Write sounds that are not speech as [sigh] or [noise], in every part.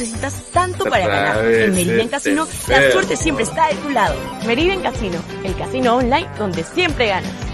necesitas tanto para ganar. En Meridian Casino, la suerte siempre está de tu lado. Meridian Casino, el casino online donde siempre ganas.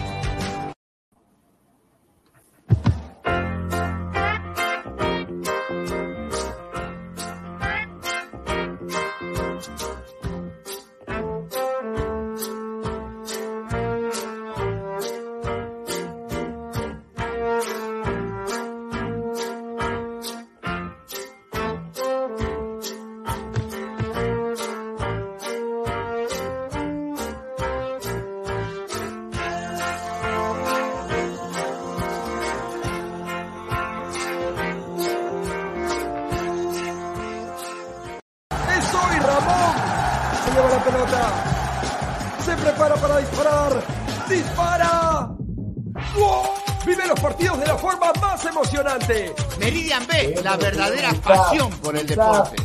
Verdadera pasión por el deporte.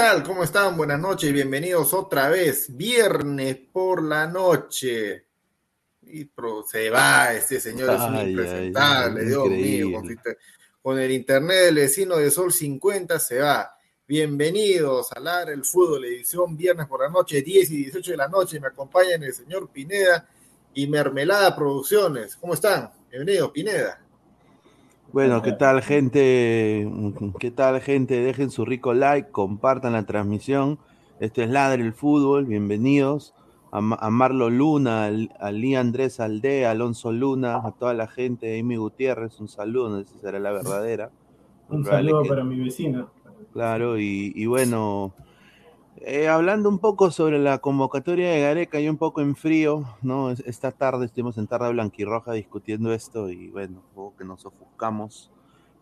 Tal? ¿Cómo están? Buenas noches, bienvenidos otra vez, viernes por la noche. Y pro- se va, este señor es un impresentable, ay, Dios mío, con, con el internet del vecino de Sol 50 se va. Bienvenidos a Ladra el Fútbol, edición viernes por la noche, 10 y 18 de la noche. Me acompañan el señor Pineda y Mermelada Producciones. ¿Cómo están? Bienvenidos, Pineda. Bueno, ¿qué tal, gente? ¿Qué tal, gente? Dejen su rico like, compartan la transmisión. Este es Ladre el Fútbol, bienvenidos. A, Ma- a Marlo Luna, a Lee Andrés Aldea, Alonso Luna, a toda la gente, Amy Gutiérrez, un saludo, no sé si será la verdadera. Un Probable saludo que- para mi vecino. Claro, y, y bueno, eh, hablando un poco sobre la convocatoria de Gareca y un poco en frío, ¿no? Es- Esta tarde estuvimos en Tarde Blanquirroja discutiendo esto y bueno, poco que nos ofuscamos,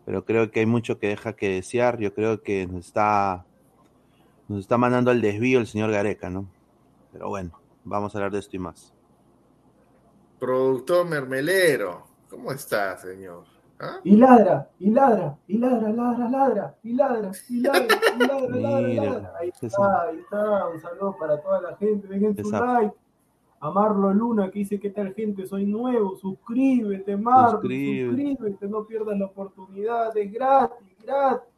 pero creo que hay mucho que deja que desear. Yo creo que nos está, nos está mandando al desvío el señor Gareca, ¿no? Pero bueno, vamos a hablar de esto y más. Productor Mermelero, ¿cómo está, señor? ¿Ah? Y ladra, y ladra, y ladra, ladra, ladra, y ladra, y ladra, y ladra, ladra, [laughs] Mira, ladra. Ahí está, ahí está. Un saludo para toda la gente. Dejen su like. A Marlo Luna que dice, ¿qué tal gente? Soy nuevo. Suscríbete, Marlo. Suscríbete. Suscríbete, no pierdas la oportunidad. Es gratis, gratis.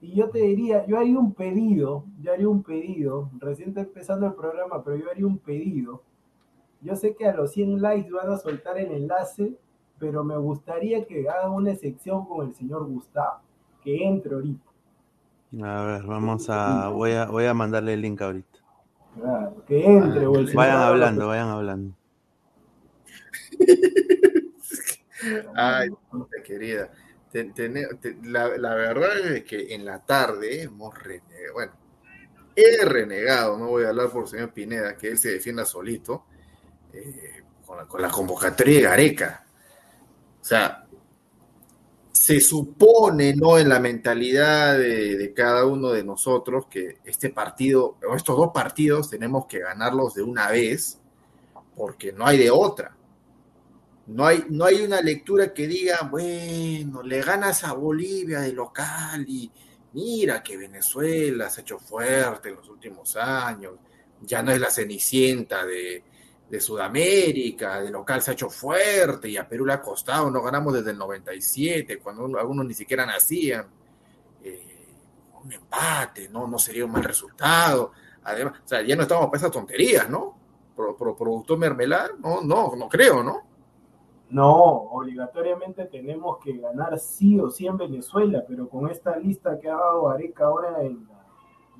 Y yo te diría, yo haría un pedido, yo haría un pedido. Recién está empezando el programa, pero yo haría un pedido. Yo sé que a los 100 likes van a soltar el enlace, pero me gustaría que hagan una sección con el señor Gustavo, que entre ahorita. A ver, vamos a, voy a, voy a mandarle el link ahorita. Claro, que entre. o el señor Vayan hablando, vayan hablando. [laughs] Ay, querida. Te- tene- te- la, la verdad es que en la tarde hemos renegado. Bueno, he renegado, no voy a hablar por el señor Pineda, que él se defienda solito, eh, con, la, con la convocatoria de Gareca. O sea, se supone, ¿no? En la mentalidad de, de cada uno de nosotros que este partido, o estos dos partidos, tenemos que ganarlos de una vez, porque no hay de otra. No hay, no hay una lectura que diga, bueno, le ganas a Bolivia de local y mira que Venezuela se ha hecho fuerte en los últimos años, ya no es la cenicienta de, de Sudamérica, de local se ha hecho fuerte y a Perú le ha costado, no ganamos desde el 97, cuando uno- algunos ni siquiera nacían. Eh, un empate, ¿no? No sería un mal resultado. Además, o sea, ya no estamos para esas tonterías, ¿no? Pro, pro- productor mermelada, no, no, no creo, ¿no? No, obligatoriamente tenemos que ganar sí o sí en Venezuela, pero con esta lista que ha dado Areca ahora en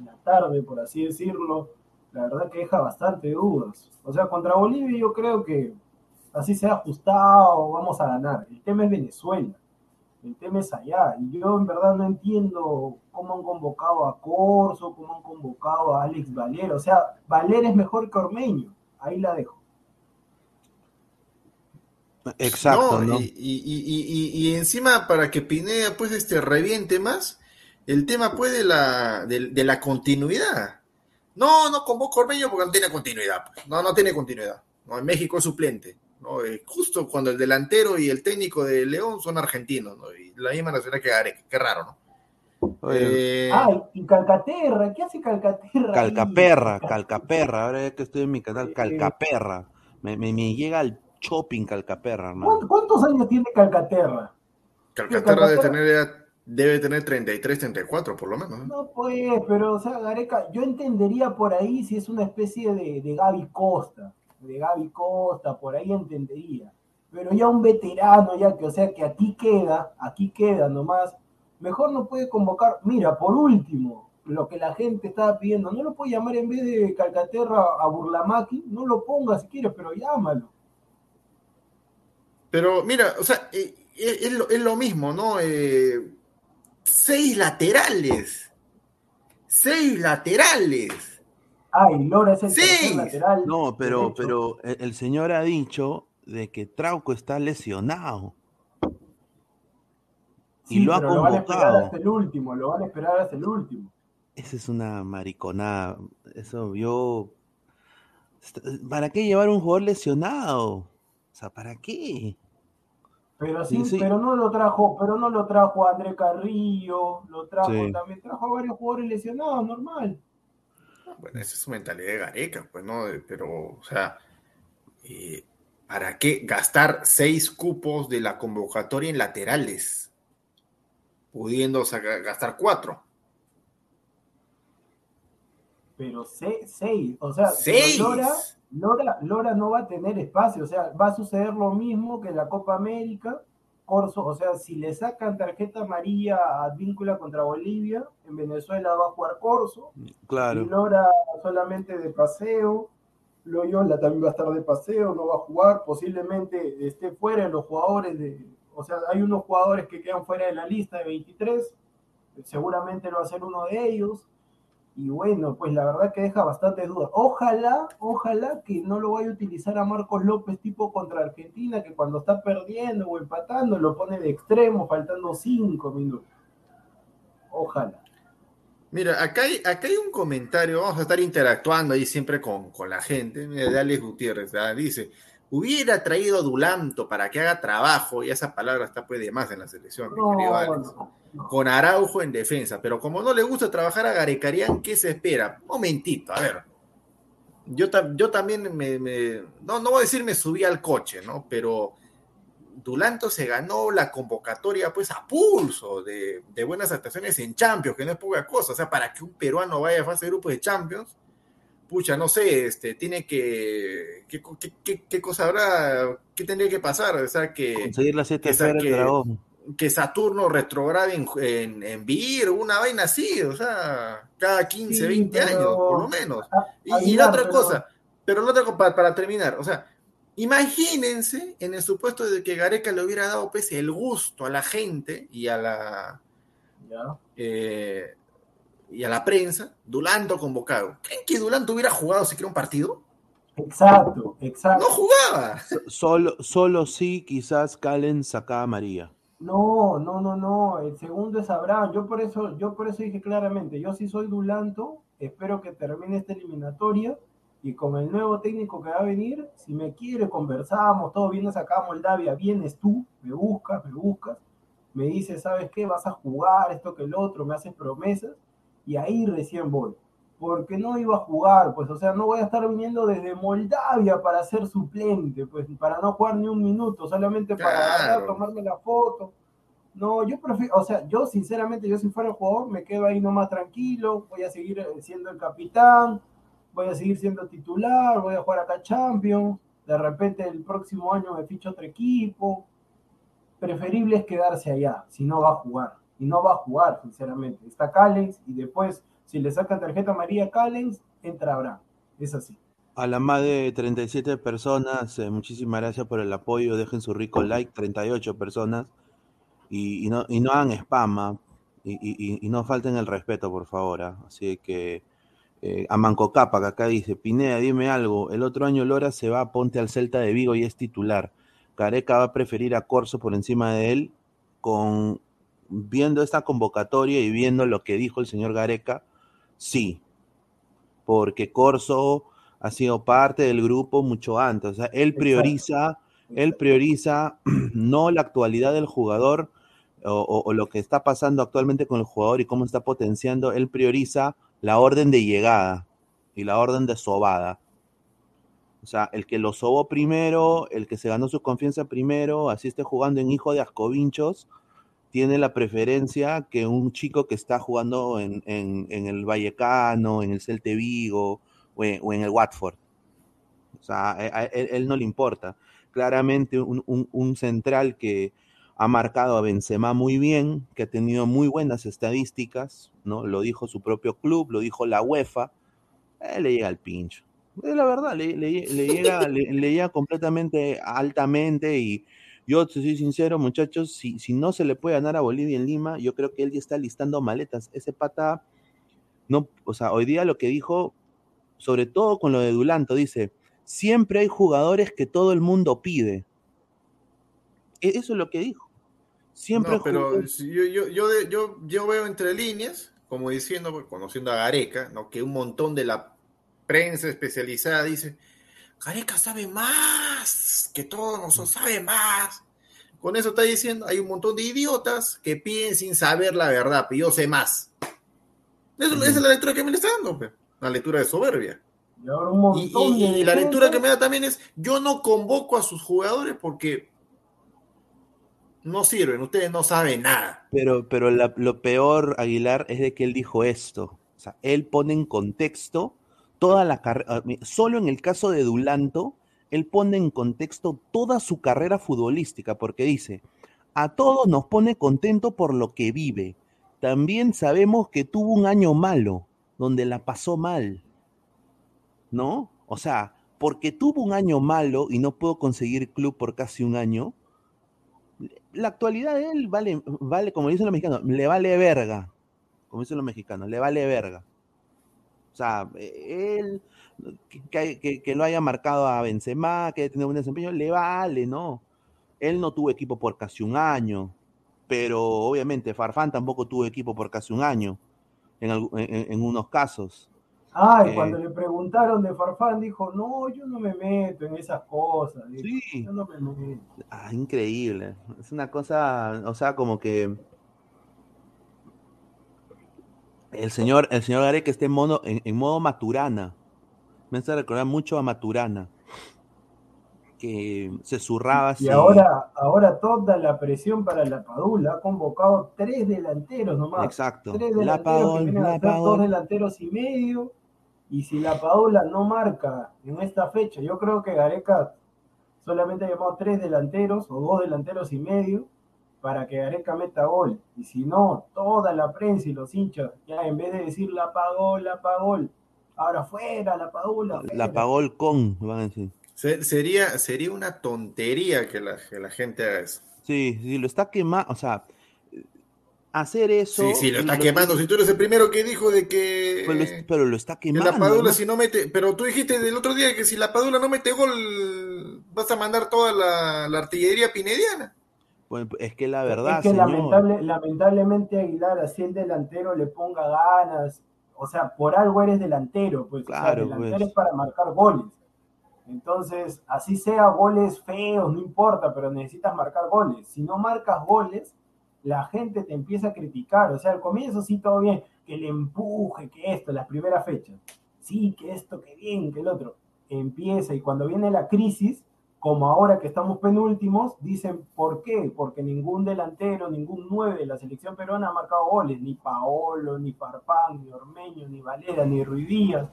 la, tarde, por así decirlo, la verdad que deja bastante dudas. O sea, contra Bolivia yo creo que así se ha ajustado, vamos a ganar. El tema es Venezuela, el tema es allá. Y yo en verdad no entiendo cómo han convocado a Corso, cómo han convocado a Alex Valera. O sea, Valera es mejor que Ormeño. Ahí la dejo. Exacto, ¿no? Y, encima para que Pineda pues este reviente más, el tema pues de la, de, la continuidad. No, no convoco Ormeño porque no tiene continuidad. Pues. No, no tiene continuidad. No, en México es suplente. ¿no? Eh, justo cuando el delantero y el técnico de León son argentinos, ¿no? Y la misma nacionalidad que Gareca, qué raro, ¿no? Eh, Ay, y Calcaterra, ¿qué hace Calcaterra? Calcaperra, Calcaperra, ahora que estoy en mi canal, Calcaperra. Me, me, me llega el shopping Calcaperra, hermano. ¿Cuántos años tiene Calcaterra? Calcaterra, debe tener debe tener 33, 34 por lo menos. No, pues, pero, o sea, Gareca, yo entendería por ahí si es una especie de, de Gaby Costa, de Gaby Costa, por ahí entendería. Pero ya un veterano, ya que, o sea, que aquí queda, aquí queda nomás, mejor no puede convocar. Mira, por último, lo que la gente estaba pidiendo, no lo puede llamar en vez de Calcaterra a Burlamaki, no lo ponga si quieres, pero llámalo. Pero mira, o sea, eh, eh, es, lo, mismo, ¿no? Eh, seis laterales. Seis laterales. Ay, Lora es el lateral. No, pero, pero el, señor ha dicho de que Trauco está lesionado. y lo ha convocado. Lo van a esperar hasta el último, lo van a esperar hasta el último. Esa es una mariconada. Eso yo. ¿Para qué llevar un jugador lesionado? O sea, ¿para qué? Pero sí, pero no lo trajo, pero no lo trajo André Carrillo, lo trajo también, trajo a varios jugadores lesionados, normal. Bueno, esa es su mentalidad de Gareca, pues no, pero, o sea, eh, ¿para qué gastar seis cupos de la convocatoria en laterales? Pudiendo gastar cuatro. Pero seis, o sea, ¿Seis? Lora, Lora no va a tener espacio, o sea, va a suceder lo mismo que en la Copa América. Corso, o sea, si le sacan tarjeta amarilla a Víncula contra Bolivia, en Venezuela va a jugar Corso. Claro. Y Lora solamente de paseo. Loyola también va a estar de paseo, no va a jugar. Posiblemente esté fuera de los jugadores de. O sea, hay unos jugadores que quedan fuera de la lista de 23. Seguramente lo va a ser uno de ellos. Y bueno, pues la verdad que deja bastante dudas. Ojalá, ojalá que no lo vaya a utilizar a Marcos López tipo contra Argentina, que cuando está perdiendo o empatando lo pone de extremo, faltando cinco minutos. Ojalá. Mira, acá hay, acá hay un comentario, vamos a estar interactuando ahí siempre con, la gente, de Alex Gutiérrez, dice, hubiera traído Dulanto para que haga trabajo, y esa palabra está pues de más en la selección, con Araujo en defensa, pero como no le gusta trabajar a Garecarián, ¿qué se espera? Momentito, a ver. Yo, yo también me, no, no voy a decir me subí al coche, ¿no? Pero Dulanto se ganó la convocatoria pues a pulso de, buenas actuaciones en Champions, que no es poca cosa. O sea, para que un peruano vaya a fase de grupos de Champions, pucha, no sé, este, tiene que, ¿qué, cosa habrá? ¿Qué tendría que pasar? O sea, que... Conseguir la siete que Saturno retrograde en, en, Vir, una vaina así, o sea, cada 15, 20 años, por lo menos. y, la otra cosa, pero la otra cosa, para, terminar, o sea, imagínense en el supuesto de que Gareca le hubiera dado pues, el gusto a la gente y a la eh, y a la prensa, Dulanto convocado. ¿Creen que Dulanto hubiera jugado si quiera un partido? Exacto, exacto. No jugaba. Solo, solo sí, quizás Calen sacaba a María. No, no, no, no. El segundo es Abraham. Yo por eso, yo por eso dije claramente, yo sí soy Dulanto, espero que termine esta eliminatoria y con el nuevo técnico que va a venir, si me quiere, conversamos, todo bien, acá Moldavia, vienes tú, me buscas, me buscas, me dices, ¿sabes qué? Vas a jugar esto que el otro, me haces promesas y ahí recién voy. Porque no iba a jugar, pues, o sea, no voy a estar viniendo desde Moldavia para ser suplente, pues, para no jugar ni un minuto, solamente para tomarme la foto. No, yo prefiero, o sea, yo sinceramente, yo si fuera el jugador, me quedo ahí nomás tranquilo, voy a seguir eh, siendo el capitán, voy a seguir siendo titular, voy a jugar acá Champions, de repente el próximo año me ficho otro equipo. Preferible es quedarse allá, si no va a jugar. Y no va a jugar, sinceramente. Está Callens y después, si le saca tarjeta María Callens, entra Abraham. Es así. A la más de 37 personas, eh, muchísimas gracias por el apoyo. Dejen su rico like, 38 personas. Y, no, y no hagan spam, ¿ah? y, no falten el respeto, por favor. ¿ah? Así que eh, a Manco Capa, que acá dice, Pineda, dime algo, el otro año Lora se va, ponte al Celta de Vigo y es titular. Careca va a preferir a Corso por encima de él, con viendo esta convocatoria y viendo lo que dijo el señor Gareca, sí, porque Corso ha sido parte del grupo mucho antes. O sea, él prioriza, él prioriza [clears throat] no la actualidad del jugador o, lo que está pasando actualmente con el jugador y cómo está potenciando, él prioriza la orden de llegada y la orden de sobada. O sea, el que lo sobó primero, el que se ganó su confianza primero, así esté jugando en hijo de Ascovinchos, tiene la preferencia que un chico que está jugando en, el Vallecano, en el Celte Vigo o en, el Watford. O sea, a, él, no le importa. Claramente un, central que ha marcado a Benzema muy bien, que ha tenido muy buenas estadísticas, ¿no? Lo dijo su propio club, lo dijo la UEFA, eh, le llega al pincho. Es la verdad, le, llega, le, llega completamente altamente y yo te soy sincero, muchachos, si, si no se le puede ganar a Bolivia en Lima, yo creo que él ya está listando maletas. Ese pata, no, o sea, hoy día lo que dijo, sobre todo con lo de Dulanto, dice, siempre hay jugadores que todo el mundo pide. E, eso es lo que dijo. Siempre no, pero yo, yo, yo, yo, veo entre líneas, como diciendo, conociendo a Gareca, ¿no? que un montón de la prensa especializada dice, Gareca sabe más que todos nosotros, sabe más. Con eso está diciendo, hay un montón de idiotas que piden sin saber la verdad, pero yo sé más. esa es la lectura que me está dando, la lectura de soberbia. Y, la lectura que me da también es, yo no convoco a sus jugadores porque no sirven, ustedes no saben nada. Pero, pero lo peor, Aguilar, es de que él dijo esto. O sea, él pone en contexto toda la carrera, ah, solo en el caso de Dulanto, él pone en contexto toda su carrera futbolística, porque dice, a todos nos pone contento por lo que vive. También sabemos que tuvo un año malo, donde la pasó mal. ¿No? O sea, porque tuvo un año malo y no pudo conseguir club por casi un año, la actualidad de él vale, vale, como dicen los mexicanos, le vale verga. Como dicen los mexicanos, le vale verga. O sea, él, que, que, lo haya marcado a Benzema, que haya tenido un desempeño, le vale, ¿no? Él no tuvo equipo por casi un año, pero obviamente Farfán tampoco tuvo equipo por casi un año, en, unos casos. Ah, cuando le preguntaron de Farfán, dijo, no, yo no me meto en esas cosas. sí. Yo no me meto. Ah, increíble. Es una cosa, o sea, como que el señor, el señor Gareca está en modo, en, modo Maturana. Me hace recordar mucho a Maturana. Que se zurraba así. Y ahora, ahora toda la presión para la Padula. Ha convocado tres delanteros nomás. Exacto. Tres delanteros dos delanteros y medio. Y si la Padula no marca en esta fecha, yo creo que Gareca solamente ha llamado tres delanteros o dos delanteros y medio para que Gareca meta gol. Y si no, toda la prensa y los hinchas, ya en vez de decir la pagó, la pagó, ahora fuera, la pagó, la, la pagó el con, van a decir. Sería, sería una tontería que la, que la gente haga eso. Sí, sí, lo está quemando, o sea, hacer eso. Sí, sí, lo está quemando. Si tú eres el primero que dijo de que. Pero lo, está quemando. La Padula, si no mete. Pero tú dijiste del otro día que si la Padula no mete gol, vas a mandar toda la, la artillería pinediana. Es que la verdad. Es que lamentablemente Aguilar, así el delantero le ponga ganas. O sea, por algo eres delantero, pues. Claro, delantero pues. es para marcar goles. Entonces, así sea goles feos, no importa, pero necesitas marcar goles. Si no marcas goles, la gente te empieza a criticar. O sea, al comienzo sí todo bien, que le empuje, que esto, las primeras fechas. Sí, que esto, que bien, que el otro. Empieza y cuando viene la crisis, como ahora que estamos penúltimos, dicen, ¿por qué? Porque ningún delantero, ningún nueve de la selección peruana ha marcado goles, ni Paolo, ni Farfán, ni Ormeño, ni Valera, ni Ruidías,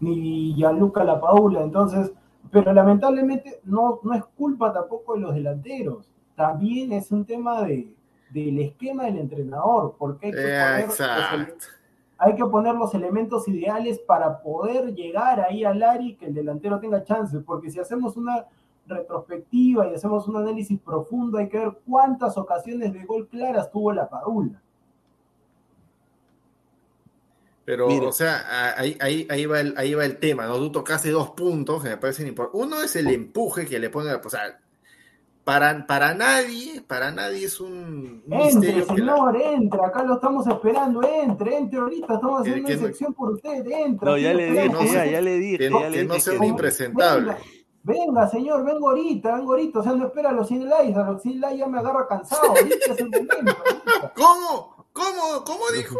ni Gianluca Lapaula. Entonces, pero lamentablemente no, no es culpa tampoco de los delanteros. También es un tema de, del esquema del entrenador, porque hay que, poner los, hay que poner los elementos ideales para poder llegar ahí al área y que el delantero tenga chances, porque si hacemos una retrospectiva y hacemos un análisis profundo, hay que ver cuántas ocasiones de gol claras tuvo la Padula. Pero, o sea, ahí, ahí, ahí, va el, ahí va el tema, ¿no? Tú tocaste dos puntos que me parecen importantes. Uno es el empuje que le pone, o sea, para, para nadie, para nadie es un entre, señor, entre, acá lo estamos esperando, entre, entre ahorita, estamos haciendo una sección por usted, entre. No, ya le dije, ya, ya, le dije, que, ya le que no sea un impresentable. Venga, señor, vengo ahorita, vengo ahorita. O sea, no espera a los 100 likes, a los 100 likes ya me agarra cansado. Ahorita es el momento. [laughs] ¿Cómo? ¿Cómo? ¿Cómo dijo?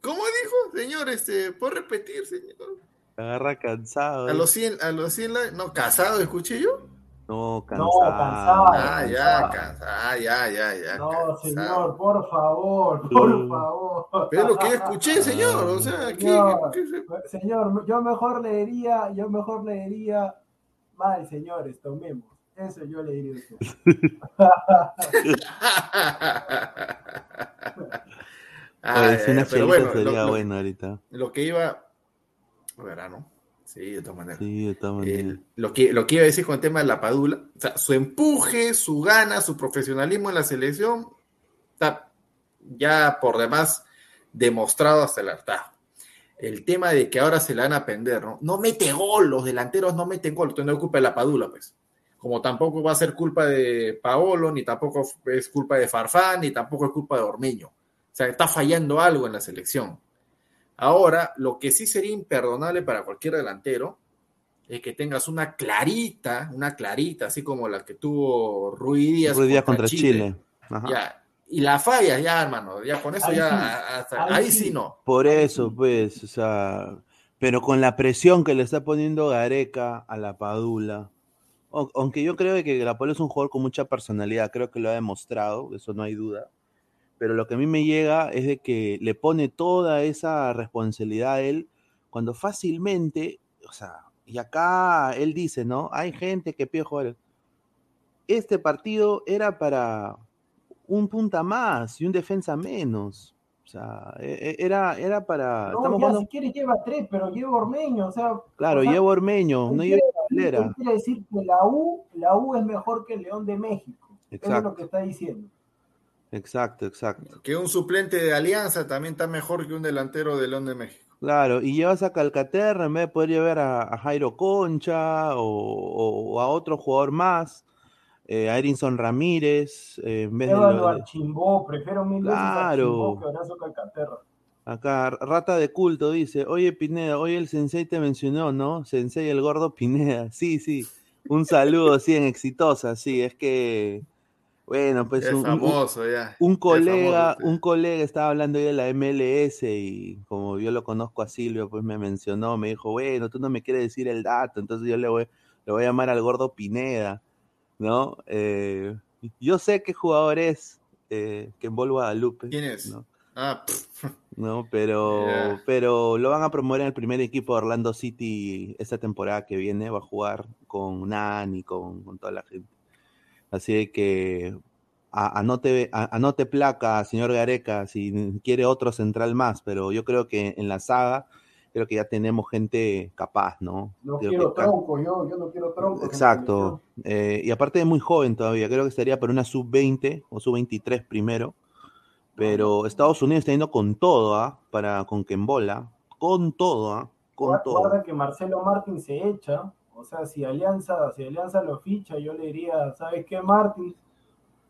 ¿Cómo dijo, señor? Este, ¿Puedo repetir, señor? Me agarra cansado. A los 100, a los 100 likes. No, casado, escuché yo. No, cansado. No, cansado. Ah, ya, cansado. Ah, ya, ya, ya. No, cansado. señor, por favor, por favor. Pero lo que escuché, señor. O sea, señor, ¿qué, qué se... señor, yo mejor leería, yo mejor leería Mal, señores, tomemos. Eso yo le diría a ah, [laughs] una pero bueno, sería lo, bueno ahorita. Lo que iba. Verano. Sí, de todas maneras. Sí, de todas maneras. Eh, lo, que, lo que iba a decir con el tema de la Padula, o sea, su empuje, su gana, su profesionalismo en la selección, está ya por demás demostrado hasta el hartazgo el tema de que ahora se le van a aprender, ¿no? No mete gol, los delanteros no meten gol, entonces no es culpa de la Padula, pues. Como tampoco va a ser culpa de Paolo, ni tampoco es culpa de Farfán, ni tampoco es culpa de Ormeño. O sea, está fallando algo en la selección. Ahora, lo que sí sería imperdonable para cualquier delantero es que tengas una clarita, una clarita, así como la que tuvo Ruiz Díaz, contra, contra Chile. Ya, y la falla ya, hermano, ya con eso ya, ahí, sí. no. Por eso, pues, o sea, pero con la presión que le está poniendo Gareca a la Padula, aunque yo creo que la Padula es un jugador con mucha personalidad, creo que lo ha demostrado, eso no hay duda, pero lo que a mí me llega es de que le pone toda esa responsabilidad a él cuando fácilmente, o sea, y acá él dice, ¿no? Hay gente que pide jugar. Este partido era para un punta más y un defensa menos. O sea, e, e, era, era para. No, estamos ya, si quieres lleva tres, pero lleva Ormeño, o sea. Claro, llevo Ormeño, no lleva Valera. Quiere decir que la U, la U es mejor que el León de México. Exacto. Eso es lo que está diciendo. Exacto, exacto. Que un suplente de Alianza también está mejor que un delantero de León de México. Claro, y llevas a Calcaterra en vez de poder llevar a, Jairo Concha o, o, a otro jugador más eh, a Erinson Ramírez, eh, en vez de, lo prefiero mil claro. veces que Calcaterra. Acá, Rata de Culto dice, oye Pineda, hoy el Sensei te mencionó, ¿no? Sensei el gordo Pineda. [laughs] Sí, sí. Un saludo, sí, en exitosa, sí, es que, bueno, pues es un, famoso, ya. un colega, un colega estaba hablando hoy de la MLS y como yo lo conozco a Silvio, pues me mencionó, me dijo, bueno, tú no me quieres decir el dato, entonces yo le voy, le voy a llamar al gordo Pineda. ¿No? Eh, yo sé qué jugador es eh, que envuelva a Lupe. ¿Quién es? ¿no? Ah, no, pero, pero lo van a promover en el primer equipo de Orlando City esta temporada que viene. Va a jugar con Nani, con, con toda la gente. Así que anote, anote placa, señor Gareca, si quiere otro central más, pero yo creo que en la saga creo que ya tenemos gente capaz, ¿no? No quiero tronco, yo, yo no quiero tronco. Exacto. Eh, y aparte es muy joven todavía, creo que estaría para una sub-20 o sub-23 primero. Pero Estados Unidos está yendo con todo, ¿ah? Para con Kembola. Con todo, ¿ah? Con todo. todo. que Marcelo Martín se echa. O sea, si Alianza, si Alianza lo ficha, yo le diría, ¿sabes qué, Martín?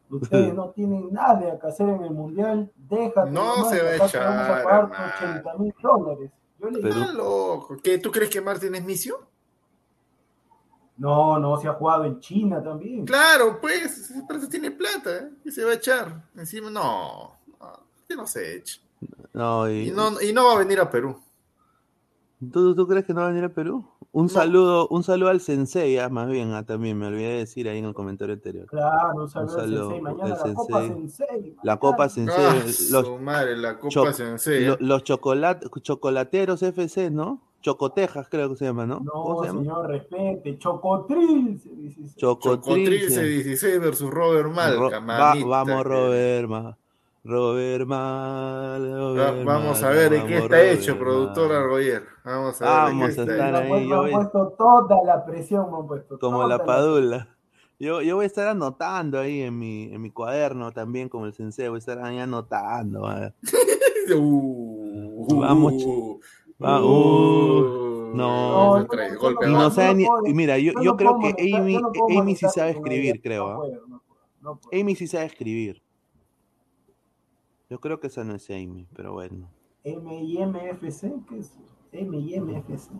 Ustedes [laughs] no tienen nada que hacer en el Mundial. Déjate. No se va a echar. Vamos a pagar 80 mil dólares. Yo loco. ¿Qué, ¿Tú crees que Martín es misio? No, no, se ha jugado en China también. Claro, pues, parece tiene plata, ¿eh? Y se va a echar. Encima, no, no que no se eche. No, y... no, y no va a venir a Perú. ¿Tú, ¿Tú crees que no va a venir a Perú? Un saludo, un saludo al sensei, ah, más bien, ah, también me olvidé de decir ahí en el comentario anterior. Claro, un saludo, al sensei. Mañana la Copa Sensei. La Copa Sensei. Ah, los, madre, la Copa Sensei. los chocolateros FC, ¿no? Chocotejas, creo que se llama, ¿no? No, señor, respete. Chocotril se dice. Chocotril. C16 versus Robert Malca, Vamos, Robert Robert Mal. vamos a ver de qué está hecho, productor Argoyer. Vamos a ver. Vamos a estar ahí. Me han puesto toda la presión, me han puesto. Como la padula. Yo, yo voy a estar anotando ahí en mi, en mi cuaderno también, como el sensei, voy a estar ahí anotando. [laughs] uh, vamos. Va, uh, no, no, sabe ni, mira, yo, yo creo que Amy, Amy sí sabe escribir, creo. Amy sí sabe escribir. Yo creo que esa no es Amy, pero bueno. M-I-M-F-C, ¿qué es? M-I-M-F-C.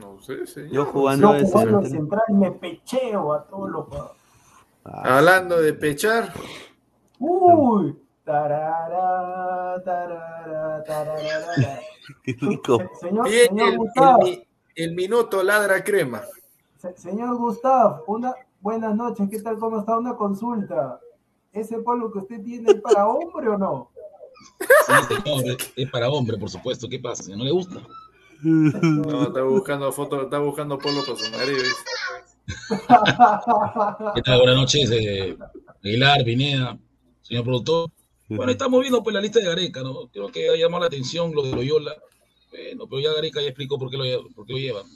No sé, señor. Yo jugando Yo jugando de central me pecheo a todos los ah, Hablando de pechar. Uy. Tarara, tarara, tarara, [laughs] Qué rico. señor, señor el, Gustavo, el, el, minuto ladra crema. Se, señor Gustav, una buenas noches, ¿qué tal? ¿Cómo está? Una consulta. ¿Ese polo que usted tiene es para hombre o no? Sí, señor, es para hombre, por supuesto. ¿Qué pasa? ¿No le gusta? No, está buscando fotos, está buscando polo para su marido. ¿Qué tal? Buenas noches, eh, Aguilar, Pineda, señor productor. Bueno, estamos viendo pues la lista de Gareca, ¿no? Creo que ha llamado la atención lo de Loyola. Bueno, pero ya Gareca ya explicó por qué lo, por qué lo llevan.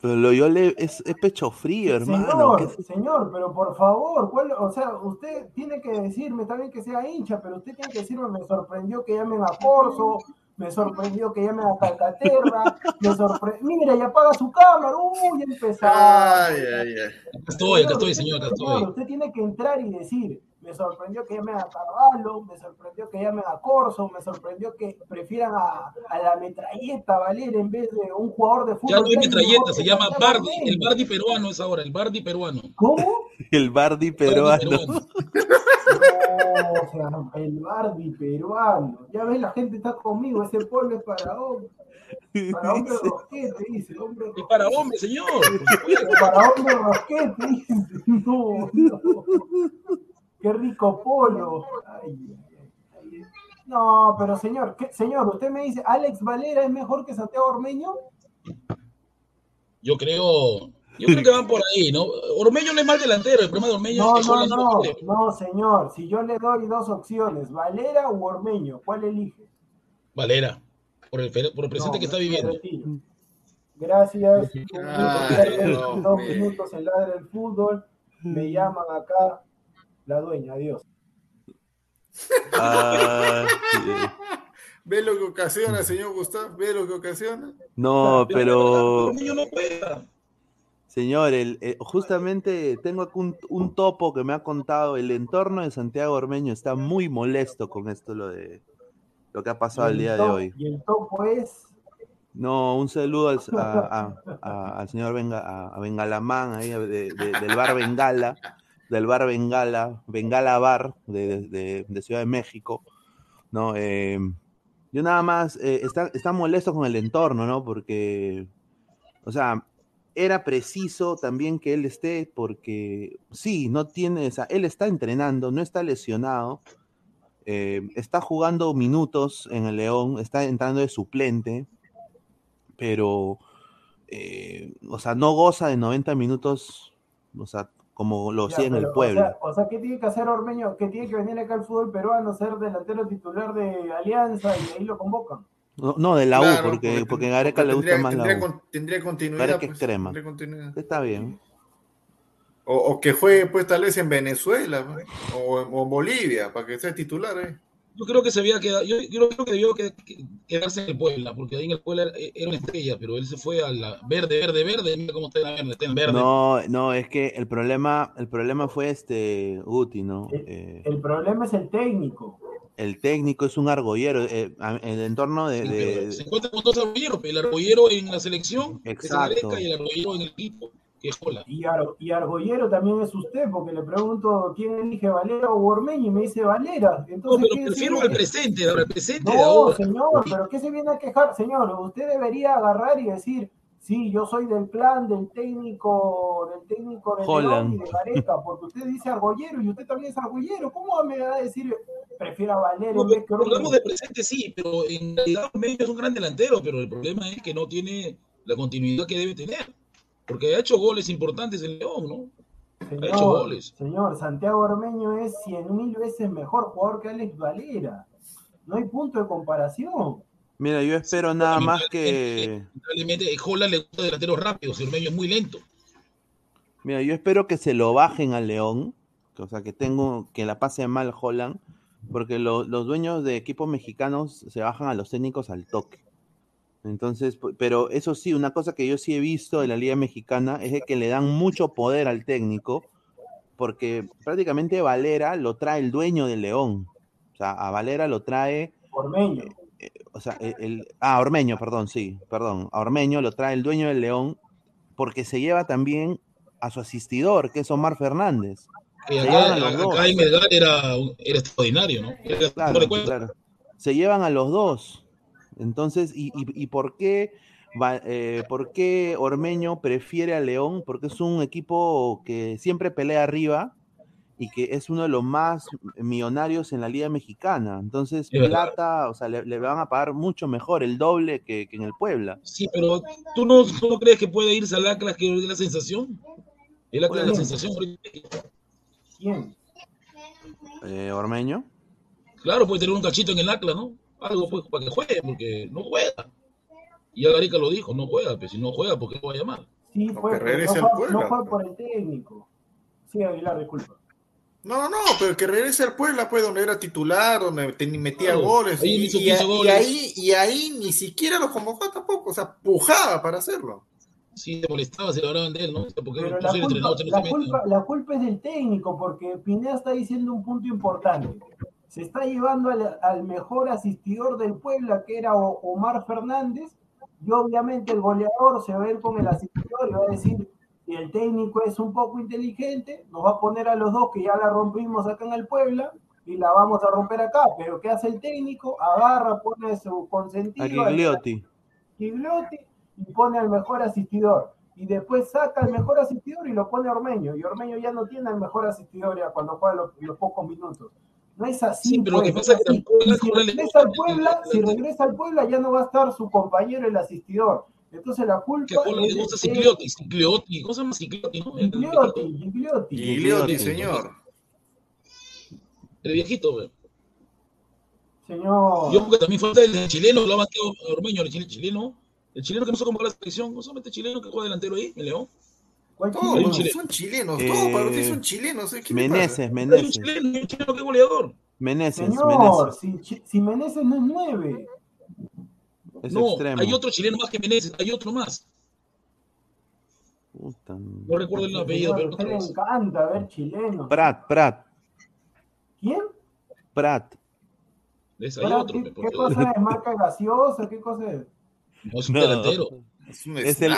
Pero Loyola es, es pecho frío, hermano. Señor, señor, pero por favor, ¿cuál, o sea, usted tiene que decirme, también que sea hincha, pero usted tiene que decirme, me sorprendió que llamen a Corso, me sorprendió que llamen a Calcaterra, me sorprendió, mira, ya apaga su cámara, uy, empezó. Ay, ay, ay. Acá estoy, acá estoy, señor, acá estoy. Usted tiene que entrar y decir, me sorprendió que llamen a Carvalho, me sorprendió que llamen a Corso, me sorprendió que prefieran a, a la metralleta Valer en vez de un jugador de fútbol. Ya no hay metralleta, se llama Bardi, el Bardi peruano es ahora, el Bardi peruano. ¿Cómo? [laughs] El Bardi peruano. Bardi peruano. No, o sea, el Bardi peruano. Ya ves, la gente está conmigo, ese pueblo es para hombre. Para [laughs] hombre rosquete, dice. Hombre Es para hombre, señor. Para hombre rosquete, dice. [laughs] No, no. Qué rico polo. Ay, ay, ay. No, pero señor, ¿qué, señor, usted me dice, ¿Alex Valera es mejor que Santiago Ormeño? Yo creo, yo creo que van por ahí, ¿no? Ormeño no es mal delantero, el problema de Ormeño No, es no, solo no, no, señor. Si yo le doy dos opciones, Valera u Ormeño, ¿cuál elige? Valera, por el, por el presente No, que está viviendo. Gracias. Ay, dos minutos en Ladra del Fútbol. Me llaman acá la dueña, adiós. Ah, sí. ¿Ve lo que ocasiona, señor Gustavo? ¿Ve lo que ocasiona? No, pero no juega. señor, el, eh, justamente tengo aquí un, un topo que me ha contado. El entorno de Santiago Ormeño está muy molesto con esto, lo de lo que ha pasado el día de hoy. Y el topo es. No, un saludo al, a- a- [laughs] a- al señor Benga, a, a Bengalamán, ahí, de- de- del bar Bengala, del bar Bengala, Bengala Bar de, Ciudad de México, ¿no? Eh, yo nada más, eh, está, está molesto con el entorno, ¿no? Porque, o sea, era preciso también que él esté, porque sí, no tiene, o sea, él está entrenando, no está lesionado, eh, está jugando minutos en el León, está entrando de suplente, pero, o sea, no goza de 90 minutos, o sea, como lo hacía en el pueblo. O sea, o sea, ¿qué tiene que hacer Ormeño? Que tiene que venir acá al fútbol peruano, ser delantero titular de Alianza y ahí lo convocan. No, no, de la Claro, U, porque, porque ten- a Gareca le gusta tendría- más la tendría U. con- tendría continuidad. Gareca pues, extrema. tendría continuidad. Está bien. O, o que juegue pues tal vez en Venezuela o, o en Bolivia para que sea titular. ¿eh? Yo creo que se había quedado, yo, yo creo que debió que- que- quedarse en el Puebla, porque ahí en el Puebla era, era una estrella, pero él se fue a la verde, verde, verde, mira cómo está en la verde, está en verde. No, no, es que el problema, el problema fue este Guti, ¿no? Eh, El problema es el técnico. el técnico es un argollero, eh, en el entorno de, se encuentra con dos argolleros, el argollero en la selección, que Exacto. Gareca, y el argollero en el equipo, que. Y, Ar- y Argollero también es usted, porque le pregunto quién elige Valera o Ormeño y me dice Valera. No, Entonces, pero ¿qué prefiero al presente, de ahora, al presente de No, ahora. señor, pero ¿qué se viene a quejar? Señor, usted debería agarrar y decir, Sí, yo soy del plan del técnico, del técnico de León y de Gareca, porque usted dice argollero y usted también es argollero. ¿Cómo me va a decir prefiero a Valero? No, hablamos de presente, sí, pero en realidad medio es un gran delantero, pero el problema es que no tiene la continuidad que debe tener, porque ha hecho goles importantes en León, ¿no? Señor, ha hecho goles. Señor, Santiago Ormeño es cien mil veces mejor jugador que Alex Valera. No hay punto de comparación. Mira, yo espero nada más que. Lamentablemente, Holland le gusta delanteros rápidos, el medio es muy lento. Mira, yo espero que se lo bajen al León, o sea, que tengo que la pase mal Holland, porque los dueños de equipos mexicanos se bajan a los técnicos al toque. Entonces, pero eso sí, una cosa que yo sí he visto en la Liga Mexicana es que le dan mucho poder al técnico, porque prácticamente Valera lo trae el dueño del León. O sea, a Valera lo trae. Ormeño. Eh, eh, o sea, el, ah, Ormeño, perdón, sí, perdón, a Ormeño lo trae el dueño del León porque se lleva también a su asistidor, que es Omar Fernández. se acá, era, extraordinario, ¿no? claro, Se llevan a los dos. Entonces, ¿y, y, por qué? Eh, ¿Por qué Ormeño prefiere a León? Porque es un equipo que siempre pelea arriba, y que es uno de los más millonarios en la Liga Mexicana. Entonces, plata, o sea, le, van a pagar mucho mejor, el doble que, en el Puebla. Sí, pero ¿tú no, no crees que puede irse al Atlas que es la sensación? El Atlas es la sensación. ¿Quién? Eh, ¿Ormeño? Claro, puede tener un cachito en el Atlas, ¿no? Algo pues, para que juegue, porque no juega. Y Agarica lo dijo, no juega, pero si no juega, ¿por qué lo va a llamar? Sí, fue, no, no fue por el técnico. Sí, Aguilar, disculpa. No, no, pero que regrese al Puebla, pues, donde era titular, donde metía goles. y, ahí, y ahí ni siquiera lo convocó tampoco, o sea, pujaba para hacerlo. Sí, se molestaba, se lo hablaban de él, ¿no? Porque pero la, culpa, la, culpa, la, culpa, es del técnico, porque Pineda está diciendo un punto importante. Se está llevando al, al mejor asistidor del Puebla, que era Omar Fernández, y obviamente el goleador se va a ir con el asistidor y va a decir, y el técnico es un poco inteligente, nos va a poner a los dos que ya la rompimos acá en el Puebla y la vamos a romper acá. Pero ¿qué hace el técnico? Agarra, pone su consentido. Gigliotti. Gigliotti y pone al mejor asistidor. Y después saca al mejor asistidor y lo pone a Ormeño. Y Ormeño ya no tiene al mejor asistidor ya cuando juega los, pocos minutos. No es así. Sí, pero lo que pues, pasa es que si regresa al Puebla, si regresa al Puebla ya no va a estar su compañero el asistidor. Entonces la culpa. ¿Qué le gusta Cicliotti? Cicliotti, ¿cómo se llama Cicliotti? ¿no? Cicliotti, Cicliotti. Cicliotti, señor. El viejito, güey. Señor. Yo porque también falta el chileno, lo ha Mateo Ormeño, el chileno. El chileno que no se convoca la selección, no solamente el chileno que juega delantero ahí, en León. Todos son chilenos, todos para ustedes son chilenos. ¿eh? Meneses, Meneses. Un chileno, un chileno que goleador. Meneses, Señor, Si, si Meneses no es nueve no, hay otro chileno más que Menezes, hay otro más. No recuerdo el apellido, pero me encanta ver chilenos. Prat, Prat. ¿Quién? Prat. ¿Ves? Hay otro. ¿Qué, ¿Qué, cosa es? ¿Marca [laughs] gaseosa? ¿Qué cosa es? No, es un delantero. Es un es el,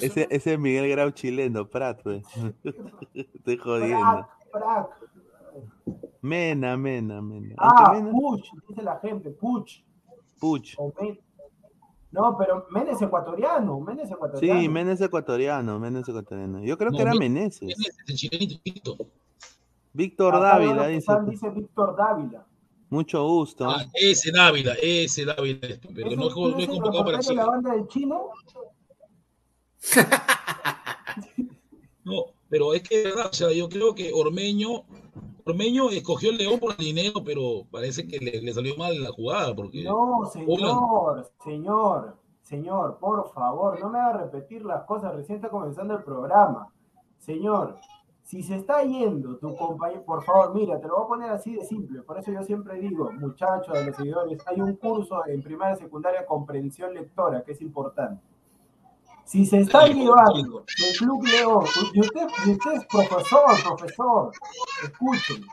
ese, ese es Miguel Grau chileno, Prat, pues. [laughs] Estoy jodiendo. Prat, Mena, Mena, Mena. Ah, Mena... Puch, dice la gente, Puch. Puch. No, pero Menes ecuatoriano, Menes ecuatoriano. Sí, Menes ecuatoriano, Menes ecuatoriano. Yo creo que era Meneses. Víctor Dávila, dice. Dice Víctor Dávila. Mucho gusto. Ah, ese Dávila, ese Dávila. Pero no, no, no es convocado para Chile. la banda del chino? No, pero es que, o sea, yo creo que Ormeño Ormeño escogió el León por el dinero, pero parece que le, salió mal la jugada. Porque no, señor, señor, señor, por favor, no me haga repetir las cosas. Recién está comenzando el programa. Señor, si se está yendo tu compañero, por favor, mira, te lo voy a poner así de simple. Por eso yo siempre digo, muchachos, de los seguidores, hay un curso en primaria y secundaria comprensión lectora que es importante si se está llevando el Club León, y usted, es profesor, profesor, escuchen,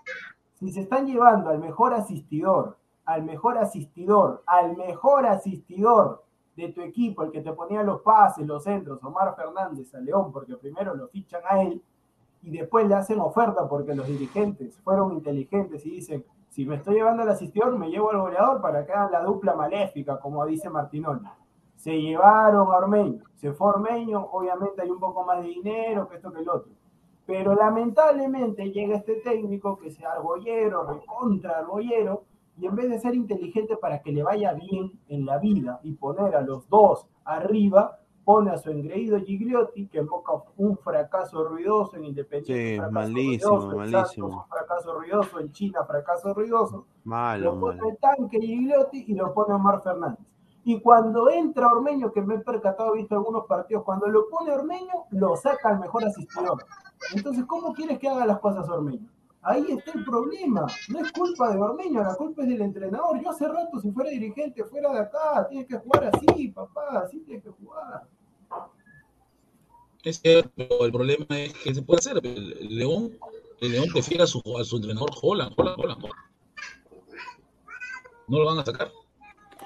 si se están llevando al mejor asistidor, al mejor asistidor, al mejor asistidor de tu equipo, el que te ponía los pases, los centros, Omar Fernández a León, porque primero lo fichan a él y después le hacen oferta porque los dirigentes fueron inteligentes y dicen, si me estoy llevando al asistidor, me llevo al goleador para que hagan la dupla maléfica, como dice Martinón Se llevaron a Ormeño, se fue Ormeño, obviamente hay un poco más de dinero que esto que el otro. Pero lamentablemente llega este técnico que sea argollero, recontra argollero, y en vez de ser inteligente para que le vaya bien en la vida y poner a los dos arriba, pone a su engreído Gigliotti, que invoca un fracaso ruidoso en Independiente. Sí, malísimo, ruidoso, malísimo. un fracaso ruidoso en China, fracaso ruidoso. Malo, lo pone malo. Tanque Gigliotti y lo pone Omar Fernández. Y cuando entra Ormeño, que me he percatado, he visto algunos partidos, cuando lo pone Ormeño, lo saca el mejor asistidor. Entonces, ¿cómo quieres que haga las cosas Ormeño? Ahí está el problema. No es culpa de Ormeño, la culpa es del entrenador. Yo hace rato, si fuera dirigente, fuera de acá, tienes que jugar así, papá, así tienes que jugar. Es cierto, el problema es que se puede hacer. El León, el León prefiere a su, a su entrenador Holland, Holland, Holland, Holland. No lo van a sacar.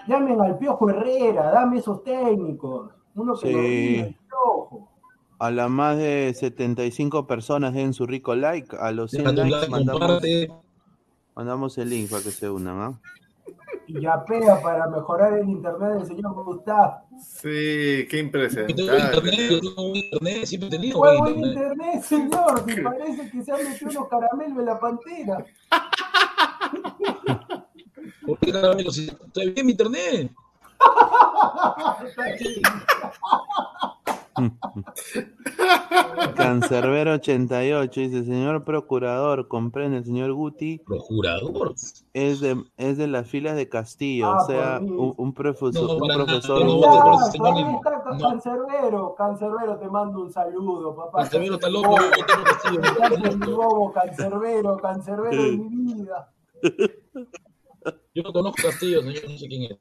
Llamen al Piojo Herrera, dame esos técnicos. Uno que Sí. lo diga, el Piojo. A las más de 75 personas den su rico like. A los 100 Deja tu likes like, mandamos, mandamos el link para que se unan. ¿ah? Y yapea para mejorar el internet del señor Gustavo. Sí, qué Yo tengo impresentable. internet, yo tengo internet, siempre he tenido Juego buen en internet. internet, señor. Si parece que se han metido unos caramelos en la pantera. [laughs] ¿Por qué caramelo? Si está bien mi internet. [laughs] Cancerbero 88 dice, señor procurador, comprende, el señor Guti Procurador. es de, es de las filas de Castillo, Ah, o sea, un, un profesor, No, un profesor no no. Cancerbero. Cancerbero, te mando un saludo, papá. Cancerbero está loco, Castillo. Bobo, Cancerbero, Cancerbero de mi vida. [laughs] Yo no conozco Castillo, señor, no sé quién es.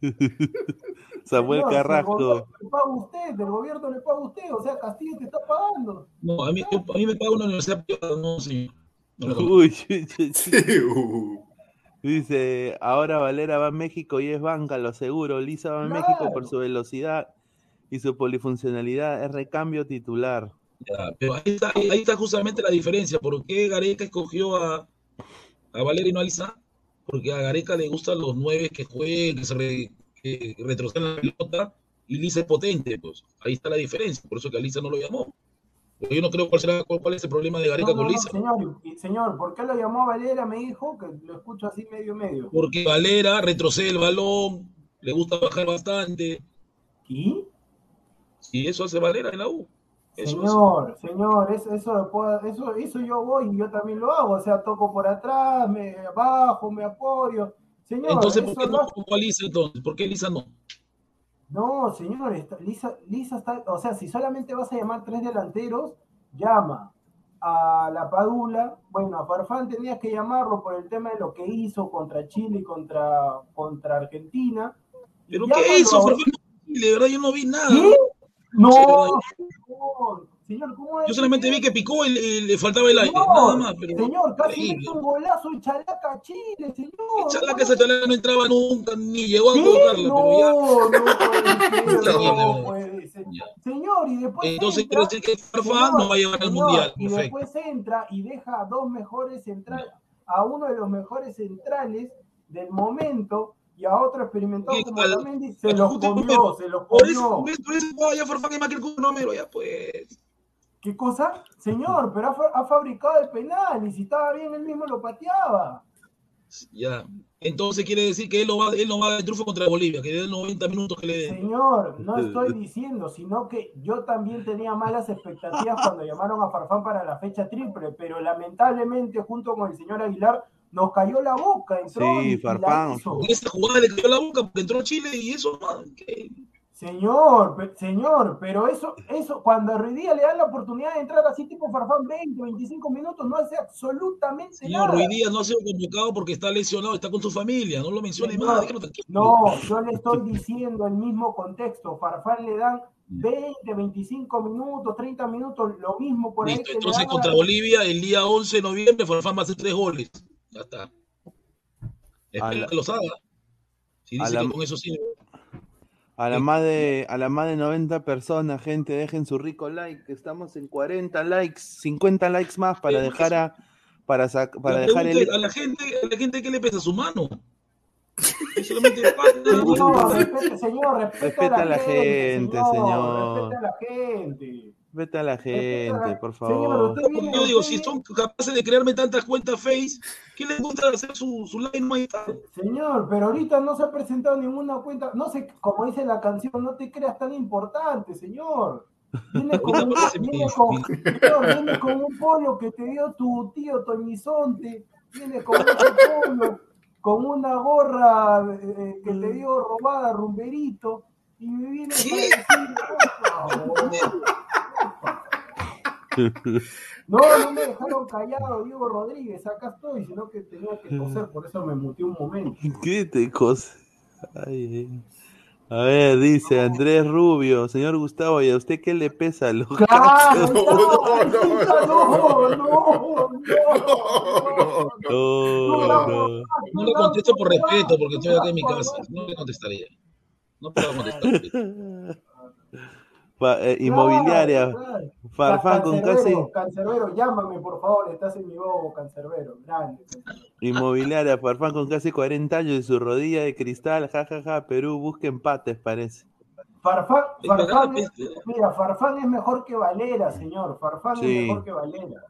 [laughs] Samuel el Carrasco. gobierno Le paga usted, del gobierno le paga usted, o sea, Castillo te está pagando. No, a mí, yo- a mí me paga una universidad privada, no, señor. No. Uy, [laughs] dice, ahora Valera va a México y es banca, lo seguro. Lisa va a Claro. México por su velocidad y su polifuncionalidad, es recambio titular. Ya, pero ahí está, ahí está justamente la diferencia. ¿Por qué Gareca escogió a, a Valeria y no a Lisa? Porque a Gareca le gustan los nueve que jueguen, que, se re- que retrocedan la pelota, y Lisa es potente, pues. Ahí está la diferencia. Por eso que a Lisa no lo llamó. Pero yo no creo cuál será cuál, es el problema de Gareca No, no, con Lisa. señor, señor, ¿por qué lo llamó a Valera? Me dijo que lo escucho así medio medio. Porque Valera retrocede el balón, le gusta bajar bastante. ¿Y? Y eso hace Valera en la U. Eso es. Señor, señor, eso, eso, lo puedo- eso, eso yo voy y yo también lo hago. O sea, toco por atrás, me bajo, me apoyo. Señor, Entonces, ¿por qué no jugó a Lisa entonces? ¿Por qué Lisa no? No, señor, Lisa, Lisa está, o sea, si solamente vas a llamar tres delanteros, llama a la Padula, bueno, a Farfán tenías que llamarlo por el tema de lo que hizo contra Chile y contra, contra Argentina. ¿Pero qué hizo? Farfán? De verdad, yo no vi nada. ¿Qué? No, señor, señor, ¿cómo es? Yo solamente vi que picó y, y le faltaba el aire, Señor, nada más. Pero señor, casi mete un golazo en Chalaca Chile, señor. Chala que esa chala no entraba nunca, ni llegó a colocarla, pero ya. No, no puede ser, [laughs] Ya. no puede ser. Ya. Señor, y después Entonces entra, quiere decir que Farfán no va a llevar al mundial. Y Perfecto. después entra y deja a dos mejores centrales, a uno de los mejores centrales del momento y a otro experimentado Y como Otamendi, se los comió, se los Por eso, comió. por eso oh, ya Farfán es más que el Romero, ya pues. ¿Qué cosa? Señor, [laughs] pero ha, fa- ha fabricado el penal y si estaba bien él mismo lo pateaba. Ya. Entonces quiere decir que él no va, él no va al triunfo contra Bolivia, que le den 90 minutos que le den. Señor, no estoy diciendo, sino que yo también tenía malas expectativas cuando llamaron a Farfán para la fecha triple, pero lamentablemente junto con el señor Aguilar nos cayó la boca. Entró Sí, y- y Farfán. En esa jugada le cayó la boca porque entró Chile y eso, que- Señor, pe- señor, pero eso, eso, cuando a Ruidía le dan la oportunidad de entrar así tipo Farfán 20, 25 minutos, no hace absolutamente Señor nada. Ruiz Díaz no ha sido convocado porque está lesionado, está con su familia, no lo mencione Señor, más, déjalo. No, yo le estoy diciendo el mismo contexto. Farfán le dan 20, 25 minutos, 30 minutos, lo mismo por ahí Listo, le entonces contra Bolivia el día 11 de noviembre Farfán va a hacer tres goles. Ya está. Espera la- que los haga. Si a dice la- que con eso sí. A la más de, a la más de 90 personas, gente, dejen su rico like. Estamos en 40 likes, 50 likes más para dejar a, para sac- para dejar el a la gente, a la gente ¿qué le pesa su mano? [laughs] Solamente Señor, respete, señor, respeta, Respeta a a la gente, señor. Respeta a la gente. Vete a la gente, por Señor, favor. viene, Yo digo, si son capaces de crearme tantas cuentas Face, ¿qué les gusta hacer su, su live? Señor, pero ahorita no se ha presentado ninguna cuenta, no sé, como dice la canción, no te creas tan importante, señor. Viene [laughs] con, un, viene con, señor, viene con un polo que te dio tu tío Toñizonte, viene con ese polo, con una gorra eh, que te dio robada Rumberito, y me viene a decir. [laughs] No, no me dejaron callado, Diego Rodríguez, acá estoy, sino que tenía que toser, por eso me muteé un momento. ¿Qué te? Ay, ay. A ver, dice Andrés Rubio, señor Gustavo, ¿y a usted qué le pesa los Claro, no, no, no. No, no. No le contesto por respeto, porque estoy acá en mi casa. No le contestaría. No puedo contestar. Pa- eh, inmobiliaria, Claro. Farfán con casi Cancerbero, Cancerbero, llámame por favor, estás en mi bobo, Cancerbero, grande. inmobiliaria, Farfán con casi 40 años y su rodilla de cristal, jajaja, Perú busca empates, parece. Farfán, Farfán es- mira, Farfán es mejor que Valera, señor, Farfán Sí. es mejor que Valera.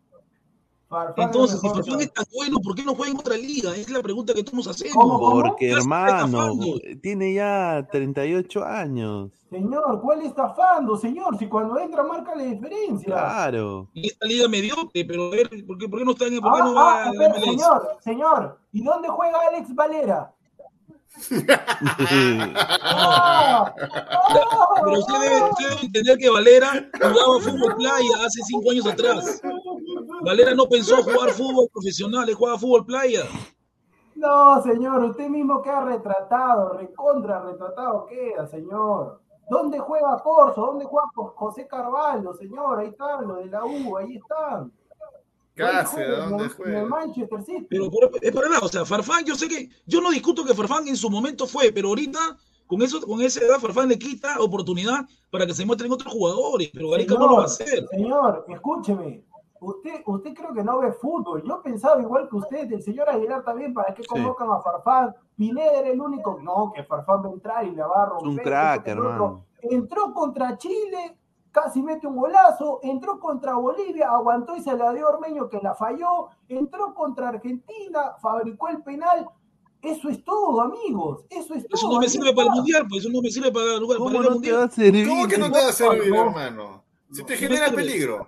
Farfán Entonces, es si Farfán es tan bueno, ¿por qué no juega en otra liga? Es la pregunta que todos hacemos. ¿Cómo, cómo? Porque está hermano, tiene ya 38 años. Señor, ¿cuál estafando, señor? Si cuando entra marca la diferencia. Claro. Y esta liga mediocre, pero a ver, ¿por qué, por qué no está en por Ah, qué no ah, va a la espera, MLS? señor, señor, ¿y dónde juega Alex Valera? [laughs] Ah, Pero usted debe, usted debe entender que Valera jugaba fútbol playa hace cinco años atrás. Valera no pensó jugar fútbol profesional, él jugaba fútbol playa. No, señor, usted mismo queda retratado, recontra retratado queda, señor. ¿Dónde juega Corso? ¿Dónde juega Jo- José Carvalho, señor? Ahí están, los de la U, ahí están. Casi, ¿de En el- dónde En el juega? Manchester City. Pero por- es para nada, o sea, Farfán, yo sé que, yo no discuto que Farfán en su momento fue, pero ahorita, con eso, con esa edad, Farfán le quita oportunidad para que se muestren otros jugadores, pero Gareca no lo va a hacer. Señor, escúcheme. Usted, usted creo que no ve fútbol. Yo pensaba igual que usted, el señor Aguilar también, ¿para qué convocan a Farfán? Pineda era el único. No, que Farfán va a entrar y la va a Es romper. un crack, hermano. Entró contra Chile, casi mete un golazo. Entró contra Bolivia, aguantó y se la dio Ormeño que la falló. Entró contra Argentina, fabricó el penal. Eso es todo, amigos. Eso es todo. Eso no me sirve para el mundial, pues eso no me sirve para, para ¿Cómo ir al no te mundial. va a servir? ¿Cómo que no te va a servir, No. hermano? Si te genera peligro.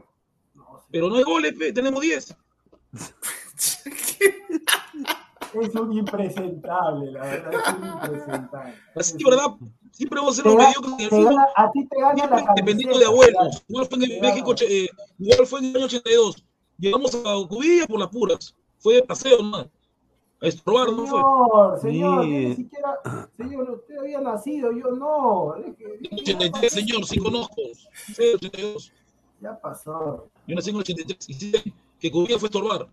Pero no hay goles, pe, tenemos 10. [laughs] Es un impresentable, la verdad, es un impresentable. Así, ¿verdad? Siempre vamos a ser ga- mediocres en el fútbol. a ti te gana Siempre la dependiendo de abuelos. Igual fue en México, eh, igual fue en el año 82. Llegamos a Cubilla por las puras. Fue de paseo, ¿no? A estorbar, ¿no fue? Señor, señor, Sí. ni siquiera, señor, usted había nacido, yo no. Deje- En el 83, señor, sí conozco. Sí, 82. Ya pasó. Yo nací en el 83 y sé que Cubilla fue estorbar.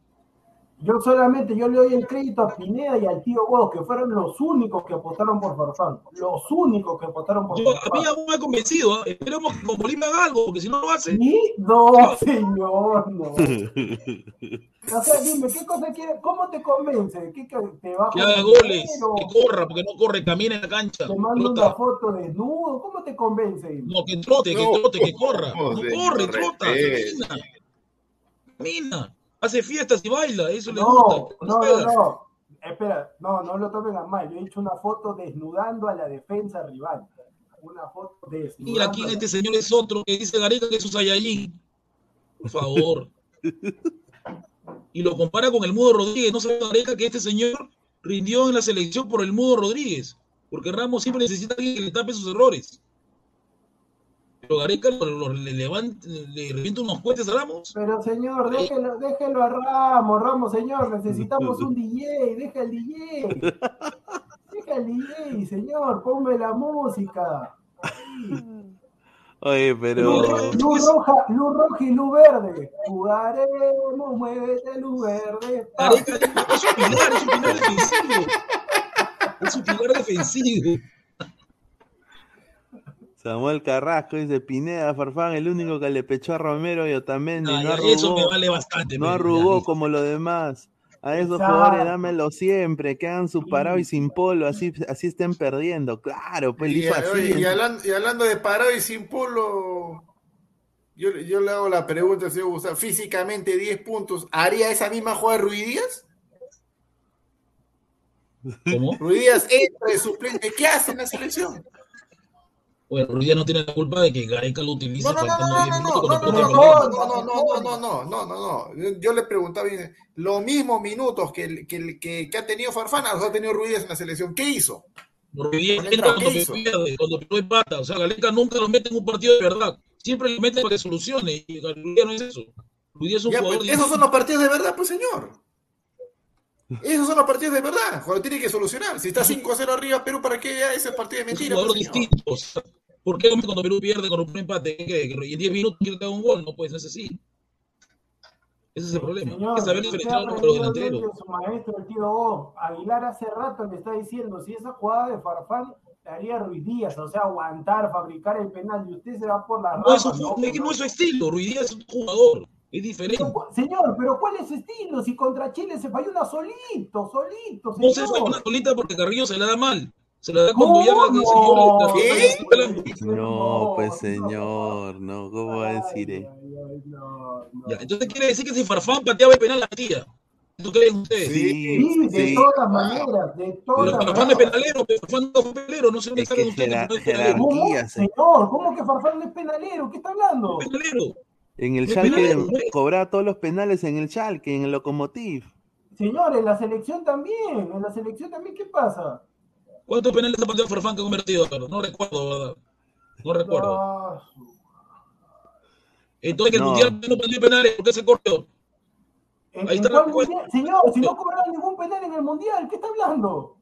Yo solamente, yo le doy el crédito a Pineda y al tío Godos, que fueron los únicos que apostaron por Farfán. Los únicos que apostaron por Yo, a mí Farfán. aún me ha convencido. ¿ah? Esperemos que con Bolivia haga algo, porque si no lo hace. ¿Sí? No, [laughs] señor, no. O sea, dime, ¿qué cosa quiere? ¿Cómo te convence? ¿Qué, que te va a Que haga goles, o que corra, porque no corre, camina en la cancha. Te mando trota. una foto desnudo. ¿Cómo te convence? No, que trote, que trote, que corra. no, No corre, trota, camina. Camina. Hace fiestas y baila, eso le No, gusta. no, no, no. Espera, no, no lo tomen a mal. Yo he hecho una foto desnudando a la defensa rival. Una foto desnudando. Mira, aquí en este señor es otro que dice Gareca que es un Saiyajin. Por favor. Y lo compara con el Mudo Rodríguez. No sabe Gareca que este señor rindió en la selección por el Mudo Rodríguez. Porque Ramos siempre necesita a alguien que le tape sus errores. Pero Gareca lo, lo- le, levanta, le revienta unos cohetes a Ramos. Pero señor, déjelo, déjelo a Ramos, Ramos, señor, necesitamos un DJ, deja el DJ. [laughs] Deja el DJ, señor, ponme la música. Oye, pero. Luz roja, luz roja y luz verde. Jugaremos, muévete, luz verde. Gareca es un pilar, es un pilar defensivo. Es un pilar defensivo. Samuel Carrasco dice Pineda Farfán, el único que le pechó a Romero y Otamendi, no arrugó, eso me vale bastante. no arrugó como los demás. A esos Exacto. jugadores dámelo siempre, que hagan su parado y sin polo, así, así estén perdiendo. Claro, pues Y, así. y hablando, y hablando de parado y sin polo, yo, yo le hago la pregunta, señor Gustavo, físicamente 10 puntos, ¿haría esa misma jugada Ruiz Díaz? ¿Cómo? Ruiz Díaz entra de suplente, ¿qué hace en la selección? Bueno, Ruiz no tiene la culpa de que Gareca lo utilice No, no, no, no, 10 no, no, no, la no, pelota no, perdida. no, no, no, no, no, no, no, no. Yo- le preguntaba bien, los mismos minutos que, que, que, que ha tenido Farfana, los ha tenido Ruiz en la selección. ¿Qué hizo? Ruiz entra cuando pierde, cuando empata. O sea, Gareca nunca lo mete en un partido de verdad. Siempre lo mete para que solucione. Y Ruiz no es eso. Ruiz es un Ya, jugador pues, esos son los partidos de verdad, pues señor. Esos son los partidos de verdad, cuando tiene que solucionar. Si está 5-0 arriba Perú, ¿para qué ya ese partido de es un mentira? jugador pues, distinto. ¿Por qué cuando Perú pierde con un empate ¿qué que en 10 minutos quiere haga un gol? No puede ser así. Ese es el problema. Hay que saber diferenciar entre los delanteros. su maestro, el tío. Aguilar hace rato le está diciendo, si esa jugada de Farfán le haría Ruiz Díaz, o sea, aguantar, fabricar el penal, y usted se va por la No es, ramas, fu- es que no es su estilo. Ruiz Díaz es un jugador. Es diferente. Pero, Señor, pero ¿cuál es su estilo? Si contra Chile se falló una solito, solito, No se fue una solita porque Carrillo se la da mal. Se la da ya ¿Cómo? que se pelota. No, pues no. señor, no, ¿cómo va a decir? no, no. Ya, entonces quiere decir que si Farfán pateaba el penal la metía. ¿Tú creen ustedes? Sí, Sí, de sí. todas maneras, de todas Pero Farfán es maneras. penalero, pero Farfán nunca fue penalero, no sé dónde Es sacan ustedes no es se- Señor, ¿cómo que Farfán no es penalero? ¿Qué está hablando? Es penalero. En el Es Schalke ¿no? cobraba todos los penales en el Schalke, en el Lokomotiv. Señor, en la selección también, en la selección también, ¿qué pasa? ¿Cuántos penales ha pateado Farfán que ha convertido? No recuerdo, ¿verdad? No recuerdo. Entonces que el No. Mundial no pateó penales, ¿por qué se corrió? ¿en- Ahí está la mundial? Señor, si no cobraron ningún penal en el mundial, ¿qué está hablando?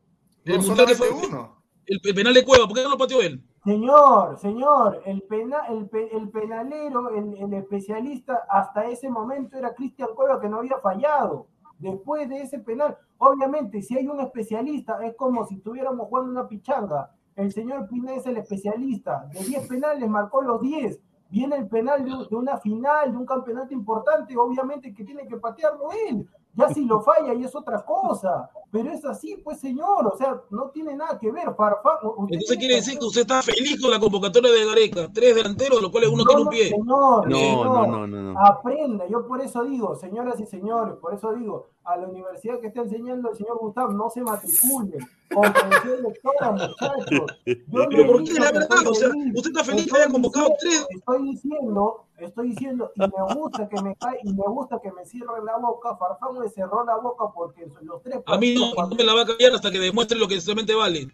El No, Mundial que fue uno. el, el penal de Cueva, ¿por qué no lo pateó él? Señor, señor, el, pena, el, pe- el penalero, el, el especialista, hasta ese momento era Cristian Cueva que no había fallado. Después de ese penal, obviamente, si hay un especialista, es como si estuviéramos jugando una pichanga. El señor Pineda es el especialista. De 10 penales marcó los 10. Viene el penal de, de una final, de un campeonato importante, obviamente que tiene que patearlo él. Ya si lo falla y es otra cosa. Pero es así, pues señor, o sea, no tiene nada que ver. Farfán, Entonces quiere que decir que usted está feliz con la convocatoria de Gareca. Tres delanteros, de los cuales uno no, tiene un pie. Señor, No, señor, no, no, no, no. Aprenda, yo por eso digo, señoras y señores, por eso digo, a la universidad que está enseñando el señor Gustavo, no se matriculen. Comprensión lectora, muchachos. Yo Pero ¿por qué? La verdad, o sea, usted está feliz que haya convocado diciendo- tres. Estoy diciendo, estoy diciendo, y me gusta que me cae, y me gusta que me cierre la boca. Farfán me cerró la boca porque los tres A mí no, no me la va a callar hasta que demuestre lo que solamente vale.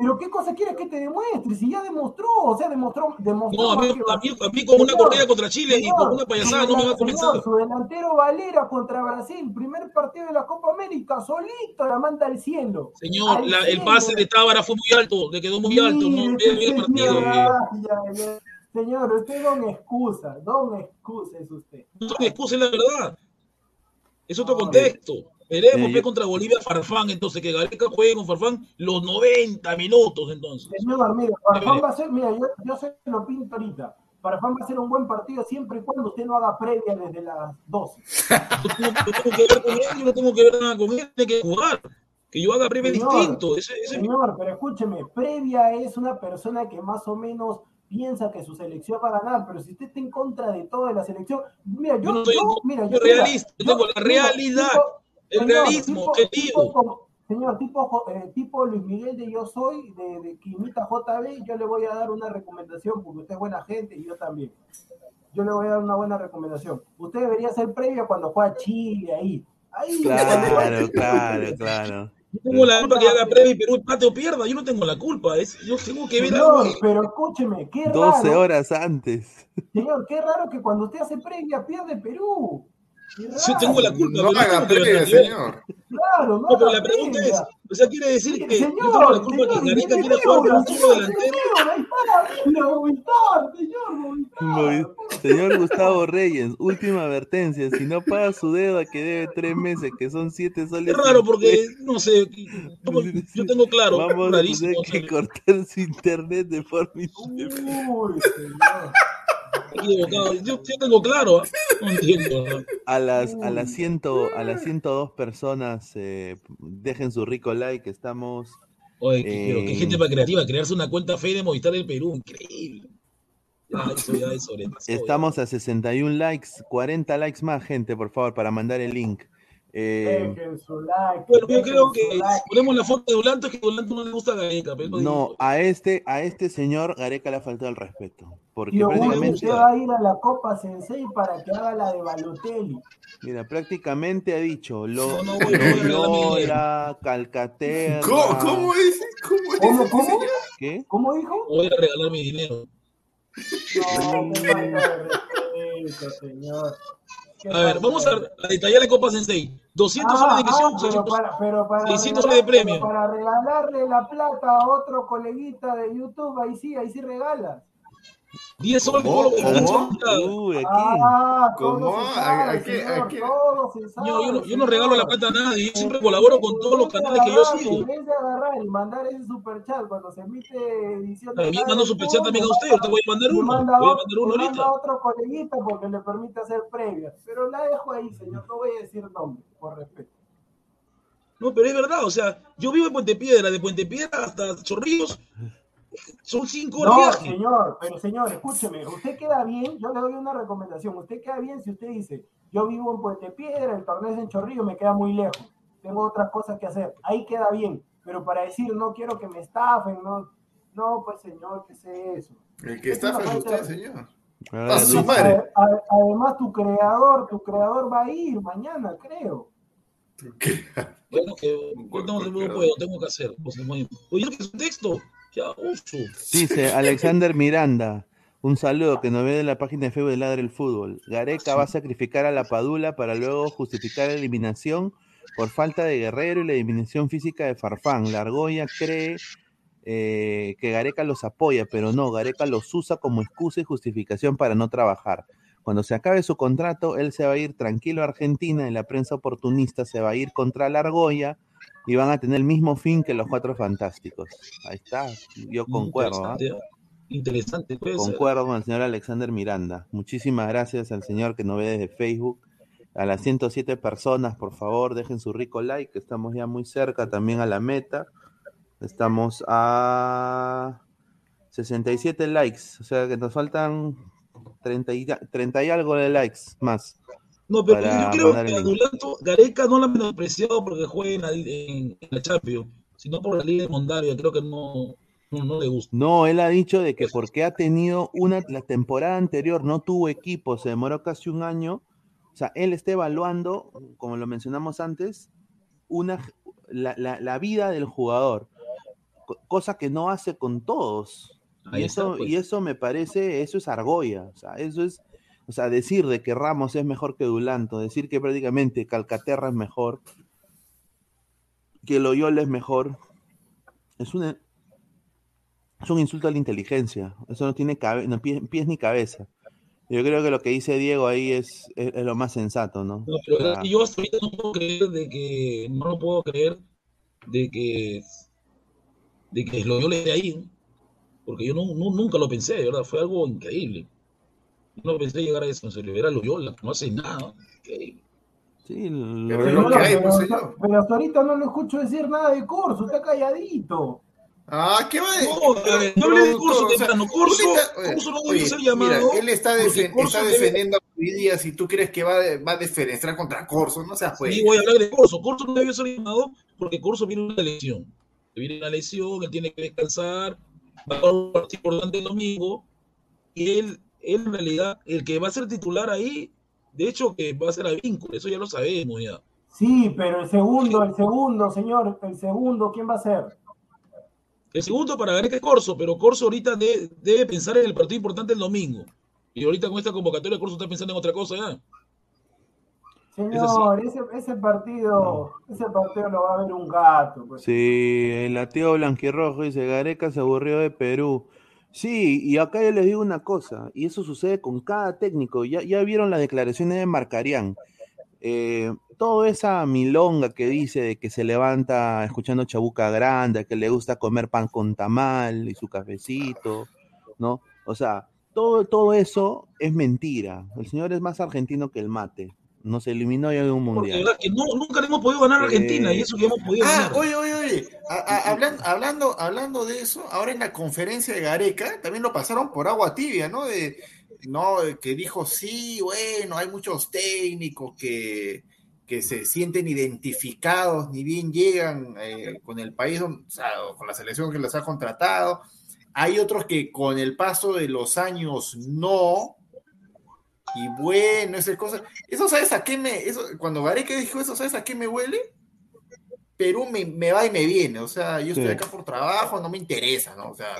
Pero qué cosa quieres que te demuestre, si ya demostró, o sea, demostró, demostró No, a mí, a mí, a mí con una corrida contra Chile y con una payasada no me va a convencer. Su delantero Valera contra Brasil, primer partido de la Copa América, solito la manda al cielo. Señor, Al la- el pase de Tábara fue muy alto, le quedó muy alto, no el partido. señor. Señor, usted don excusa, don excusa es usted. No son excusas, la verdad. Es otro contexto. Veremos Eh, ve yo- contra Bolivia Farfán, entonces que Gareca juegue con Farfán los 90 minutos entonces. Señor, mira, Farfán va a ser, mira, yo, yo se lo pinto ahorita. Farfán va a ser un buen partido siempre y cuando usted no haga previa desde las 12. [laughs] Yo tengo, yo tengo que ver con él, yo no tengo que ver nada con él, tiene que jugar. Que yo haga Señor, distinto. Ese, ese es mi- Señor, pero escúcheme, previa es una persona que más o menos piensa que su selección va a ganar, pero si usted está en contra de toda la selección, mira, yo, Yo no soy- yo, mira, yo, mira, realista, yo tengo la realidad, el señor, realismo, tipo- objetivo. tipo señor, tipo, eh, tipo Luis Miguel de Yo Soy, de, de que imita JB, yo le voy a dar una recomendación, porque usted es buena gente y yo también. Yo le voy a dar una buena recomendación. Usted debería hacer previa cuando juega Chile ahí. Ahí, Claro, claro, claro. Yo tengo la culpa que haga previa y Perú empate o pierda. Yo no tengo la culpa. Es, yo tengo que ver algo. Señor, pero escúcheme, qué 12 raro, horas antes. señor, qué raro que cuando usted hace previa pierde Perú. Yo tengo la culpa. No pero yo haga realidad. señor. Claro, no, No, pero la pregunta es, o sea, quiere decir que yo Señor, tengo la culpa señor, que Gareca ¿qué quiere jugar con un solo delantero. Señor, ahí está, la Movistar, señor, Movistar. Movi- Señor Gustavo Reyes, última advertencia. Si no paga su deuda que debe tres meses, que son siete soles. Es raro porque, no sé, yo tengo claro, Vamos a tener que cortar su internet de forma. Uy, señor. Yo, yo tengo claro, ¿ah? no entiendo. A las, a las, ciento, a las 102 personas, eh, dejen su rico like, estamos... Oye, que- pero qué eh, gente para creativa, crearse una cuenta fe de Movistar del Perú, increíble. Ya, eso ya es sobrepasó, ya. Estamos a 61 likes, 40 likes más, gente, por favor, para mandar el link. Eh, Dejen su like. Bueno, yo creo que like. ponemos la foto de Dulanto, es que Dulanto no le gusta a Gareca. pero no, a este, a este señor Gareca le ha faltado el respeto. Porque prácticamente, usted va a ir a la Copa Sensei para que haga la de Balotelli. mira, prácticamente ha dicho lo, No, no voy- no voy a regalar mi Loyola, Calcaterra. ¿Cómo, cómo dice? ¿Cómo dice? ¿Cómo, cómo? ¿Qué? ¿Cómo dijo? Voy a regalar mi dinero. No, falta de respeto, señor. A ver, vamos a, detallar la Copa Sensei. 200 soles de Ah, inscripción, ah, pero 600 para, pero para 600 regalar- soles de premio. Para regalarle la plata a otro coleguita de YouTube, ahí sí, ahí sí regalas. 10 soles ¿Cómo? por lo ¿Cómo? Uy, aquí. Ah, ¿Cómo? ¿A- sabe, a qué- a qué? Yo, yo no, yo regalo la plata a nadie, yo siempre colaboro con todos los canales que yo sigo. Agarrar y mandar ese superchat cuando se emite edición También mando superchat también a usted, ahorita voy a mandar uno, manda voy a otro- mandar uno le manda ahorita. otro coleguita porque le permite hacer previas. Pero la dejo ahí, señor, no voy a decir nombre, por respeto. No, pero es verdad, o sea, yo vivo en Puente Piedra, de Puente Piedra hasta Chorrillos, son 5 horas No, viaje. señor, pero señor, escúcheme, usted queda bien, yo le doy una recomendación, usted queda bien si usted dice, yo vivo en Puente Piedra, el torneo es en Chorrillo, me queda muy lejos, tengo otras cosas que hacer, ahí queda bien, pero para decir, no quiero que me estafen, no, no, pues señor, ¿qué es eso? El que está es usted, señor. Ahora, A su dice- madre. A- a- además, tu creador, tu creador va a ir mañana, creo. Bueno, que no, no puedo, tengo que hacer. Pues, no Oye, ¿qué es un texto? Dice [laughs] Alexander Miranda, un saludo que nos ve de la página de Facebook de Ladre el Fútbol. Gareca va a sacrificar a la Padula para luego justificar la eliminación por falta de Guerrero y la eliminación física de Farfán. La Argolla cree eh, que Gareca los apoya, pero no, Gareca los usa como excusa y justificación para no trabajar. Cuando se acabe su contrato, él se va a ir tranquilo a Argentina y la prensa oportunista se va a ir contra la Argolla y van a tener el mismo fin que los cuatro fantásticos. Ahí está, yo concuerdo. ¿ah? Interesante, ser. Concuerdo con el señor Alexander Miranda. Muchísimas gracias al señor que nos ve desde Facebook. A las 107 personas, por favor, dejen su rico like, estamos ya muy cerca también a la meta. Estamos a 67 likes, o sea que nos faltan 30 y, 30 y algo de likes más. No, pero yo creo que a Gareca no la ha menospreciado porque juega en la, en, en la Champions, sino por la Liga de Mondavia. Creo que no, no, no le gusta. No, él ha dicho de que porque ha tenido una, la temporada anterior no tuvo equipo, se demoró casi un año. O sea, él está evaluando, como lo mencionamos antes, una, la, la- la vida del jugador, co- cosa que no hace con todos. Ahí y, está, eso, pues. y eso me parece, eso es argolla. O sea, eso es, o sea, decir de que Ramos es mejor que Dulanto, decir que prácticamente Calcaterra es mejor, que Loyola es mejor, es una, es un insulto a la inteligencia. Eso no tiene cabe- no, pie- pies ni cabeza. Yo creo que lo que dice Diego ahí es, es, es lo más sensato, ¿no? No, pero O sea, yo hasta ahorita no puedo creer de que, no lo puedo creer de que, de que Loyola esté ahí, ¿no? porque yo no, no- nunca lo pensé, verdad, fue algo increíble. No pensé llegar a eso, en serio, era Loyola, no hace nada, sí, lo- Pero lo- lo que hay, pero, pues, señor. pero hasta ahorita no lo escucho decir nada de Corso, está calladito. Ah, ¿qué va a No, a ver, no hablé de Corso temprano, Corso, Corso no debe ser llamado. Mira, él está, defen- Corso está debe- defendiendo a Luis Díaz y tú crees que va, a- va a defenestrar contra Corso, no seas pues. Sí, voy a hablar de Corso. Corso no debe ser llamado porque Corso viene una lesión. Viene una lesión, él tiene que descansar, va a jugar un partido importante el domingo, y él, él en realidad, el que va a ser titular ahí, de hecho que va a ser a vínculo, eso ya lo sabemos ya. Sí, pero el segundo, el segundo, señor, el segundo, ¿quién va a ser? El segundo para Gareca es Corso, pero Corso ahorita de- debe pensar en el partido importante el domingo. Y ahorita con esta convocatoria Corso está pensando en otra cosa ya. Señor, ese, ese partido, ese partido lo va a ver un gato. pues. Sí, el lateo blanquirrojo dice, Gareca se aburrió de Perú. Sí, y acá yo les digo una cosa, y eso sucede con cada técnico. Ya, ya vieron las declaraciones de Marcarián. Eh, toda esa milonga que dice de que se levanta escuchando Chabuca Grande, que le gusta comer pan con tamal y su cafecito, ¿no? O sea, todo, todo eso es mentira. El señor es más argentino que el mate. Nos eliminó ya de un mundial. Porque, que no, nunca le hemos podido ganar a Argentina y eso que hemos podido Ah, ganar. oye, oye, oye. A- a- hablando, hablando, hablando de eso, ahora en la conferencia de Gareca también lo pasaron por agua tibia, ¿no? De, no, que dijo, sí, bueno, hay muchos técnicos que, que se sienten identificados, ni bien llegan eh, con el país, o sea, con la selección que los ha contratado. Hay otros que con el paso de los años no. Y bueno, esas cosas. Eso, ¿sabes a qué me.? Eso, cuando Gareca dijo eso, ¿sabes a qué me huele? Perú me, me va y me viene. O sea, yo estoy Sí. acá por trabajo, no me interesa, ¿no? O sea.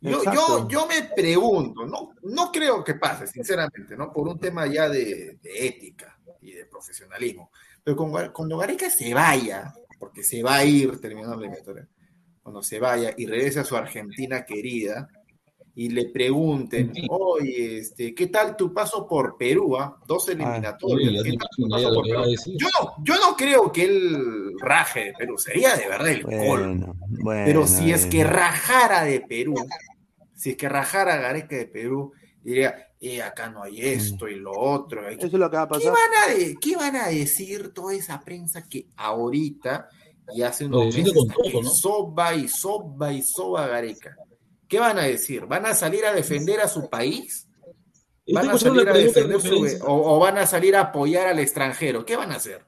Yo, yo, yo me pregunto, no, no creo que pase, sinceramente, ¿no? Por un tema ya de, de ética y de profesionalismo. Pero con cuando Gareca se vaya, porque se va a ir terminando la eliminatoria, cuando se vaya y regrese a su Argentina querida y le pregunten, oye, este, ¿qué tal tu paso por Perú? ah? Dos eliminatorias. Uy, ya ¿qué te tal tu imagino paso ya lo por que va a Perú? decir. Yo no, yo no creo que él raje de Perú, sería de verdad el colmo. Bueno, bueno. Pero si es que rajara de Perú, si es que rajara Gareca de Perú, diría, eh, acá no hay esto y lo otro. hay Eso es lo que va a ¿Qué pasar. van a, de- qué van a decir toda esa prensa que ahorita y hace unos meses con está que todo, ¿no? soba y soba y soba Gareca? ¿Qué van a decir? ¿Van a salir a defender a su país? ¿Van a salir a defender su... o, o van a salir a apoyar al extranjero? ¿Qué van a hacer?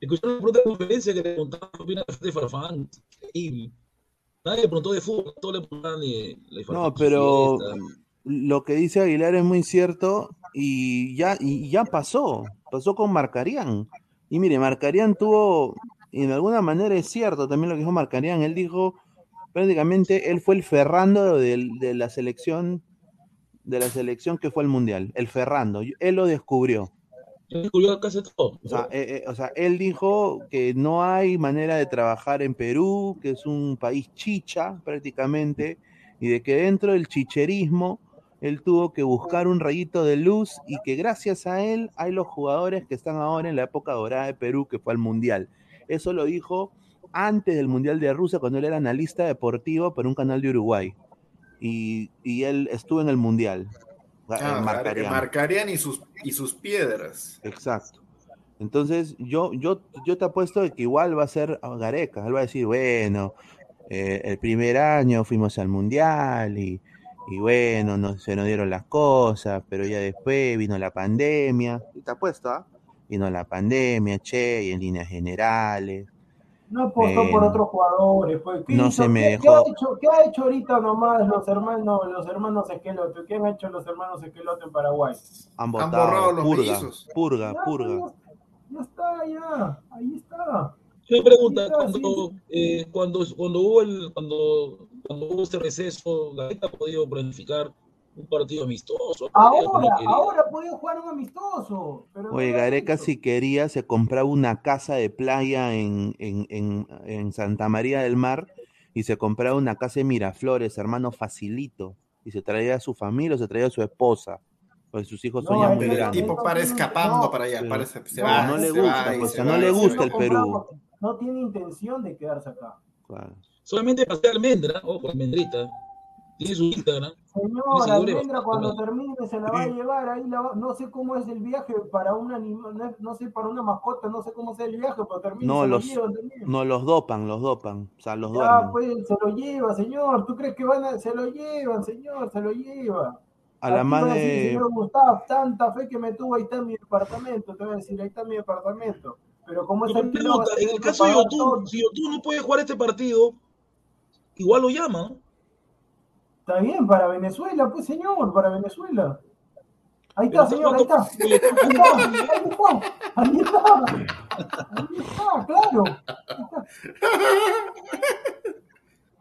Escucharon la pregunta de conferencia que le preguntaban qué opina de Farfán. Y nadie le preguntó de fútbol, todos le preguntaban de la No, pero lo que dice Aguilar es muy cierto y ya, y ya pasó, pasó con Marcarián. Y mire, Marcarián tuvo, y de alguna manera es cierto también lo que dijo Marcarián, él dijo, prácticamente él fue el Ferrando de, la selección, de la selección que fue al Mundial, el Ferrando, él lo descubrió. descubrió casi todo. O sea, eh, eh, o sea, él dijo que no hay manera de trabajar en Perú, que es un país chicha prácticamente, y de que dentro del chicherismo él tuvo que buscar un rayito de luz y que gracias a él hay los jugadores que están ahora en la época dorada de Perú, que fue al Mundial. Eso lo dijo antes del Mundial de Rusia, cuando él era analista deportivo para un canal de Uruguay. Y, y él estuvo en el Mundial. Ah, y sus, y sus piedras. Exacto. Entonces, yo, yo, yo te apuesto de que igual va a ser Gareca. Él va a decir, bueno, eh, el primer año fuimos al mundial y, y bueno, no, se nos dieron las cosas, pero ya después vino la pandemia. Y te apuesto, ¿ah? Vino la pandemia, che, y en líneas generales. No apostó por Bueno. otros jugadores. Pues. ¿Qué No hizo? se me ¿Qué- dejó. ¿qué, ha hecho, qué ha hecho ahorita nomás los hermanos, los hermanos Esquelote? ¿Qué han hecho los hermanos Esquelote en Paraguay? Han borrado los purga, mellizos. purga, Ya, purga. Ya está, ya. Ahí está. Me pregunta, está, cuando, eh, cuando, cuando hubo el, cuando, cuando hubo este receso, la gente ha podido planificar un partido amistoso. Ahora, ahora podía jugar un amistoso. Pero Oye, no Gareca si quería se compraba una casa de playa en, en, en, en Santa María del Mar y se compraba una casa de Miraflores, hermano, facilito. Y se traía a su familia o se traía a su esposa. Pues sus hijos son No, muy Pero el grandes. tipo para escapando para allá, Sí. para, se, se No, va, no le se gusta, va y pues, se no va le gusta va. el Perú. No tiene intención de quedarse acá. Claro. Solamente pasé almendra, ojo, almendrita. Tiene su Instagram. Señor, seguidores Almendra cuando termine se la va a llevar ahí, la va- no sé cómo es el viaje para un animal, no sé, para una mascota, no sé cómo sea el viaje, pero termina No, se los, lo llevan también. no, los dopan, los dopan. O sea, los Ya, duermen. pues, se lo lleva, señor, ¿tú crees que van a, se lo llevan, señor, se lo lleva? A la a decir, de... señor Gustavo, tanta fe que me tuvo, ahí está mi departamento, te voy a decir, ahí está mi departamento. Pero como es Pero el pregunta, en el caso de Yotun, si Yotun no puede jugar este partido, igual lo llama, ¿no? Está bien, para Venezuela, pues señor, para Venezuela. Ahí está, señor, ahí está. Ahí está, ahí está, ahí está. Ahí está, claro.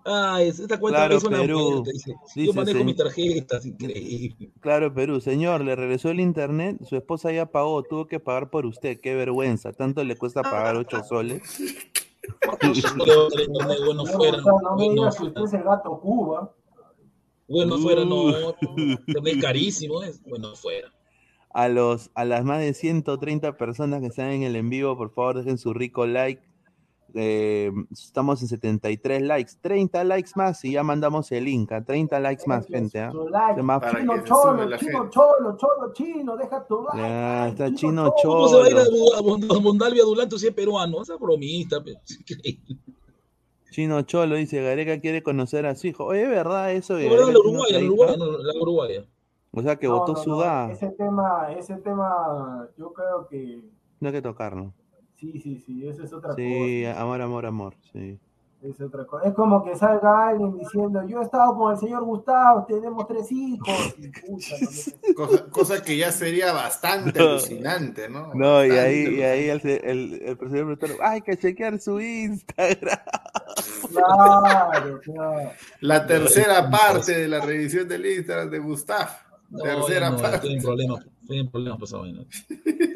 Ah, es- esta cuenta Claro, es una Perú. muerte, dice. Yo manejo mi tarjeta, es increíble. Claro, Perú. Señor, le regresó el internet, su esposa ya pagó, tuvo que pagar por usted. Qué vergüenza. Tanto le cuesta pagar ocho soles. no me bueno digas que fuera, usted es el bueno fuera, no, Uh. internet carísimo, es bueno fuera. A, los, a las más de 130 personas que están en el en vivo, por favor, dejen su rico like. Eh, estamos en 73 likes, 30 likes más y ya mandamos el link, a 30 likes más, gente. ¿ah? Like. Más- Para Chino cholo, chino cholo, cholo, chino, deja tu like. Ya, está chino ¿Cómo se va a ir a, cholo. a Mond- a Mondalvi adulando si es peruano? Esa bromista, pero es increíble. Chino cholo dice, Gareca quiere conocer a su hijo. Oye, ¿es verdad eso? de La verdad, Uruguaya, otra la hija? Uruguaya, no, la Uruguaya. O sea que No, votó no, no, Sudá. Ese tema, ese tema, yo creo que No hay que tocarlo. sí, sí, sí, eso es otra Sí, cosa. amor, amor, amor. Sí. Es otra cosa. Es como que salga alguien diciendo, yo he estado con el señor Gustavo, tenemos tres hijos. Y, no [laughs] Cosa, cosa que ya sería bastante No. alucinante, ¿no? No, y ahí, y ahí el, el, el presidente preguntó, hay que chequear su Instagram. Claro, claro. La tercera parte de la revisión del Instagram de Gustav. No, tercera no, parte. estoy en problemas, estoy en problemas por.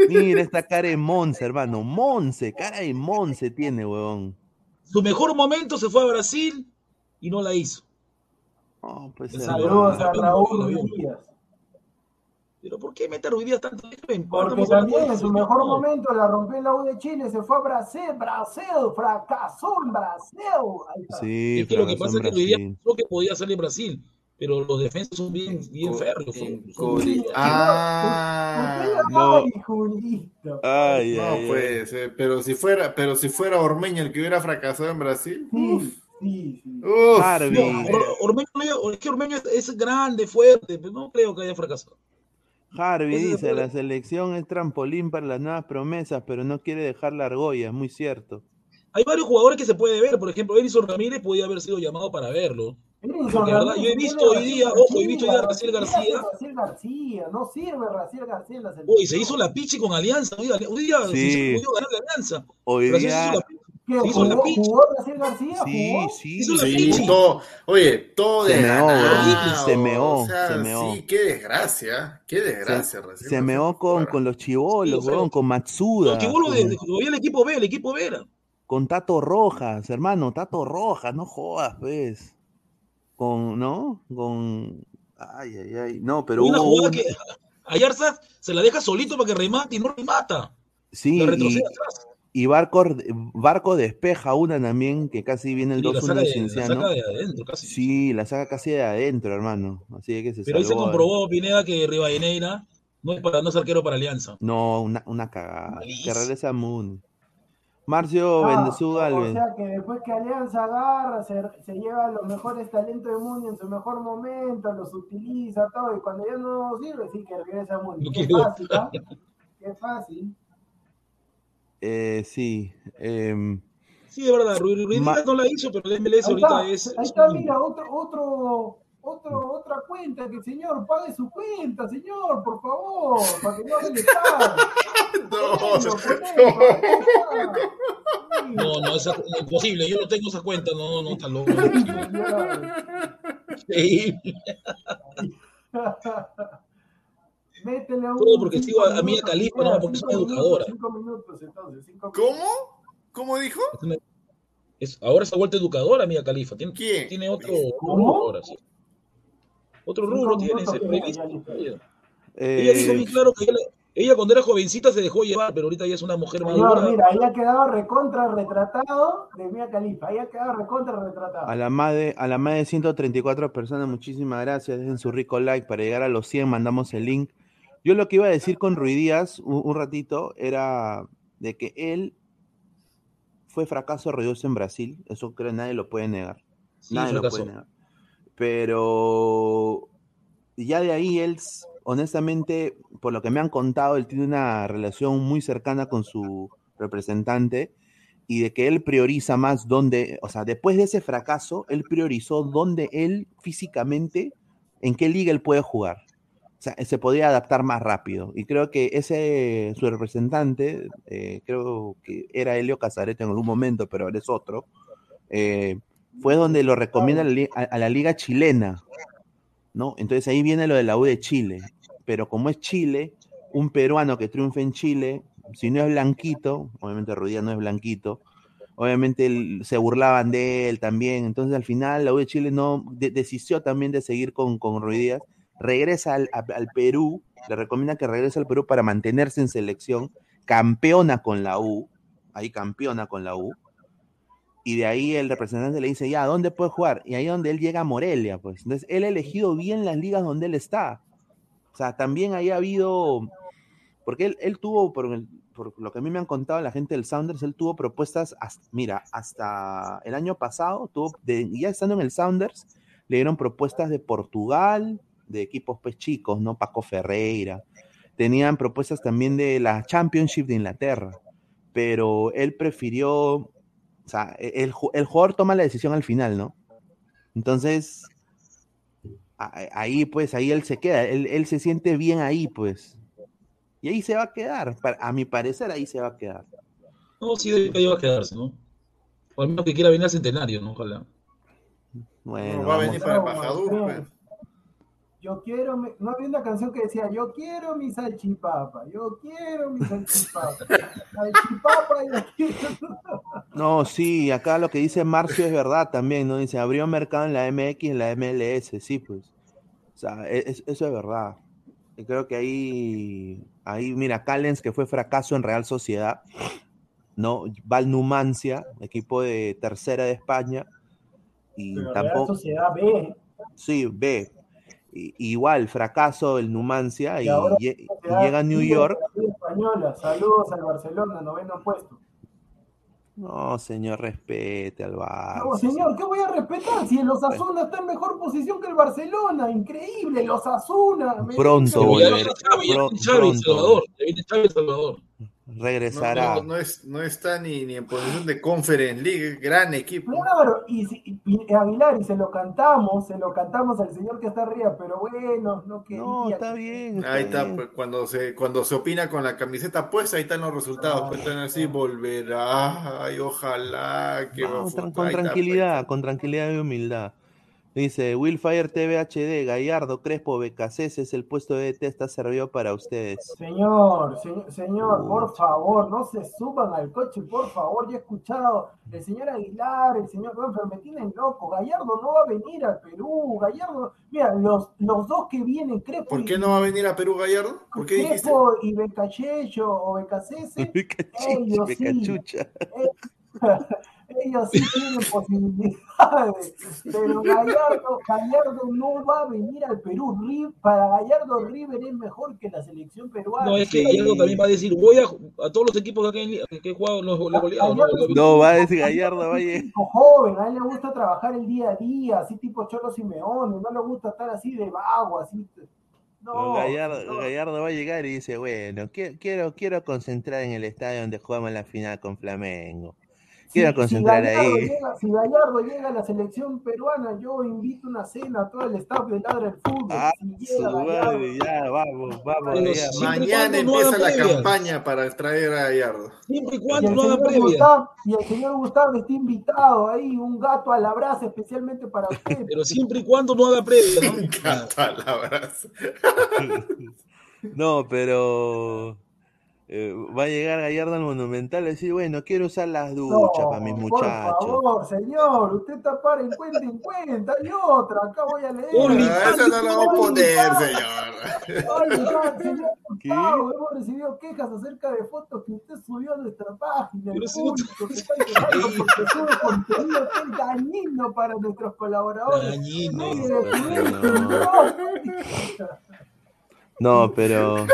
Mira esta cara de Monse, hermano. Monse, cara de Monse tiene, huevón. Su mejor momento se fue a Brasil y no la hizo. Oh, pues, Saludos a Raúl Ruiz Díaz. Pero ¿por qué mete a Ruiz Díaz tanto? Porque estamos también en su mejor no. momento la rompió en la U de Chile, se fue a Brasil, Brasil, fracasó en Brasil. Sí, Es que lo que pasa en es que Ruiz Díaz pensó que podía salir Brasil, pero los defensas son bien, bien Co- férreos. Ah, no. Ay, no ay, puede ser. Pero si fuera, pero si fuera Ormeño el que hubiera fracasado en Brasil. Sí, sí, sí. Uf, Harvey. No, Or- Ormeño, es que Ormeño es, es grande, fuerte, pero no creo que haya fracasado. Harvey es dice, la selección es trampolín para las nuevas promesas, pero no quiere dejar la argolla, muy cierto. Hay varios jugadores que se puede ver, por ejemplo, Edison Ramírez podía haber sido llamado para verlo. Porque, verdad, yo he visto hoy día, ojo, he visto hoy día a Raciel García. Raciel García, no sirve Raciel García en la selección. Uy, se hizo la pichi con Alianza, hoy, hoy día Sí. se pudo ganar la Alianza. Hoy día, hizo la. ¿Qué, se hizo la jugó, pichi. jugó Raciel García? sí, ¿Jugó? sí. Hizo la Sí, todo, oye, todo Se de meó, ganado, se meó, o sea, se meó. Sí, qué desgracia, qué desgracia. Se, se meó con, con los chivolos, Sí, o sea, weón, con Matsuda, Los chibolos de, con, de- el equipo B, el equipo B era. con Tato Rojas, hermano, Tato Rojas, no jodas, pues. Con, ¿no? Con... Ay, ay, ay. No, pero una hubo jugada que Ayarza se la deja solito para que remate y no remata. Sí, La y, atrás. y Barco, Barco despeja una también, que casi viene el Sí, la 2-1 saca de la Cienciano. saca de adentro casi. Sí, la saca casi de adentro, hermano. Así que se Pero ahí se salvó. comprobó, Pineda, que Rivadeneira no es, para, no es arquero para Alianza. No, una, una cagada. Que regresa Moon. Marcio Ah, Bendezú o sea que después que Alianza agarra, se, se lleva los mejores talentos de Muni en su mejor momento, los utiliza, todo, y cuando ya no sirve, sí que regresa a Muni. No Qué fácil, ¿ah? Qué fácil. Eh, sí. em, Sí, es verdad, Ruiz Ruiz no la hizo, pero el MLS ahorita está, es. ahí es está, mira, otro, otro, otro, otra cuenta, que el señor pague su cuenta, señor, por favor, para que no Estado. [laughs] No, no. No, no, esa, imposible, yo no tengo esa cuenta, no, no, está loco. Sí, Sí. [laughs] Métele un Todo porque sigo a- a minutos, Khalifa, mira, no, porque es una educadora. Cinco minutos, entonces, cinco ¿Cómo? ¿Cómo dijo? Es una- es- ahora se ha vuelto educadora, Mía Califa. Tiene, ¿Quién? tiene otro, ¿Cómo? ahora, sí. Otro rubro tiene, minutos, es ya, revista. ya, listo. Ella, eh, ella dijo bien claro que ella, ella cuando era jovencita se dejó llevar, pero ahorita ya es una mujer Señor, madura. mira, ahí ha quedado recontra retratado de Mia Califa, ahí ha quedado recontra retratado. a la más de, a la más de 134 personas, muchísimas gracias. Dejen su rico like para llegar a los 100. Mandamos el link. Yo lo que iba a decir con Ruiz Díaz un, un ratito era de que él fue fracaso ruidoso en Brasil. Eso creo que nadie lo puede negar. Sí, Nadie lo puede negar. Pero ya de ahí él, honestamente, por lo que me han contado, él tiene una relación muy cercana con su representante y de que él prioriza más donde, o sea, después de ese fracaso, él priorizó dónde él físicamente, en qué liga él puede jugar. O sea, se podía adaptar más rápido. Y creo que ese, su representante, eh, creo que era Helio Casarete en algún momento, pero es otro, eh, fue donde lo recomienda a la, liga chilena, ¿no? Entonces ahí viene lo de la U de Chile. Pero como es Chile, un peruano que triunfe en Chile, si no es blanquito, obviamente Ruidía no es blanquito, obviamente se burlaban de él también, entonces al final la U de Chile no de- desistió también de seguir con, con Ruiz Díaz, regresa al, al Perú, le recomienda que regrese al Perú para mantenerse en selección, campeona con la U, ahí campeona con la U, y de ahí el representante le dice, ya, ¿dónde puede jugar? Y ahí donde él llega a Morelia, pues. Entonces, él ha elegido bien las ligas donde él está. O sea, también ahí ha habido, porque él, él tuvo, por, el, por, lo que a mí me han contado la gente del Sounders, él tuvo propuestas, hasta, mira, hasta el año pasado, tuvo, ya estando en el Sounders, le dieron propuestas de Portugal, de equipos pues chicos, ¿no? Paco Ferreira. Tenían propuestas también de la Championship de Inglaterra, pero él prefirió o sea, e, el, el, jugador toma la decisión al final, ¿no? Entonces, ahí pues, ahí él se queda, él, él, se siente bien ahí, pues. Y ahí se va a quedar, a mi parecer ahí se va a quedar. No, sí, ahí va a quedarse, ¿no? O al menos que quiera venir al centenario, ¿no? Ojalá. Bueno, no, va a venir para pues. Yo quiero, mi... no había una canción que decía, yo quiero mi salchipapa, yo quiero mi salchipapa, [laughs] salchipapa y la quiero. No, sí, acá lo que dice Marcio es verdad también, ¿no? Dice, abrió mercado en la MX y en la MLS, sí, pues. O sea, e, es, eso es verdad. Y creo que ahí, ahí, mira, Callens, que fue fracaso en Real Sociedad, ¿no? Val Numancia, equipo de tercera de España, y Pero tampoco... Real Sociedad B. Sí, B, igual fracaso el Numancia y, y, y llega a New York. Española. Saludos al Barcelona, noveno puesto. No, señor, respete al Barça. No, señor, ¿qué voy a respetar? Si el Osasuna está en mejor posición que el Barcelona, increíble, el Osasuna. Pronto volverá. Pronto. Salvador. Regresará. No, no, no, es, no está ni, ni, en posición de Conference League, gran equipo. Claro, y, y, y, Aguilar, y se lo cantamos, se lo cantamos al señor que está arriba, pero bueno, no quería. No, está bien. Está ahí bien. está, pues, cuando se, cuando se opina con la camiseta puesta, ahí están los resultados. Pues están así, volverá, ay, ojalá que no, con, con tranquilidad, está, con tranquilidad y humildad. Dice Willfire TV HD, Gallardo, Crespo, Becasés es el puesto de DT está servido para ustedes. Señor, señor, señor por favor, no se suban al coche, por favor. Ya he escuchado el señor Aguilar, el señor Benfer, me tienen loco. Gallardo no va a venir al Perú. Gallardo, mira, los, los dos que vienen, Crespo. ¿Por qué no va a venir a Perú Gallardo? ¿Por qué Crespo dijiste? y Becachello o Becasés. [laughs] ellos sí. [laughs] ellos sí tienen [laughs] posibilidades, pero Gallardo, Gallardo no va a venir al Perú. Para Gallardo, River es mejor que la selección peruana. No, es que Gallardo también va a decir, voy a, a todos los equipos que, que he jugado los, los goleados. No, no, va a decir Gallardo, vaya. joven, a él le gusta trabajar el día a día, así tipo Cholo Simeone, no le gusta estar así de vago, así. No, Gallardo, no. Gallardo, va a llegar y dice, bueno, quiero, quiero concentrar en el estadio donde jugamos la final con Flamengo. Quiero si, concentrar si Gallardo ahí. Llega, si Gallardo llega a la selección peruana, yo invito una cena a todo el staff de Ladra el Fútbol. Ah, si su madre, ya, vamos, vamos. Ya. Mañana empieza la campaña para traer a Gallardo. Siempre y cuando y no haga previa. Gustavo, y el señor Gustavo está invitado ahí, un gato a la brasa especialmente para usted. [laughs] Pero siempre y cuando no haga previa. ¿no? [laughs] un gato a la brasa. [laughs] no, pero eh, va a llegar Gallardo al Monumental y decir, bueno, quiero usar las duchas no, para mis muchachos. Por favor, señor, usted está para en cuenta en cuenta. Hay otra, acá voy a leer. No, esa no la va a poner, señor. Señor Gustavo, hemos recibido quejas acerca de fotos que usted subió a nuestra página. Pero el público que está quejando porque sube contenido que es dañino para nuestros colaboradores. Dañino. No, pero...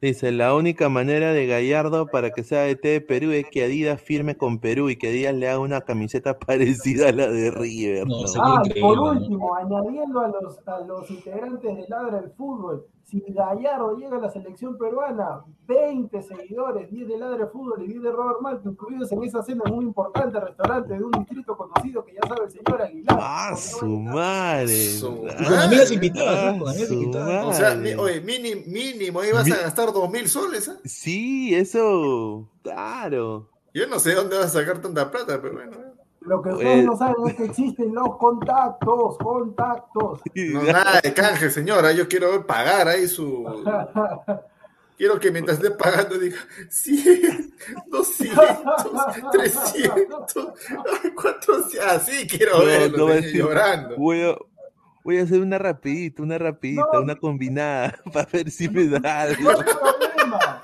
Dice, la única manera de Gallardo para que sea DT de Perú es que Adidas firme con Perú y que Adidas le haga una camiseta [laughs] parecida a la de River. No, ¿no? sería Ah, por ¿no? último, añadiendo a los, a los integrantes de Ladra el Fútbol, si Gallardo llega a la selección peruana, 20 seguidores, 10 de Ladra el Fútbol y 10 de Robert Malto, incluidos en esa cena muy importante restaurante de un distrito conocido que ya sabe el señor Aguilar. Ah, su no madre. Su Con amigas invitadas, Ah, ¿no? Con amigas su invitadas. O sea, oye, mínimo, mínimo ahí vas a gastar dos mil soles. ¿eh? Sí, eso, claro. Yo no sé dónde vas a sacar tanta plata, pero bueno. Lo que ustedes Eh. no saben es que existen los contactos, contactos. [laughs] No, nada de canje, señora. Yo quiero ver pagar ahí su. [laughs] Quiero que mientras esté pagando diga 100, 200, 300, 400. Así quiero No, verlo, no decir, llorando. Voy a, voy a hacer una rapidita, una rapidita, No. una combinada [laughs] para ver si me da algo. No hay problema.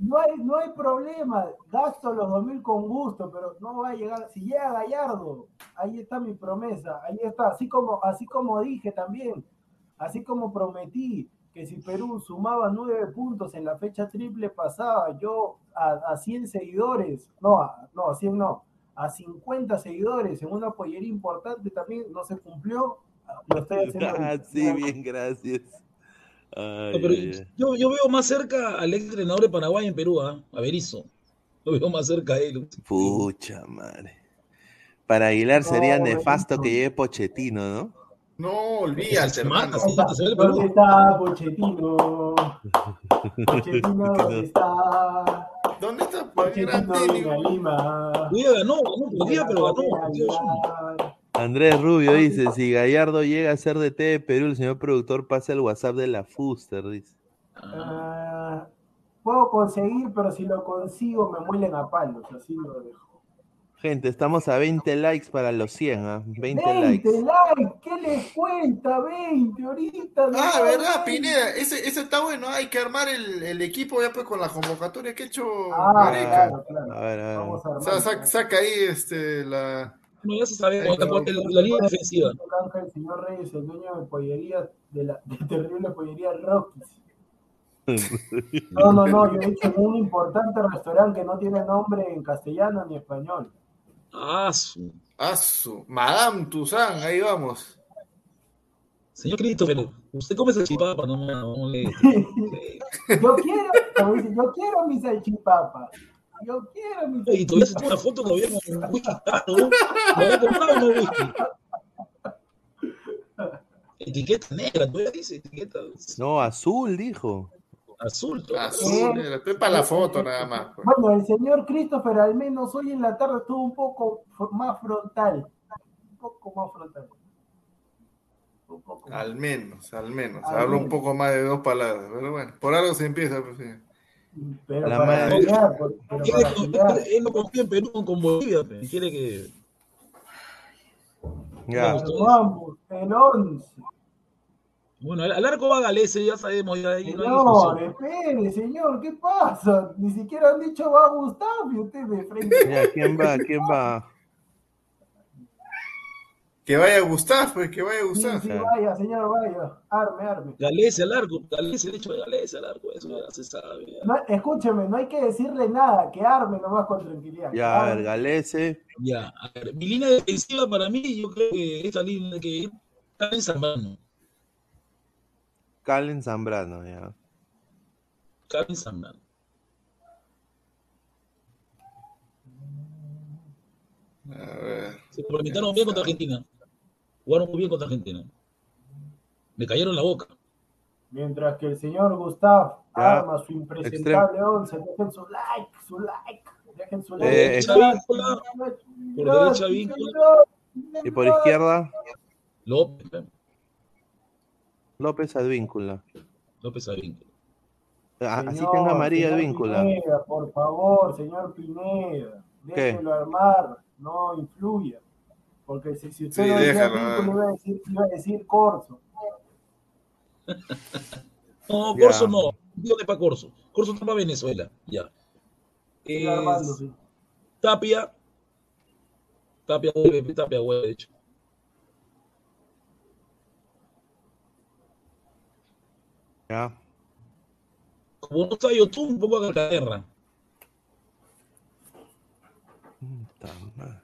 No hay, no hay problema, gasto los 2000 con gusto, pero no va a llegar, si llega Gallardo, ahí está mi promesa, ahí está, así como, así como dije también, así como prometí que si Perú sumaba nueve puntos en la fecha triple pasada, yo a, a 100 seguidores, no, a, no, a 100 no, a 50 seguidores en una pollería importante también no se cumplió, lo estoy [laughs] haciendo. Ah, sí, bien, gracias. Ay, No, pero ay, ay. yo, yo veo más cerca al ex entrenador de Paraguay en Perú, ¿ah? a Berizzo. Lo veo más cerca a él. Pucha madre. Para Aguilar sería No, nefasto que llegue Pochettino, ¿no? No, olvídate, mata, sí, ¿Dónde está Pochettino? Pochettino, [laughs] ¿dónde está? ¿Dónde está Pochettino? Lima. Ganó, ganó pero ganó. Andrés Rubio dice, si Gallardo llega a ser DT de Perú, el señor productor pasa el WhatsApp de la Fuster, dice. Ah, puedo conseguir, pero si lo consigo me muelen a palos, así lo dejo. Gente, estamos a 20 likes para los 100, ¿ah? 20 20 likes. likes, ¿qué les cuenta? 20 ahorita. Ah, no, ¿verdad, no. Pineda? Ese, ese está bueno. Hay que armar el, el equipo ya pues con la convocatoria que ha hecho Ah, Gareca. claro, claro. A ver, a ver. Vamos a O sea, armar. saca, saca ahí este, la... No, ya se sabe cómo está Pero- la, línea defensiva. Ángel, señor Reyes, el dueño de pollería, de la de terrible pollería Rockies. [laughs] No, no, no, yo he dicho en un importante restaurante que no tiene nombre en castellano ni español. Ah, su- Asu, Madame Toussaint, ahí vamos. Señor Christopher, usted come salchipapa, no, no, no le- [laughs] Yo quiero, como dice, yo quiero mi salchipapa. Yo quiero mi Y todavía una foto todavía con whisky. ¿no? ¿Lo había comprado no whisky? Etiqueta negra, todavía dice etiqueta No, azul, dijo. azul. todo. Azul, estoy para la foto nada más. pues. Bueno, el señor Christopher al menos hoy en la tarde estuvo un poco más frontal. Un poco más frontal. Un poco más. Al menos, al menos. Al Hablo un menos. poco más de dos palabras. Pero bueno, por algo se empieza. Pues, sí. Pero La para madre. pero para él no confía en Perú con Bolivia, pe. quiere que. Ya. Vamos, el 11. Bueno, al, arco va Galese, ya sabemos, ya ahí no Señor, espere, señor, ¿qué pasa? Ni siquiera han dicho va a Gustavo y usted de frente. Ya, ¿quién va? ¿Quién va? Que vaya a gustar, pues, que vaya a gustar. sí, vaya, señor, vaya. Arme, arme. Galese al arco, Galese, el hecho de Galese al arco, eso ya se sabe. ya. No, escúcheme, no hay que decirle nada, que arme nomás con tranquilidad. Ya, a ver. Galese. Ya, a ver, mi línea defensiva para mí, yo creo que esta línea que está en Zambrano. Calen Zambrano, ya. Karen Zambrano. A ver. Se complementaron bien contra Argentina. Jugaron muy bien contra Argentina. Me cayeron la boca. Mientras que el señor Gustav Ya. arma su impresentable 11, dejen su like, su like, dejen su Eh, like. derecha víncula, por derecha víncula. Y por izquierda, López, pe. López Advíncula. López Advíncula. Ah, Así Señor, tenga María Advíncula. Pineda, por favor, señor Pineda, ¿Qué? déjelo armar, no influya. Porque si, si usted Sí, no decía iba a decir, iba a decir Corso. [laughs] No. Corso no. Digo que para Corso. Corso está para Venezuela. Ya. Es armando, sí. Tapia. Tapia vuelve, Tapia vuelve, de hecho. Ya. Como no está YouTube, un poco a Calcaterra. Puta madre.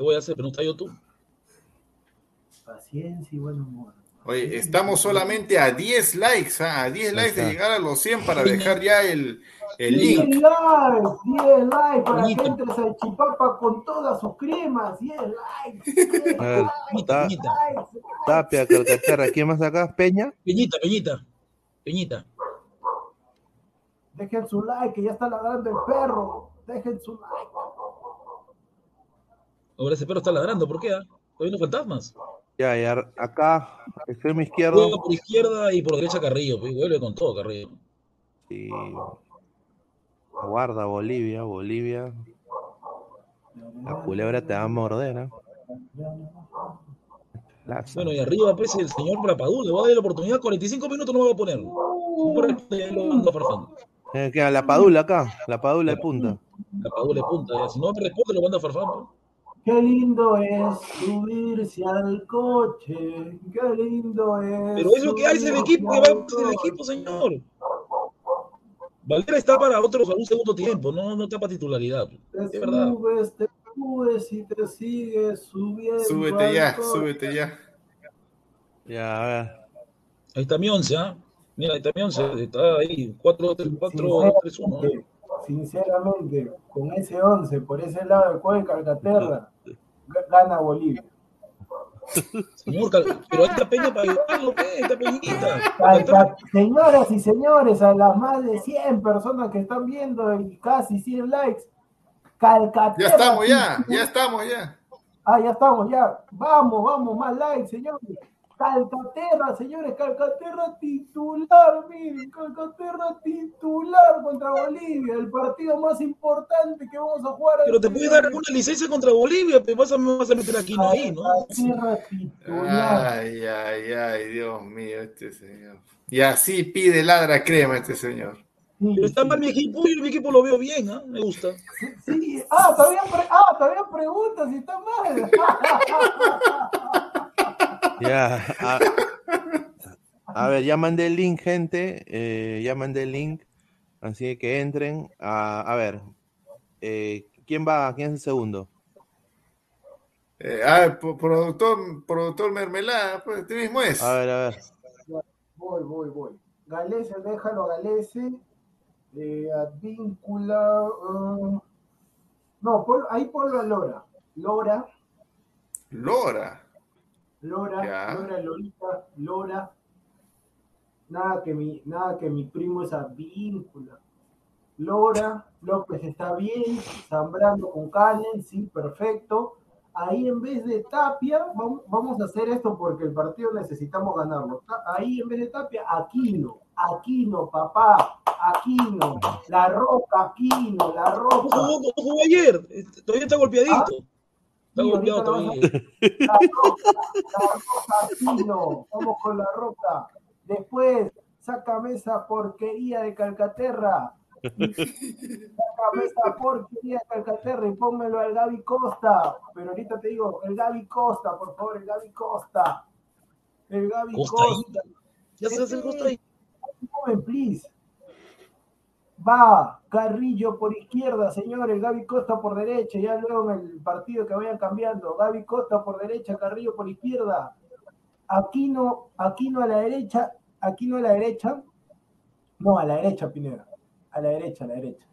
¿Qué voy a hacer? Pero no está YouTube. Paciencia y buen humor. Oye, estamos solamente a 10 likes, ¿ah? a 10 likes de llegar a los 100 para dejar ya el, el 10 link. likes, 10 likes para que Bonito. entre Salchipapa con todas sus cremas, 10 likes. 10 A ver, Peñita, Ta- Peñita. likes. Tapia, Calcaterra. ¿Quién más acá? ¿Peña? Peñita, Peñita. Peñita. Dejen su like, que ya está ladrando el perro. Dejen su like. Ahora ese perro está ladrando. ¿Por qué? ah? ¿Está viendo fantasmas? Ya, y ar- acá, extremo Juega izquierdo. por izquierda y por derecha Carrillo. pues, vuelve con todo Carrillo. Sí. Guarda Bolivia, Bolivia. La culebra te va a morder, ¿eh? Bueno, y arriba, pues, el señor Brapadú le va a dar la oportunidad. 45 minutos no va a poner. Ya. Eh, ¿qué? la Padula acá, la Padula de punta. La Padula de punta, ya. si no me responde, lo manda a Farfán. ¿no? Qué lindo es subirse al coche, qué lindo es. Pero es lo que hay, es el equipo que va el equipo, señor. Valera está para otro, para un segundo tiempo, no, no está para titularidad. Te Es verdad. subes, te subes y te sigues subiendo. Súbete ya, coche. súbete ya. Ya, a ver. Ahí está mi once, ¿ah? Mira, ahí está mi once, está ahí, 4, 3, 4, 3, 1. Sinceramente, con ese 11, por ese lado de Cueva Calcaterra, ga- gana Bolivia. Señor, pero está Peña para ayudarlo, ¿qué? Está Peñita. Señoras y señores, a las más de 100 personas que están viendo y casi 100 likes, Calcaterra. Ya estamos, ya, ya estamos, ya. Ah, ya estamos, ya. Vamos, vamos, más likes, señores. Calcaterra, señores, Calcaterra titular, miren, Calcaterra titular contra Bolivia, el partido más importante que vamos a jugar. Pero te puede dar año. una licencia contra Bolivia, pero vas a, me vas a meter aquí, no ahí, ¿no? Calcaterra titular. Ay, ay, ay, Dios mío, este señor. Y así pide ladra crema este señor. Pero está mal mi equipo y mi equipo lo veo bien, ¿ah? Me gusta. Sí, ah, todavía, pre- ah, todavía preguntas si está mal. [laughs] Ya. [laughs] A, a ver, ya mandé el link, gente. eh, ya mandé el link. Así que entren. A, a ver. eh, ¿Quién va? ¿Quién es el segundo? Eh, a ver, pro- productor, productor Mermelada, pues este mismo es. A ver, a ver. Voy, voy, voy. Galese, déjalo a Galese. Eh, Advíncula. uh, no, pon- ahí ponlo a Lora. Lora, Lora. Lora, Ya. Lora, Lorita, Lora. Nada que mi, nada que mi primo es Advíncula. Lora, López está bien, Zambrano con Canen, sí, perfecto. Ahí en vez de Tapia, vamos, vamos a hacer esto porque el partido necesitamos ganarlo. Ahí en vez de Tapia, Aquino, Aquino, papá, Aquino, la roca, Aquino, la ¿Cómo roca. cómo jugó ayer? Todavía está golpeadito. Está Todavía. La roca, la roca, Aquino, vamos con la roca. Después, sácame esa porquería de Calcaterra. Sácame esa porquería de Calcaterra y pónmelo al Gaby Costa. Pero ahorita te digo, el Gaby Costa, por favor, el Gaby Costa. El Gaby Costa. Ya se hace el costa ahí. Joven, please. Va Carrillo por izquierda, señores. Gaby Costa por derecha. Ya luego en el partido que vayan cambiando. Gaby Costa por derecha, Carrillo por izquierda. Aquino, Aquino a la derecha. Aquino a la derecha. No, a la derecha, Pineda. A la derecha, a la derecha.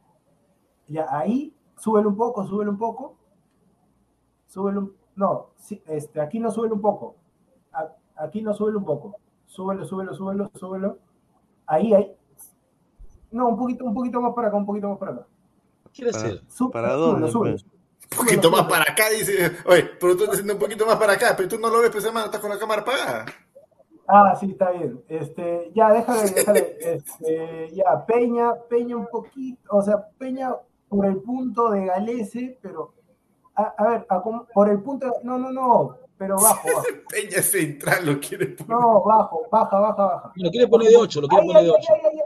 Ya, ahí, súbelo un poco, súbelo un poco. Súbelo un... No, este, aquí no súbelo un poco. Aquí no súbelo un poco. Súbelo, súbelo, súbelo, súbelo. Ahí, ahí. No, un poquito, un poquito más para acá, un poquito más para acá. ¿Qué quiere? Sú- ¿Para dónde, pues? Un poquito más para acá, dice. Oye, pero tú estás haciendo un poquito más para acá, pero tú no lo ves, pues hermano, estás con la cámara apagada. Ah, sí, está bien. Este, ya, déjale, déjale. [laughs] Este, ya, Peña, Peña un poquito, o sea, Peña por el punto de Galese, pero, a, a ver, a por el punto, de- no, no, no, pero bajo, bajo. [laughs] Peña Central lo quiere poner. No, bajo, baja, baja, baja. Lo quiere poner de 8, lo quiere poner de ahí, 8. ahí,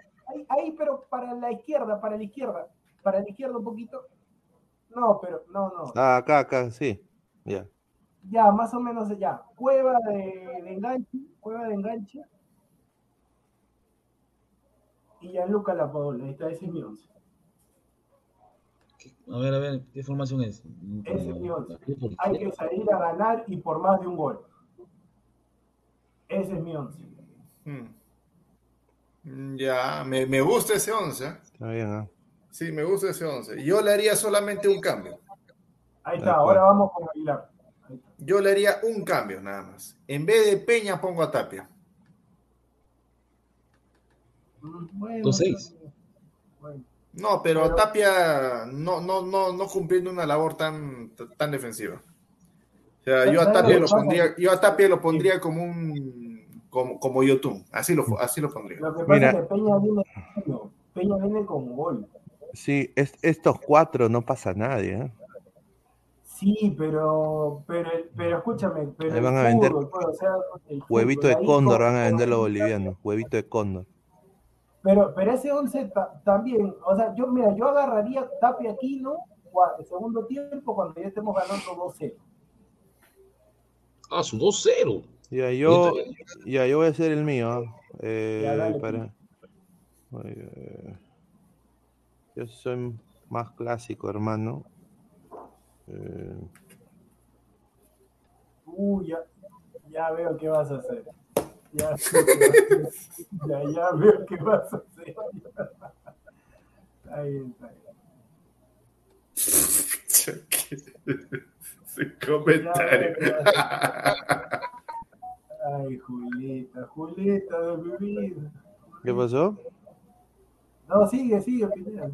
ahí, pero para la izquierda, para la izquierda, para la izquierda un poquito. No, pero, no, no. Ah, acá, acá, sí. Ya. Ya, más o menos ya. Cueva de, de enganche, cueva de enganche. Y Gianluca La Paola, ahí está, ese es mi once. A ver, a ver, ¿qué formación es? Ese es mi once. Hay que salir a ganar y por más de un gol. Ese es mi once. Mm. Ya, me, me gusta ese 11. ¿eh? Está bien, ¿ah? Sí, me gusta ese 11. Yo le haría solamente un cambio. Ahí está, ahora vamos con Aguilar. Yo le haría un cambio nada más. En vez de Peña, pongo a Tapia. Mm, Bueno, Dos seis. bueno. No, pero, Pero- Tapia no, no, no, no cumpliendo una labor tan, tan defensiva. O sea, yo a ¿Sabes Tapia lo pondría, yo a Tapia lo pondría como un como, como Yotun. Así lo, así lo pondría. Lo que pasa Mira. es que Peña viene, Peña viene con gol. Sí, es- estos cuatro no pasa nadie, ¿eh? Sí, pero, pero, pero escúchame, pero Ahí van a vender fútbol, pues, o sea, el Huevito fútbol, de cóndor con- van a vender los bolivianos. Huevito de cóndor. Pero, pero ese 11 también, o sea, yo, mira, yo agarraría Tapia Aquino el segundo tiempo cuando ya estemos ganando 2-0. Ah, su 2-0. Ya, yo, ya, yo voy a hacer el mío. Eh, para... yo soy más clásico, hermano. Eh... Uh, ya, ya veo qué vas a hacer. Ya, ya, ya veo qué vas a hacer. Ahí está. [laughs] Sin comentario. Ay, Julieta, Julieta de mi vida. ¿Qué pasó? No, sigue, sigue, Pineda.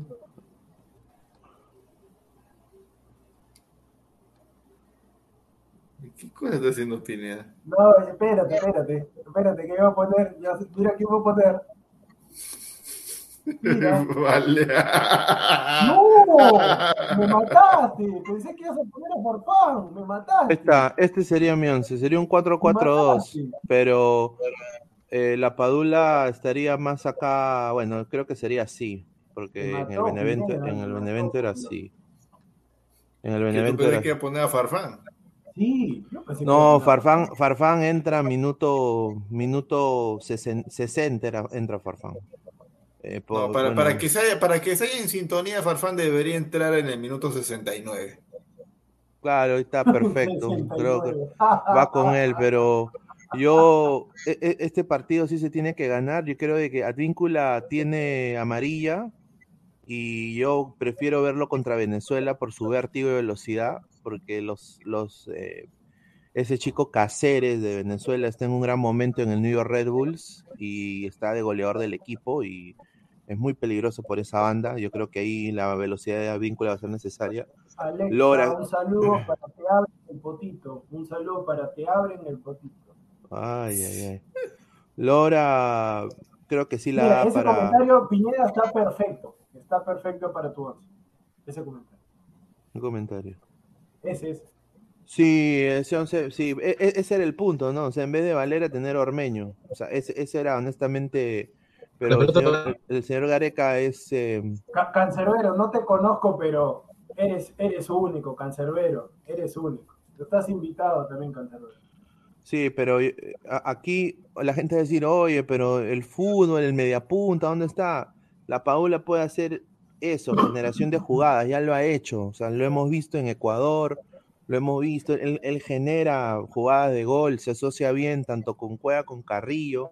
¿Qué cosa está haciendo Pineda? No, espérate, espérate, espérate, que iba a poner, ya, mira que iba a poner. [laughs] Vale. ¡No! ¡Me mataste! Pensé que ibas a poner a Farfán. ¡Me mataste! Esta, este sería mi once. Sería un 4-4-2. Pero eh, la Padula estaría más acá. Bueno, creo que sería así. Porque en el Benevento, en el Benevento era así. En el Benevento ¿Tú era... que poner a Farfán? Sí. No, Farfán, Farfán entra minuto, minuto 60, entra Farfán. Eh, para, que se haya, para que se en sintonía, Farfán debería entrar en el minuto 69. Claro, está perfecto. [laughs] Creo que va con él, pero yo, e, e, este partido sí se tiene que ganar. Yo creo de que Advíncula tiene amarilla y yo prefiero verlo contra Venezuela por su vértigo y velocidad, porque los, los eh, ese chico Cáceres de Venezuela está en un gran momento en el New York Red Bulls y está de goleador del equipo y es muy peligroso por esa banda. Yo creo que ahí la velocidad de vínculo va a ser necesaria. Alexa, un saludo para que abren el potito. Un saludo para que abren el potito. Ay, ay, ay. Lora, creo que sí la Mira, ese comentario, Piñera, está perfecto. Está perfecto para tu voz. Ese comentario. Un comentario. Ese es. Sí, ese, sí, e, e, ese era el punto, ¿no? O sea, en vez de Valera tener Ormeño. O sea, ese, ese era honestamente pero el señor, Gareca es... Eh... Cancerbero, no te conozco, pero eres, eres único, Cancerbero, eres único. Estás invitado también, Cancerbero. Sí, pero eh, aquí la gente va a decir, oye, pero el fútbol, el mediapunta, ¿dónde está? La Paula puede hacer eso, generación de jugadas, ya lo ha hecho, o sea, lo hemos visto en Ecuador, lo hemos visto, él, él genera jugadas de gol, se asocia bien tanto con Cueva con Carrillo,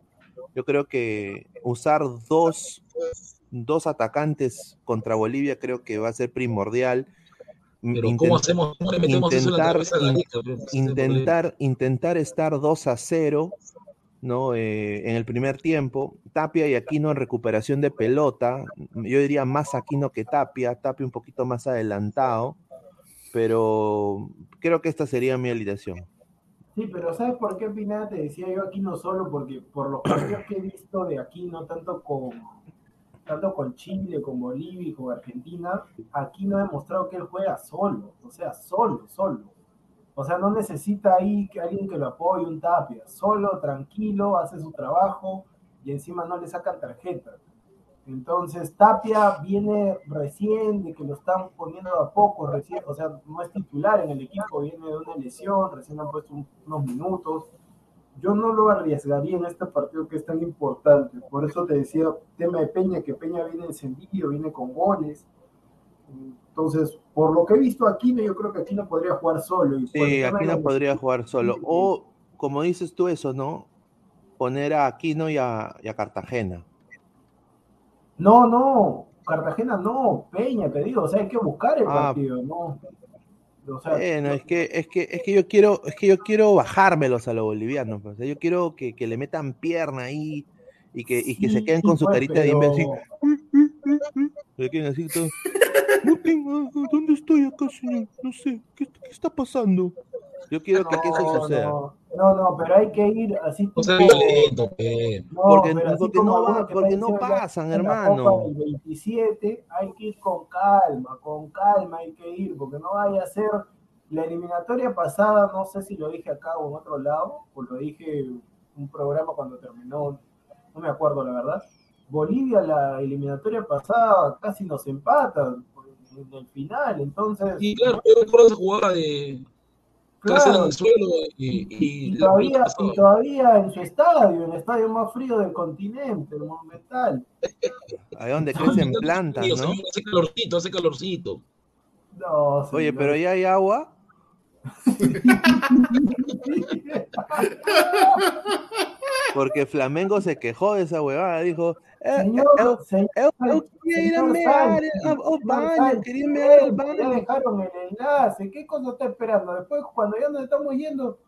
yo creo que usar dos, dos atacantes contra Bolivia creo que va a ser primordial. Pero ¿cómo hacemos? intentar, intentar, intentar estar 2 a 0 ¿no? Eh, en el primer tiempo. Tapia y Aquino en recuperación de pelota. Yo diría más Aquino que Tapia. Tapia un poquito más adelantado. Pero creo que esta sería mi alineación. Sí, pero ¿sabes por qué Pineda te decía yo aquí no solo? Porque por los partidos que he visto de aquí, no tanto con tanto con Chile, con Bolivia y con Argentina, aquí no ha demostrado que él juega solo, o sea, solo, solo. O sea, no necesita ahí que alguien que lo apoye, un tapia, solo, tranquilo, hace su trabajo y encima no le sacan tarjetas. Entonces, Tapia viene recién, de que lo están poniendo a poco, recién, o sea, no es titular en el equipo, viene de una lesión, recién han puesto unos minutos. Yo no lo arriesgaría en este partido que es tan importante. Por eso te decía, tema de Peña, que Peña viene encendido, viene con goles. Entonces, por lo que he visto aquí, yo creo que aquí no podría jugar solo. Y sí, aquí no podría jugar solo. O, como dices tú eso, ¿no? Poner a Aquino y a Cartagena no, no, Cartagena no, Peña, te digo, o sea, hay que buscar el ah, partido, no. bueno, es que, es que, es que yo quiero, es que yo quiero bajármelos a los bolivianos, pues, o sea, yo quiero que, que, le metan pierna ahí y que, y que se queden con su pues, carita de imbécil. [laughs] Así todo. ¿dónde estoy acá, señor? No sé, ¿qué, qué está pasando? Yo quiero que eso suceda. No, no, pero hay que ir así. No sea violento, no, porque, porque no, porque no pasan, hermano. El 27 hay que ir con calma, con calma hay que ir, porque no vaya a ser la eliminatoria pasada, no sé si lo dije acá o en otro lado, o lo dije en un programa cuando terminó, no me acuerdo la verdad, Bolivia la eliminatoria pasada casi nos empata en el final, entonces... Y claro, yo recuerdo esa jugada de... Claro, en el suelo y, y, y, todavía, y, todavía, en su estadio, el estadio más frío del continente, el Monumental. [laughs] Ahí donde crecen plantas, ¿no? Hace calorcito, hace calorcito. No, Oye, pero ahí hay agua. Porque Flamengo se quejó de esa huevada, dijo, eh, eu queria ir a señor mear señor baño, quería mear al Ya baño. dejaron el enlace, ¿qué cosa está esperando? Después, cuando ya nos estamos yendo,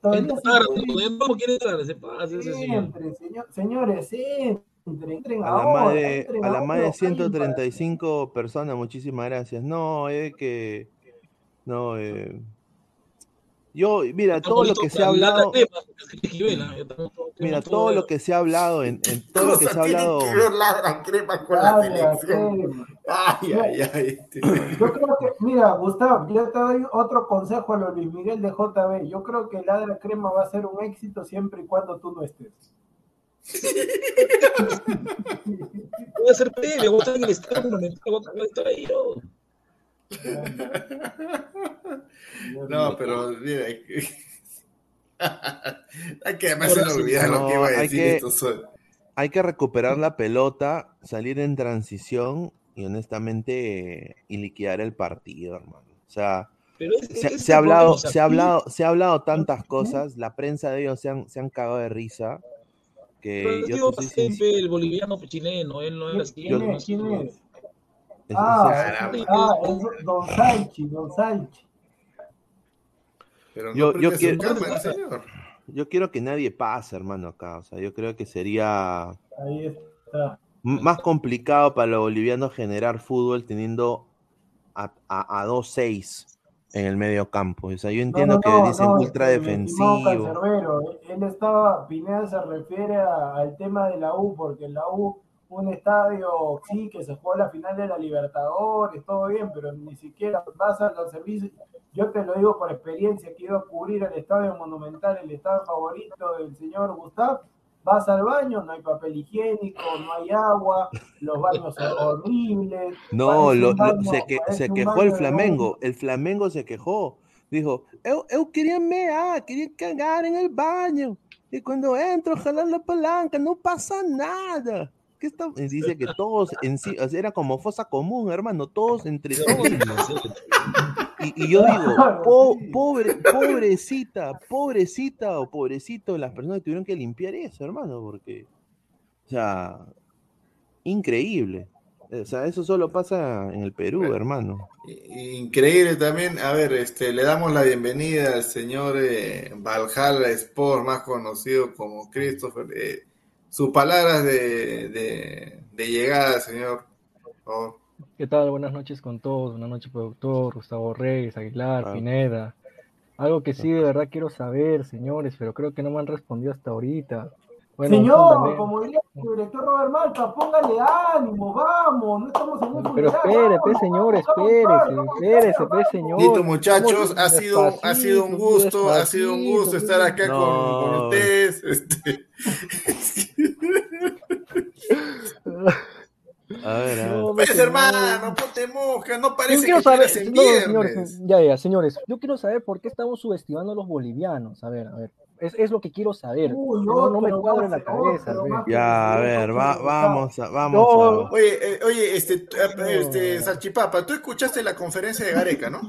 todavía se Entrar, puede- ¿cómo quiere entrar? Se pasa ese señor. Señores, entren, entren A la ahora, más de, entren a la más de vayan para- 135 personas, muchísimas gracias. No, es que. No, eh. Yo, mira, todo lo que se ha hablado. Mira, todo lo que se ha hablado en, en todo lo que se ha hablado. Que ver la crema con la Dale, selección. crema. Ay, ay, ay. este. Yo creo que, mira, Gustavo, yo te doy otro consejo a lo Luis Miguel de JB. Yo creo que Ladra Crema va a ser un éxito siempre y cuando tú no estés. [laughs] Voy a hacer tele, voy a estar en el estadio, voy a estar ahí yo. No, pero mira, hay que- [laughs] hay que además se me olvidar lo que iba a No, hay decir que- esto. Hay que recuperar la pelota, salir en transición y honestamente eh, y liquidar el partido, hermano. O sea, Pero es- se, ha hablado, se ha hablado, se ha hablado tantas cosas, la prensa de ellos se han, se han cagado de risa. Que Pero yo digo, siempre el boliviano chileno, él no era así. ¿Quién no es? ¿Quién es? Es- Ah, ah, es Don Sanchi, Don Sanchi. Pero no Yo- yo quiero- señor. yo quiero que nadie pase, hermano, acá. O sea, yo creo que sería Ahí está. m- más complicado para los bolivianos generar fútbol teniendo a, a, a 2-6 en el medio campo. O sea, yo entiendo No, no, que no, dicen no, ultra este, defensivo. Cancerbero, él- él estaba, Pineda se refiere a- al tema de la U, porque la U, un estadio, sí, que se jugó la final de la Libertadores, todo bien, pero ni siquiera vas a los servicios. Yo te lo digo por experiencia, que iba a cubrir el estadio monumental, el estadio favorito del señor Gustavo. Vas al baño, no hay papel higiénico, no hay agua, los baños son horribles. No, lo- baño- se, que- se quejó el Flamengo. El Flamengo se quejó. Dijo, eu, eu quería mear, quería cagar en el baño. Y cuando entro, jalar la palanca, no pasa nada. ¿Qué está? Dice que todos en sí, o sea, era como fosa común, hermano, todos entre todos. Y, y yo digo, po- pobre, pobrecita, pobrecita o pobrecito las personas que tuvieron que limpiar eso, hermano, porque, o sea, increíble. O sea, eso solo pasa en el Perú, hermano. Increíble también. A ver, este, le damos la bienvenida al señor eh, Valhalla Sport, más conocido como Christopher. Eh, sus palabras de, de, de llegada, señor. ¿Qué tal? Buenas noches con todos. Buenas noches, productor, Gustavo Reyes, Aguilar, Claro. Pineda. Algo que sí de verdad quiero saber, señores, pero creo que no me han respondido hasta ahorita. Bueno, Señor, también- como diría el director Robert Malta, póngale ánimo, vamos, no estamos en un Pero pe, señor, espérese, espérese, pe, señor. Listo, muchachos, ha sido, ha sido un gusto, ha sido un gusto estar acá con, No. con ustedes. Este, [laughs] A ver, a ver. No, pues, hermano, ponte mosca, no Yo parece quiero que saber, en no, señores, ya, ya, señores, yo quiero saber por qué estamos subestimando a los bolivianos. A ver, a ver, es, es lo que quiero saber. Uy, no, no me cuadra en la cabeza. Ya, a ver, va- vamos a, vamos No. a. Oye, eh, oye, este, eh, este, Salchipapa, tú escuchaste la conferencia de Gareca, ¿no?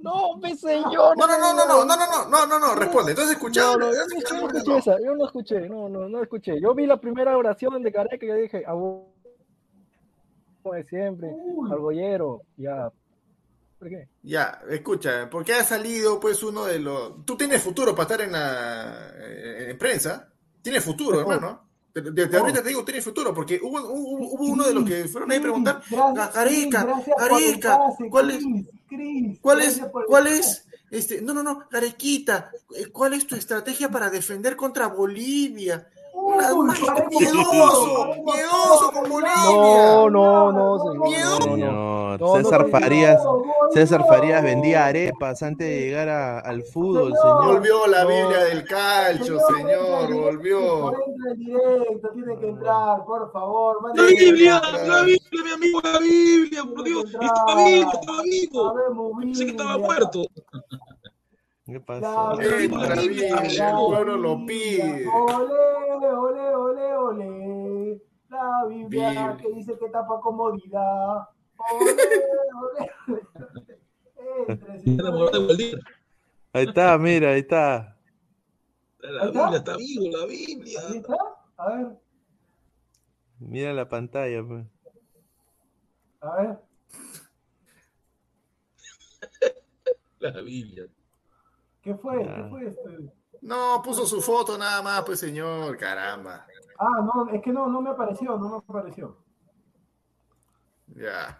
No, mi señor. No, no, no, no, no, no, no, no, no, no, no, responde. Entonces No, escuchado. no, yo no, yo no escuché esa, yo no escuché, no, no, no escuché. Yo vi la primera oración de Gareca y yo dije, a vos, como de siempre, Uy. argollero, ya. ¿Por qué? Ya, escucha, porque ha salido pues uno de los... Tú tienes futuro para estar en la eh, en prensa. Tienes futuro, Mejor. hermano. Desde ahorita te digo, tienes futuro, porque hubo, hubo, hubo uno de los que fueron ahí a preguntar, Gareca, Gareca, ¿cuál es, cuál es, este, no, no, no, Garequita, eh, ¿cuál es tu estrategia para defender contra Bolivia? No, no, no, señor. No, César Farías, César Farías vendía arepas antes de llegar a- al fútbol, Señor. señor. Volvió la. Biblia del calcio, señor, volvió. Directo, tiene que entrar, por favor. La Biblia, la Biblia, mi amigo, la Biblia, por Dios. Estaba vivo, estaba vivo. Pensé que estaba muerto. ¿Qué La pasó? Entra, el pueblo lo pide. Ole, ole, ole, ole. La Biblia Biblia. que dice que tapa comodidad. Ole, ole, ole. Señor. Ahí está, mira, ahí está. La. Biblia está vivo, la Biblia. ¿Ahí está? A ver, Mira la pantalla, pues. a ver. [laughs] La Biblia. ¿Qué fue? ¿Qué fue esto? No, puso su foto nada más, pues señor, caramba. Ah, no, es que no, no me apareció, no me apareció. Ya.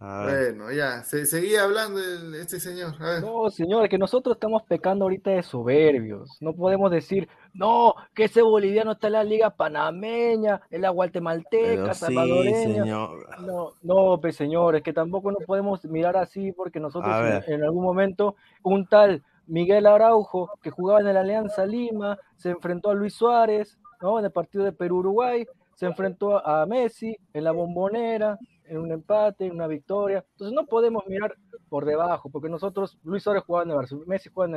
A ver. Bueno, ya. Se, seguía hablando el- este señor. A ver. No, señor, que nosotros estamos pecando ahorita de soberbios. No podemos decir, no, que ese boliviano está en la liga panameña, en la guatemalteca, Pero sí, salvadoreña. señor. No, no, pues señores, que tampoco nos podemos mirar así porque nosotros en algún momento un tal Miguel Araujo que jugaba en el Alianza Lima se enfrentó a Luis Suárez, ¿no? En el partido de Perú-Uruguay, se enfrentó a Messi en la bombonera, en un empate, en una victoria. Entonces no podemos mirar por debajo porque nosotros, Luis Suárez jugaba en el Barcelona, Messi jugaba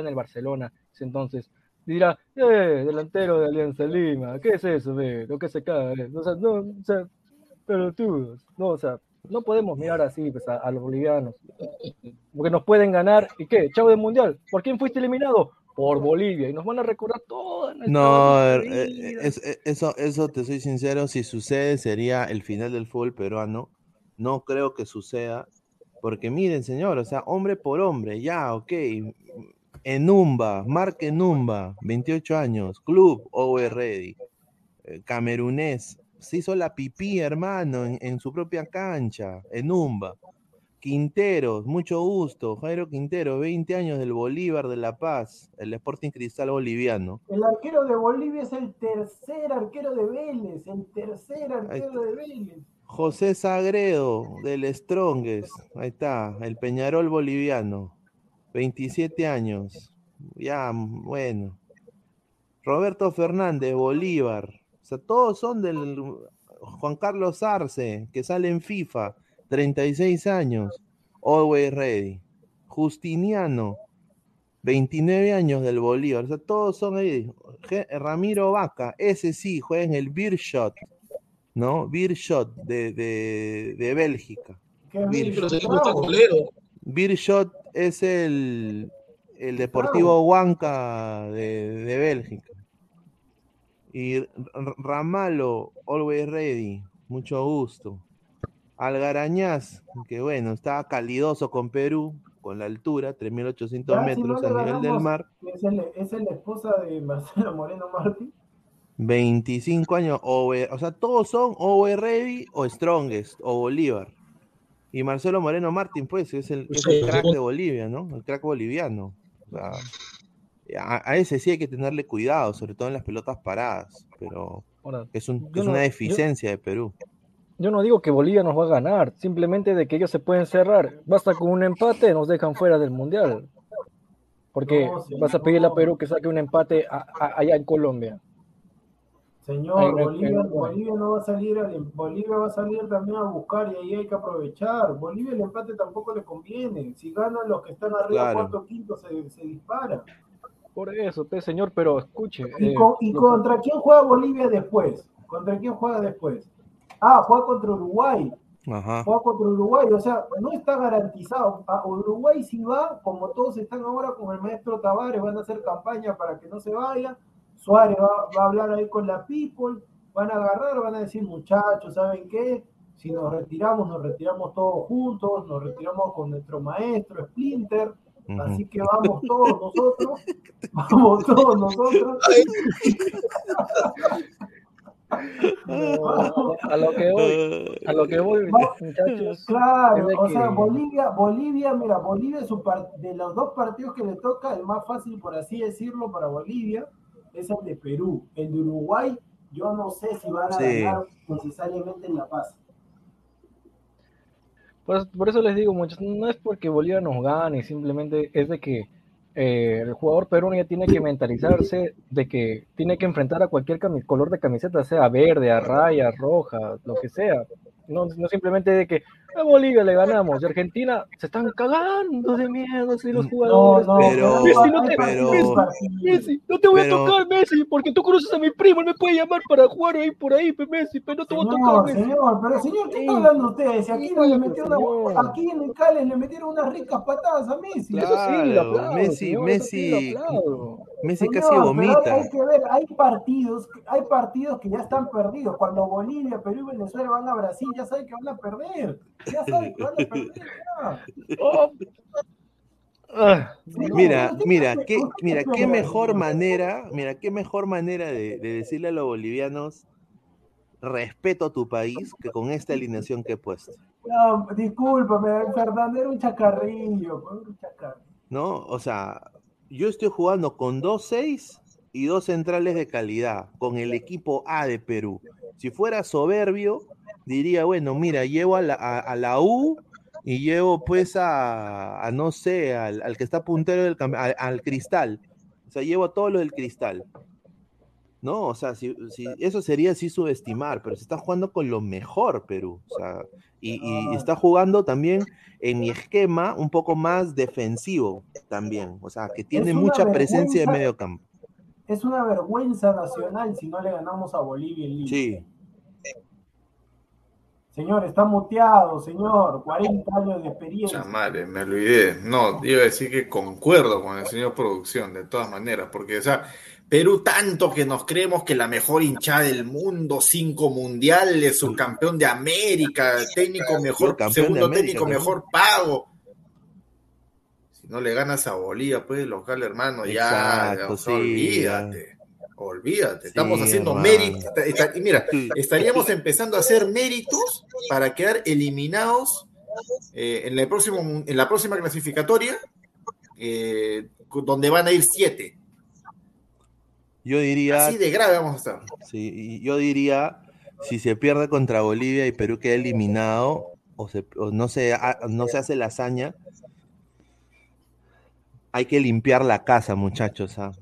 en el, eh, Barcelona, entonces dirá, eh, delantero de Alianza Lima, ¿qué es eso, ve? Lo que se cae, o sea, no, o sea, pelotudos, no, o sea, no podemos mirar así pues, a, a los bolivianos, porque nos pueden ganar, ¿y qué? Chavo del Mundial, ¿por quién fuiste eliminado? Por Bolivia, y nos van a recordar toda nuestra No, eh, vida. es- eh, eso, eso te soy sincero, si sucede sería el final del fútbol peruano. No creo que suceda, porque miren, señor, o sea, hombre por hombre, ya, ok. Enumba, Marc Enumba, 28 años, Club Over Ready, eh, camerunés, se hizo la pipí, hermano, en, en su propia cancha, Enumba. Quinteros, mucho gusto, Jairo Quintero, 20 años del Bolívar de La Paz, el Sporting Cristal boliviano. El arquero de Bolivia es el tercer arquero de Vélez, el tercer arquero de Vélez. José Sagredo del Strongest, ahí está, el Peñarol boliviano, 27 años, ya, bueno. Roberto Fernández, Bolívar, o sea, todos son del Juan Carlos Arce, que sale en FIFA, 36 años, Always Ready. Justiniano, 29 años del Bolívar, o sea, todos son ahí. Ramiro Vaca, ese sí, juega en el Beer Shot, ¿no? Beer Shot de, de, de Bélgica. ¿Qué Beer Pero Shot. seguimos está colero. Beer Shot es el, el Deportivo Huanca de, de Bélgica. Y Ramalo, Always Ready, mucho gusto. Algarañaz, que bueno, estaba calidoso con Perú, con la altura, 3.800 Ya, si no metros a nivel del mar. Es, el- es la esposa de Marcelo Moreno Martí. 25 años, over- o sea, todos son Over Ready o Strongest o Bolívar. Y Marcelo Moreno Martín, pues, es el, es el crack de Bolivia, ¿no? El crack boliviano. O sea, a, a ese sí hay que tenerle cuidado, sobre todo en las pelotas paradas, pero Ahora, es, un- es no- una yo- deficiencia de Perú. Yo no digo que Bolivia nos va a ganar, simplemente de que ellos se pueden cerrar. Basta con un empate, nos dejan fuera del mundial. Porque No, señor. vas a pedirle a Perú que saque un empate a- a- allá en Colombia. Señor, no Bolivia. Bolivia no va a salir, al- Bolivia va a salir también a buscar y ahí hay que aprovechar. Bolivia el empate tampoco le conviene. Si ganan los que están arriba, Claro. cuarto, quinto, se, se dispara. Por eso, pues, señor, pero escuche. ¿Y, eh, con- y lo- contra quién juega Bolivia después? ¿Contra quién juega después? Ah, juega contra Uruguay. Ajá. Juega contra Uruguay, o sea, no está garantizado. A Uruguay si va, como todos están ahora con el maestro Tavares, van a hacer campaña para que no se vaya. Suárez va, va a hablar ahí con la people, van a agarrar, van a decir, muchachos, ¿saben qué? Si nos retiramos, nos retiramos todos juntos, nos retiramos con nuestro maestro Splinter. Así que vamos todos nosotros, [laughs] vamos todos nosotros. [laughs] no, a, lo que voy, a lo que voy, muchachos. Claro, o sea, Bolivia, Bolivia, mira, Bolivia es su par- de los dos partidos que le toca, el más fácil, por así decirlo, para Bolivia, es el de Perú. El de Uruguay, yo no sé si van a Sí. ganar necesariamente en La Paz. Por, por eso les digo, muchachos, no es porque Bolivia nos gane, simplemente es de que eh, el jugador peruano ya tiene que mentalizarse de que tiene que enfrentar a cualquier color de camiseta, sea verde, a raya, roja, lo que sea. No, no simplemente de que a Bolivia le ganamos y Argentina se están cagando de miedo así los jugadores. no, Pero- Messi, no te, pero- Messi, Messi, no te voy pero- a tocar, Messi, porque tú conoces a mi primo, él me puede llamar para jugar ahí por ahí, Messi, pero no te voy a tocar, Señor, Messi. señor, pero señor, ¿qué Sí. está hablando usted? Si aquí Sí, no le metió una, señor. aquí en el Cali le metieron unas ricas patadas a Messi. Eso sí, lo Claro, aplaudo, Messi, señor, eso sí lo Messi. Messi Señor, casi vomita. Hay que ver, hay partidos, hay partidos que ya están perdidos. Cuando Bolivia, Perú y Venezuela van a Brasil, ya saben que van a perder. Ya [laughs] saben que van a perder. ya. Oh. Ah, Señor, Mira, mira, qué, mira, qué mejor manera, mira, qué mejor manera de, de decirle a los bolivianos respeto a tu país que con esta alineación que he puesto, No, discúlpame, Fernando, era un chacarrillo. un chacarrillo. ¿no? O sea, yo estoy jugando con dos seis y dos centrales de calidad, con el equipo A de Perú. Si fuera soberbio, diría, bueno, mira, llevo a la, a, a la U y llevo pues a, a no sé, al, al que está puntero del al, al cristal. O sea, llevo a todo lo del cristal. No, o sea, si, si- eso sería así subestimar, pero se está jugando con lo mejor Perú. O sea, y, y está jugando también en mi esquema un poco más defensivo también. O sea, que tiene mucha presencia de medio campo. Es una vergüenza nacional si no le ganamos a Bolivia en Lima. Sí. Señor, está muteado, señor. 40 años de experiencia. Chamare, me olvidé. No, iba a decir que concuerdo con el señor producción, de todas maneras, porque, o sea, Perú tanto que nos creemos que la mejor hinchada del mundo, cinco mundiales, subcampeón de América, técnico mejor, segundo América, técnico ¿no? mejor pago. Si no le ganas a Bolivia, pues, local hermano, ya, Exacto, o sea, sí, olvídate. Olvídate, estamos Sí, haciendo méritos. Y mira, estaríamos empezando a hacer méritos para quedar eliminados eh, en, el próximo, en la próxima clasificatoria, eh, donde van a ir siete. Yo diría, Así de grave vamos a estar. sí, yo diría, si se pierde contra Bolivia y Perú queda eliminado, o, se, o no, se, no se hace la hazaña, hay que limpiar la casa, muchachos. ¿ah?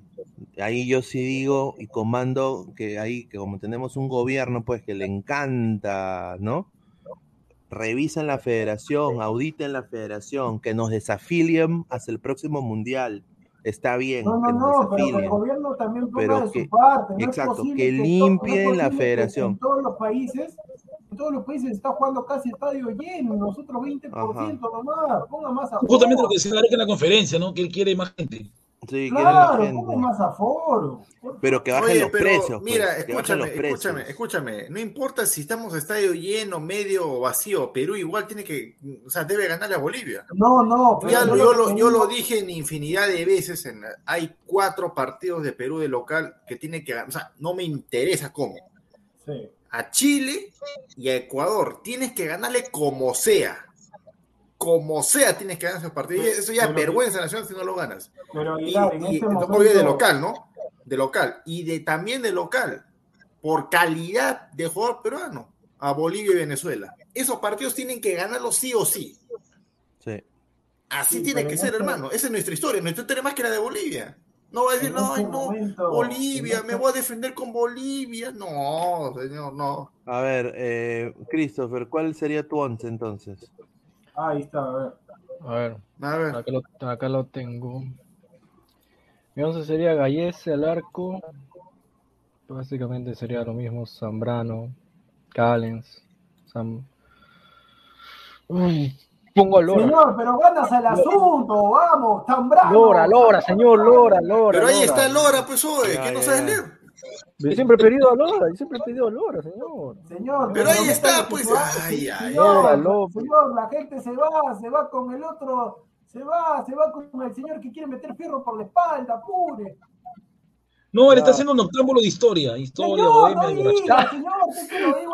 Ahí yo sí digo y comando que ahí, que como tenemos un gobierno, pues que le encanta, ¿no? Revisen la federación, auditen la federación, que nos desafilien hasta el próximo mundial. Está bien, No, que no, nos no, pero que el gobierno también Pero de que- su parte. No exacto, es que to- no limpien la federación. En todos los países, en todos los países está jugando casi estadio lleno, nosotros 20% nomás, ponga más aforo. Justamente lo que decía Gareca en la conferencia, ¿no? Que él quiere más gente. Sí, Claro, más aforo. Pero que bajen Oye, los pero precios. pues, mira, escúchame, los precios. escúchame, escúchame. No importa si estamos a estadio lleno, medio o vacío. Perú igual tiene que, o sea, debe ganarle a Bolivia. No, no, pero Ya yo yo, lo yo lo dije en infinidad de veces. En, hay cuatro partidos de Perú de local que tiene que ganar. O sea, no me interesa cómo. Sí. A Chile y a Ecuador tienes que ganarle como sea. Como sea tienes que ganar esos partidos. Y Eso ya es vergüenza nacional si no lo ganas. Pero Y, Aguilar, en y- este momento... de local, ¿no? De local. Y de también de local. Por calidad de jugador peruano. A Bolivia y Venezuela. Esos partidos tienen que ganarlos sí o sí. Sí. Así Sí, tiene que ser, este- hermano. Esa es nuestra historia. Nuestra historia más que la de Bolivia. No va a decir, no, este no, momento- Bolivia, me este- voy a defender con Bolivia. No, señor, no. A ver, eh, Christopher, ¿cuál sería tu once entonces? Ahí está, a ver. A ver, A ver. acá lo, acá lo tengo. Mi once sería Gallese al arco. Básicamente sería lo mismo Zambrano, Callens, Sam... Uy, pongo a Lora. Señor, pero ganas al asunto, vamos, tan bravo. Lora, Lora, señor, Lora, Lora. Pero ahí Lora. está Lora, pues, Ya, que no sabes leer. Yo siempre he pedido a Lora, yo siempre he pedido a Lora, señor. Señor, Pero ahí está, pues. Ay, ay, Lora, Señor, Lora. señor, la gente se va, se va con el otro, se va, se va con el señor que quiere meter fierro por la espalda, apure. No, él está haciendo un octámbulo de historia. Historia, Señor, bohemia, no diga, señor, lo digo.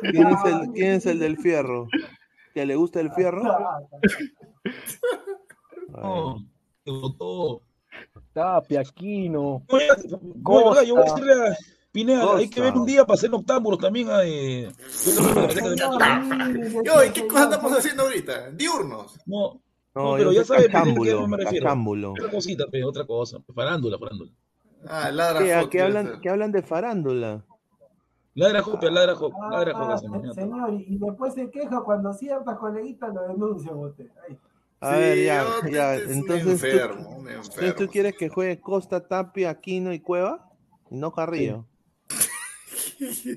¿Quién es el, quién es el del fierro? ¿Que le gusta el fierro? [laughs] No, te botó. Tapia, Aquino, Costa. yo voy a decirle a Pineda, hay que ver un día para hacer noctámbulos también. a, eh, yo ¿y qué cosa estamos haciendo ahorita? Diurnos. No, No, no, yo pero ya sabes a qué me refiero. Otra cosita, otra cosa. Farándula, farándula. Ah, ladra ¿Qué, Fox, ¿qué hablan. ¿Qué hablan de farándula? Ladra Jopia, ladra Jopia, ladra Ah, Jopia, se- señor. y después se queja cuando ciertas coleguitas lo denuncian a usted. Ahí. A Sí, ver, ya, ya. un Entonces, enfermo, ¿tú, un enfermo. ¿tú quieres que juegue Costa, Tapia, Aquino y Cueva? Y no Carrillo.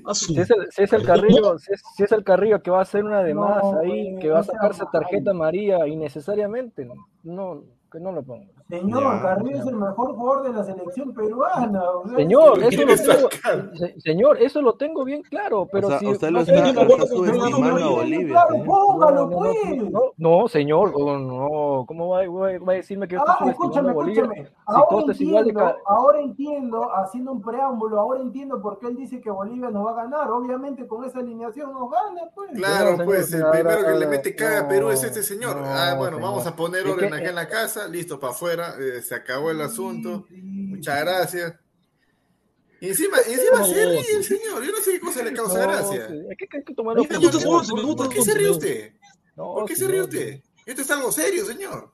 Ah, Si es el, si es el Carrillo, si es, si es el Carrillo que va a hacer una de No, más ahí, que va a sacarse tarjeta amarilla innecesariamente, no, que no lo ponga. Señor, Ya, Carrillo es el mejor jugador de la selección peruana. o sea, Señor, eso lo tengo, se- señor, eso lo tengo bien claro, pero o sea, si usted no lo está, está cuando- subestimando a Claro, póngalo, no, no, pues. no, no, señor, oh, no, ¿cómo va, va- va a decirme que yo Ah, escúchame, a Bolivia? escúchame. Si Ahora Costa es igual de entiendo, ahora entiendo, haciendo un preámbulo, ahora entiendo por qué él dice que Bolivia nos va a ganar. Obviamente con esa alineación nos gana, pues. Claro, Señor, pues el primero que le mete caga a Perú es este señor. no, ah, bueno, señor. vamos a poner orden acá en la casa, listo, para afuera, eh, se acabó el asunto. Muchas gracias. Y encima, y encima se ríe el señor. Yo no sé qué cosa le causa No, gracia. sí, hay que, hay que tomarlo ¿Por qué se ríe usted? No, ¿Por qué se ríe usted? Esto es algo serio, señor.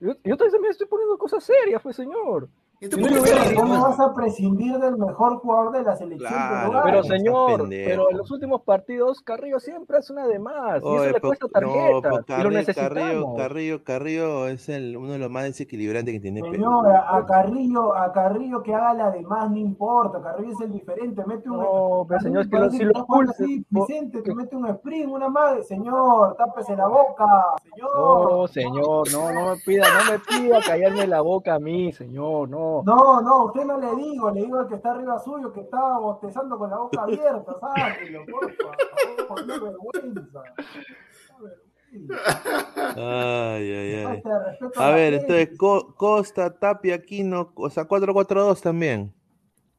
Yo, yo también me estoy poniendo cosas serias, pues, señor. Entonces, Yo ¿por qué no? ¿Cómo vas a prescindir del mejor jugador de la selección Claro, peruana? Pero señor, pero en los últimos partidos Carrillo siempre hace una de más y eso le po- cuesta no, po- y lo Carrillo, necesitamos. Carrillo, Carrillo, Carrillo es el, uno de los más desequilibrantes que tiene. Señor, a, a Carrillo, a Carrillo que haga la de más no importa, Carrillo es el diferente, mete un No, pero señor, es que lo- si lo expulsa, Vicente, te que- mete un sprint, una madre, señor, tápese la boca, señor. No, señor, no, no me pida, no me pida callarme la boca a mí, señor, no. No, no, usted no le digo, le digo al que está arriba suyo que estaba bostezando con la boca abierta, sáquelo, por favor, no vergüenza. [laughs] Ay, ay, ay. De A ver, gente. entonces Co- Costa, Tapia, Aquino, o sea, 4-4-2 también.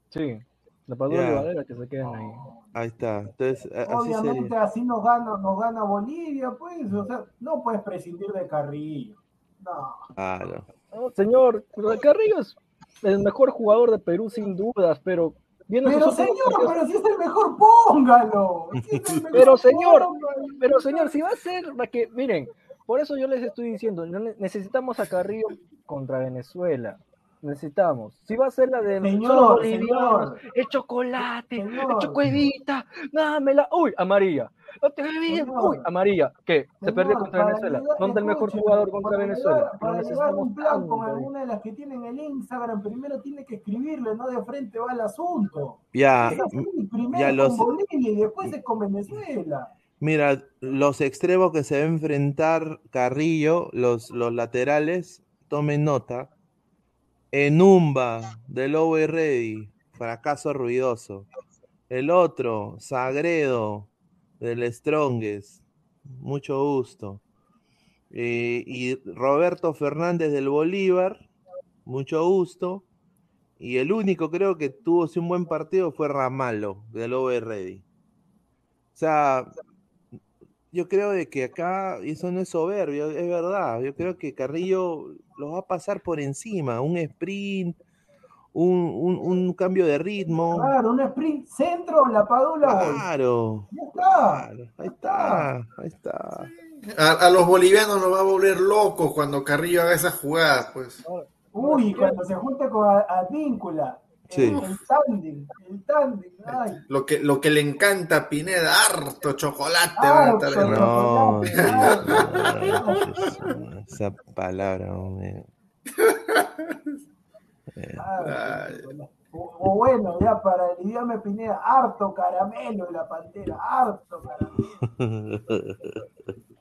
Sí, la Padula Ya. y Valera que se queden ahí. Ahí está. Entonces, a- así Obviamente sería. así nos gana, nos gana Bolivia, pues, o sea, no puedes prescindir de Carrillo. No. Claro. No, señor, Carrillo es el mejor jugador de Perú sin dudas, pero viendo Pero señor, partidos- pero si es el mejor, póngalo. Si es el [laughs] mejor, Pero señor, póngalo. pero señor, si va a ser para que, miren, por eso yo les estoy diciendo, necesitamos a Carrillo contra Venezuela. Necesitamos. Si va a ser la de Señor, solo bolivianos, señor. el chocolate, Señor. el chocuevita, dámela, uy, amarilla. No te olvides, Señor. uy, amarilla. ¿Qué? Se Señor, perdió contra para Venezuela. ¿Dónde el mejor jugador contra para Venezuela? para llegar a necesitamos un plan tanto con alguna de las que tienen el Instagram, primero tiene que escribirle, no de frente va el asunto. Ya, Es así, m- primero ya con los, Bolivia y después es con Venezuela. mira, los extremos que se va a enfrentar Carrillo, los, los laterales, tomen nota. Enumba, del Over Ready, fracaso ruidoso. El otro, Sagredo, del Strongest, mucho gusto. Eh, y Roberto Fernández del Bolívar, mucho gusto. Y el único creo que tuvo un buen partido fue Ramalo, del Over Ready. O sea, yo creo de que acá, y eso no es soberbio, es verdad. Yo creo que Carrillo lo va a pasar por encima. Un sprint, un, un- un cambio de ritmo. Claro, un sprint centro, la padula. Claro, Ya está. claro. Ahí está, ahí está. A, a los bolivianos nos va a volver locos cuando Carrillo haga esas jugadas, pues. Uy, cuando se junta con a- Advíncula. Sí. El, tándem, el tándem, ay. Lo que, lo que le encanta a Pineda, harto chocolate. Ah, van a estar. No, chocolate, no, esa palabra, hombre. Ah, o, o bueno, ya para el idioma Pineda, harto caramelo de la pantera, harto caramelo.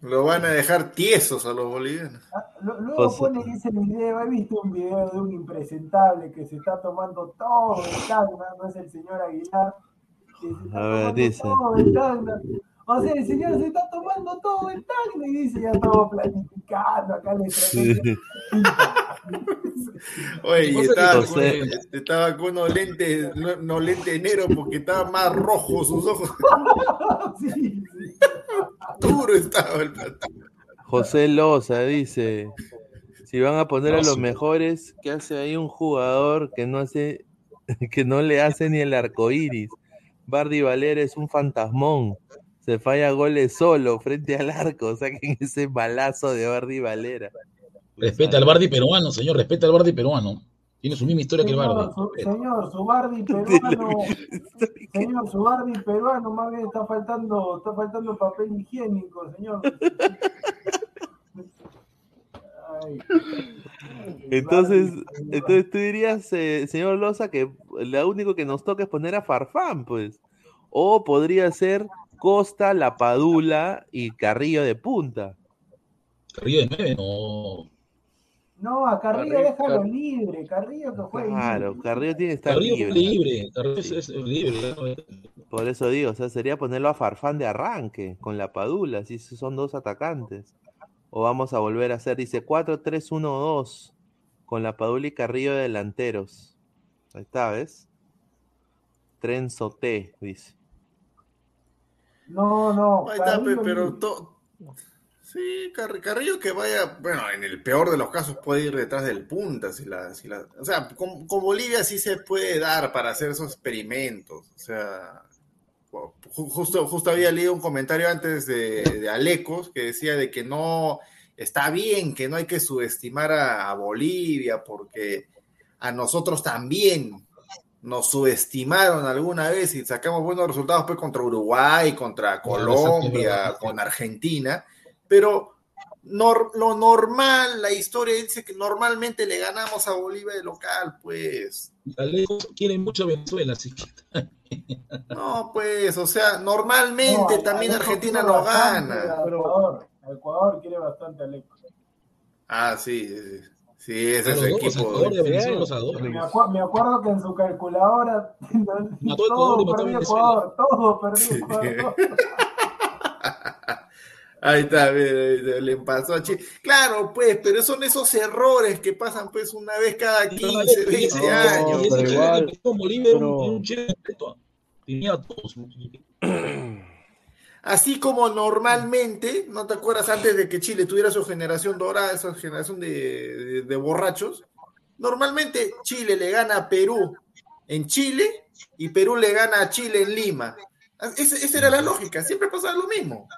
Lo van a dejar tiesos a los bolivianos. Lu- Luego O sea- ponen ese video, he visto un video de un impresentable que se está tomando todo el Tacna, no es el señor Aguilar. que se está A ver, dice. todo el Tacna. O sea, el señor se está tomando todo el Tacna y dice, ya estamos planificando acá la estrategia. Oye, y estaba, José- con, estaba con unos lentes, no, no lentes negros porque estaba más rojo sus ojos. [laughs] Sí, sí. Duro estaba el plato. José Loza dice: Si van a poner a los sí. mejores, ¿qué hace ahí un jugador que no hace, [laughs] que no le hace ni el arco iris? Bardi Valera es un fantasmón. Se falla goles solo frente al arco. [laughs] Saquen ese balazo de Bardi Valera. Respeta al Bardi peruano, señor, respeta al Bardi peruano. Tiene su misma historia que el Señor, Bardi. su, señor, su Bardi [laughs] peruano, señor, su Bardi peruano, más bien está faltando, está faltando papel higiénico, señor. Ay. Entonces, entonces tú dirías, eh, señor Loza, que lo único que nos toca es poner a Farfán, pues. O podría ser Costa, La Padula y Carrillo de punta. Carrillo de nueve, no. No, a Carrillo Carrillo, déjalo Car- libre, Carrillo que juegue Claro, libre. Carrillo tiene que estar Carrillo libre. libre, Carrillo es, es libre. Por eso digo, o sea, sería ponerlo a Farfán de arranque con la Padula, si son dos atacantes. O vamos a volver a hacer, dice 4-3-1-2 con la Padula y Carrillo de delanteros. Ahí está, ¿ves? Trenzo T, dice. No, no, Ahí está, pero to- sí, Car- Carrillo que vaya, bueno, en el peor de los casos puede ir detrás del punta, si la, si la, o sea, con, con Bolivia sí se puede dar para hacer esos experimentos, o sea, ju- justo, justo había leído un comentario antes de, de Alecos que decía de que no está bien, que no hay que subestimar a, a Bolivia porque a nosotros también nos subestimaron alguna vez y sacamos buenos resultados pues contra Uruguay, contra Colombia, con Argentina, pero nor- lo normal, la historia dice que normalmente le ganamos a Bolivia de local, pues. Alejo quiere mucho a Venezuela, así que. No, pues, o sea, normalmente No, también Alejo Argentina bastante gana. Ecuador, Ecuador quiere bastante a Alejo. Ah, sí, sí, sí. Sí, ese es el equipo. Ecuador. Me, acu- me acuerdo que en su calculadora [laughs] Mató Ecuador todo perdió. Ecuador, todo perdió Sí. [laughs] Ahí está, mira, le pasó a Chile. Claro, pues, pero son esos errores que pasan pues una vez cada 15, 20 No, años. Pero Chile igual, Bolivia pero- un. Tenía a todos. [clears throat] Así como normalmente, ¿no te acuerdas antes de que Chile tuviera su generación dorada, esa generación de, de- de borrachos? Normalmente Chile le gana a Perú en Chile y Perú le gana a Chile en Lima. Esa, esa era la lógica, siempre pasaba lo mismo.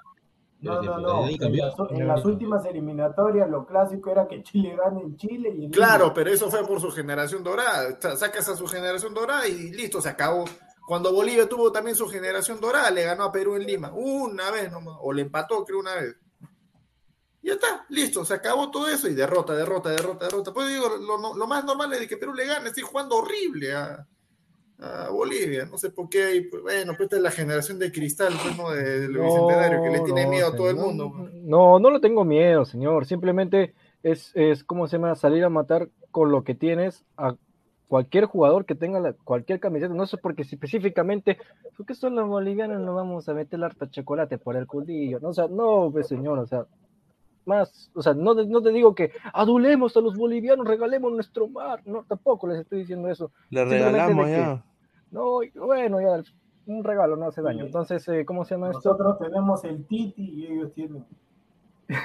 No, no, no. En las, en las últimas eliminatorias lo clásico era que Chile gane en Chile y en Claro, Lima. pero eso fue por su generación dorada. Sa- Sacas a su generación dorada y listo, se acabó. Cuando Bolivia tuvo también su generación dorada, le ganó a Perú en Lima. Una vez nomás, o le empató, creo, una vez. Ya está, listo, se acabó todo eso y derrota, derrota, derrota, derrota. Pues digo, lo, más normal es de que Perú le gane, estoy jugando horrible a, a Bolivia. No sé por qué, hay, pues, bueno, pues esta es la generación de cristal, pues, ¿no? De- del bicentenario, que le tiene no, miedo a todo el mundo. pues. No, no le tengo miedo, señor. Simplemente es, es como se llama, salir a matar con lo que tienes a cualquier jugador que tenga la- cualquier camiseta. No sé porque si específicamente, porque son los bolivianos, no vamos a meter harta chocolate por el culillo. No, o sea, no, pues, señor, o sea, más, o sea, no, te- no te digo que adulemos a los bolivianos, regalemos nuestro mar. No, tampoco les estoy diciendo eso. Le regalamos ya. No, bueno, ya, un regalo no hace daño. Entonces, eh, ¿cómo se llama esto? Nosotros tenemos el Titi y ellos tienen. [laughs]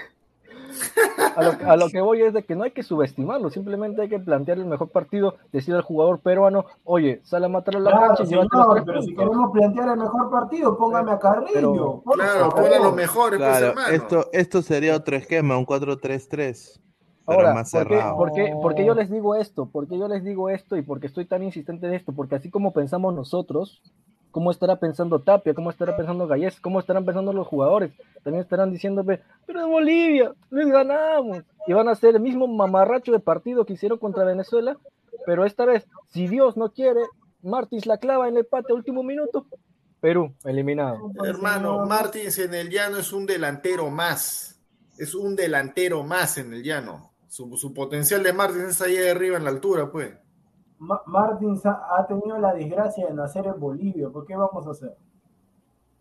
A lo, a lo que voy es de que no hay que subestimarlo, simplemente hay que plantear el mejor partido, decir al jugador peruano, oye, sal a matar a la Claro, cancha y llévate los señor, tres pero si puntos. queremos plantear el mejor partido, póngame a Carrillo. Pero- Claro, favor. pon a los mejores, pues, Claro, hermano. esto, esto sería otro esquema, un 4-3-3. Pero Ahora, más ¿por qué, cerrado. por qué- por qué yo les digo esto? ¿Por qué yo les digo esto y por qué estoy tan insistente en esto? Porque así como pensamos nosotros, ¿cómo estará pensando Tapia? ¿Cómo estará pensando Gallés? ¿Cómo estarán pensando los jugadores? También estarán diciéndome, pero en Bolivia, les ganamos. Y van a hacer el mismo mamarracho de partido que hicieron contra Venezuela, pero esta vez, si Dios no quiere, Martins la clava en el empate a último minuto, Perú, eliminado. Hermano, Martins en el llano es un delantero más. Es un delantero más en el llano. Su, su potencial de Martins es ahí arriba en la altura, pues. Ma- Martins ha, ha tenido la desgracia de nacer en Bolivia. ¿Por qué vamos a hacer?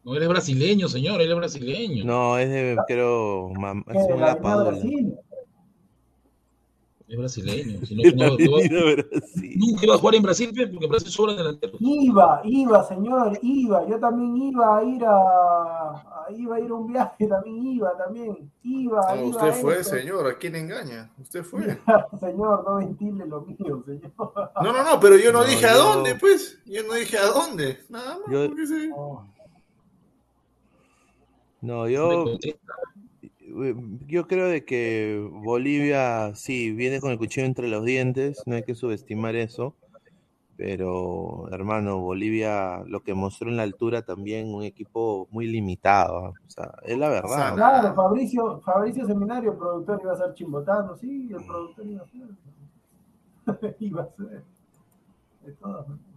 No, él es brasileño, señor, él es brasileño. No, es de, creo, mam- ¿Qué, es de una la. Brasil? Es brasileño. Si no, [laughs] no, nunca iba a jugar en Brasil porque en Brasil sobran delanteros. Iba, iba, señor, iba. Yo también iba a ir a, a iba a ir a un viaje, también iba, también. Iba, No, iba usted a fue, esto. señor. ¿A quién engaña? Usted fue. [laughs] señor, no ventile lo mío, señor. No, no, no, pero yo no, No, dije a dónde, pues. Yo no dije a dónde. Nada más. Yo- porque sí. No, yo, yo creo de que Bolivia sí viene con el cuchillo entre los dientes, no hay que subestimar eso, pero hermano, Bolivia lo que mostró en la altura también un equipo muy limitado, ¿ah? o sea, es la verdad. Claro, Fabricio, Fabricio Seminario, productor, iba a ser chimbotano, sí, el productor iba a ser. [laughs] iba a ser. De todas maneras.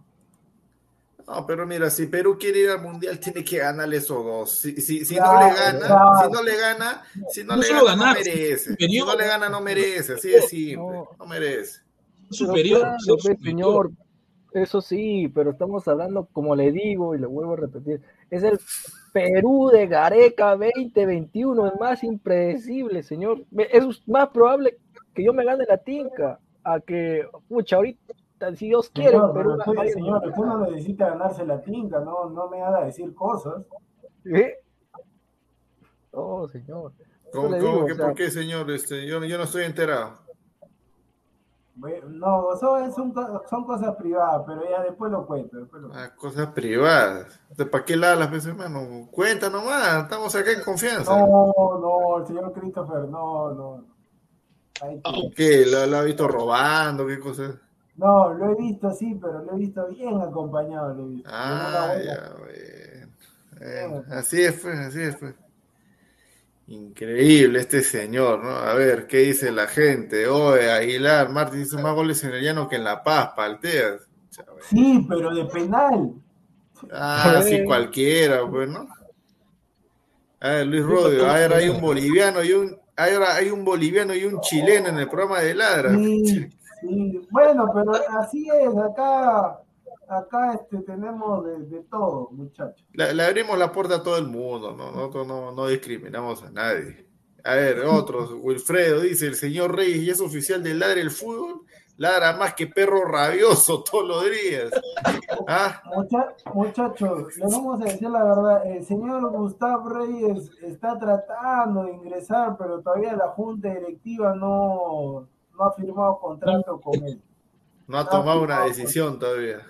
No, pero mira, si Perú quiere ir al mundial, tiene que ganarle esos dos. Si, si, si Claro, no le gana, claro. si no le gana, si no, No le gana, ganar, no merece. Si no le gana, no merece. Así de simple. No merece. Superior, Claro, pues, superior. señor, eso sí, pero estamos hablando, como le digo y le vuelvo a repetir, es el Perú de Gareca 2021, es más impredecible, señor. Es más probable que yo me gane la tinca a que, pucha, ahorita, si Dios quiere, Señor, Perú pero usted, vaya- señor, usted no necesita ganarse la tinta, no, no me haga decir cosas. ¿Eh? Oh, señor. ¿Cómo, cómo digo, que o sea- por qué, señor? Este, yo, yo no estoy enterado. Bueno, No, son, son, co- son cosas privadas, pero ya después lo cuento. Después lo cuento. Ah, cosas privadas. ¿Para qué la las veces, hermano? Cuenta nomás. Estamos acá en confianza. No, no, el señor Christopher, no, no. Ahí sí. ¿Qué? ¿Lo, lo ha visto robando? ¿Qué cosa? No, lo he visto, sí, pero lo he visto bien acompañado. Lo he visto. Ah, ya, bueno. Bueno, así es, pues, así es, pues. Increíble este señor, ¿no? A ver, ¿qué dice la gente? Oye, Aguilar, Martín hizo más goles en el llano que en La Paz, palteas. Sí, pero de penal. Ah, sí, cualquiera, pues, ¿no? A ver, Luis Rodio, ahora hay un boliviano y un, ahora hay un boliviano y un chileno en el programa de Ladra. Sí, sí. Bueno, pero así es, acá, acá este, tenemos de, de todo, muchachos. Le, le abrimos la puerta a todo el mundo, ¿no? nosotros no, no discriminamos a nadie. A ver, otros, Wilfredo dice, el señor Reyes ya es oficial de Ladra el fútbol, ladra más que perro rabioso todos los días. ¿Ah? Mucha- muchachos, les vamos a decir la verdad, el señor Gustavo Reyes está tratando de ingresar, pero todavía la junta directiva no, no ha firmado contrato con él. No ha tomado una decisión todavía.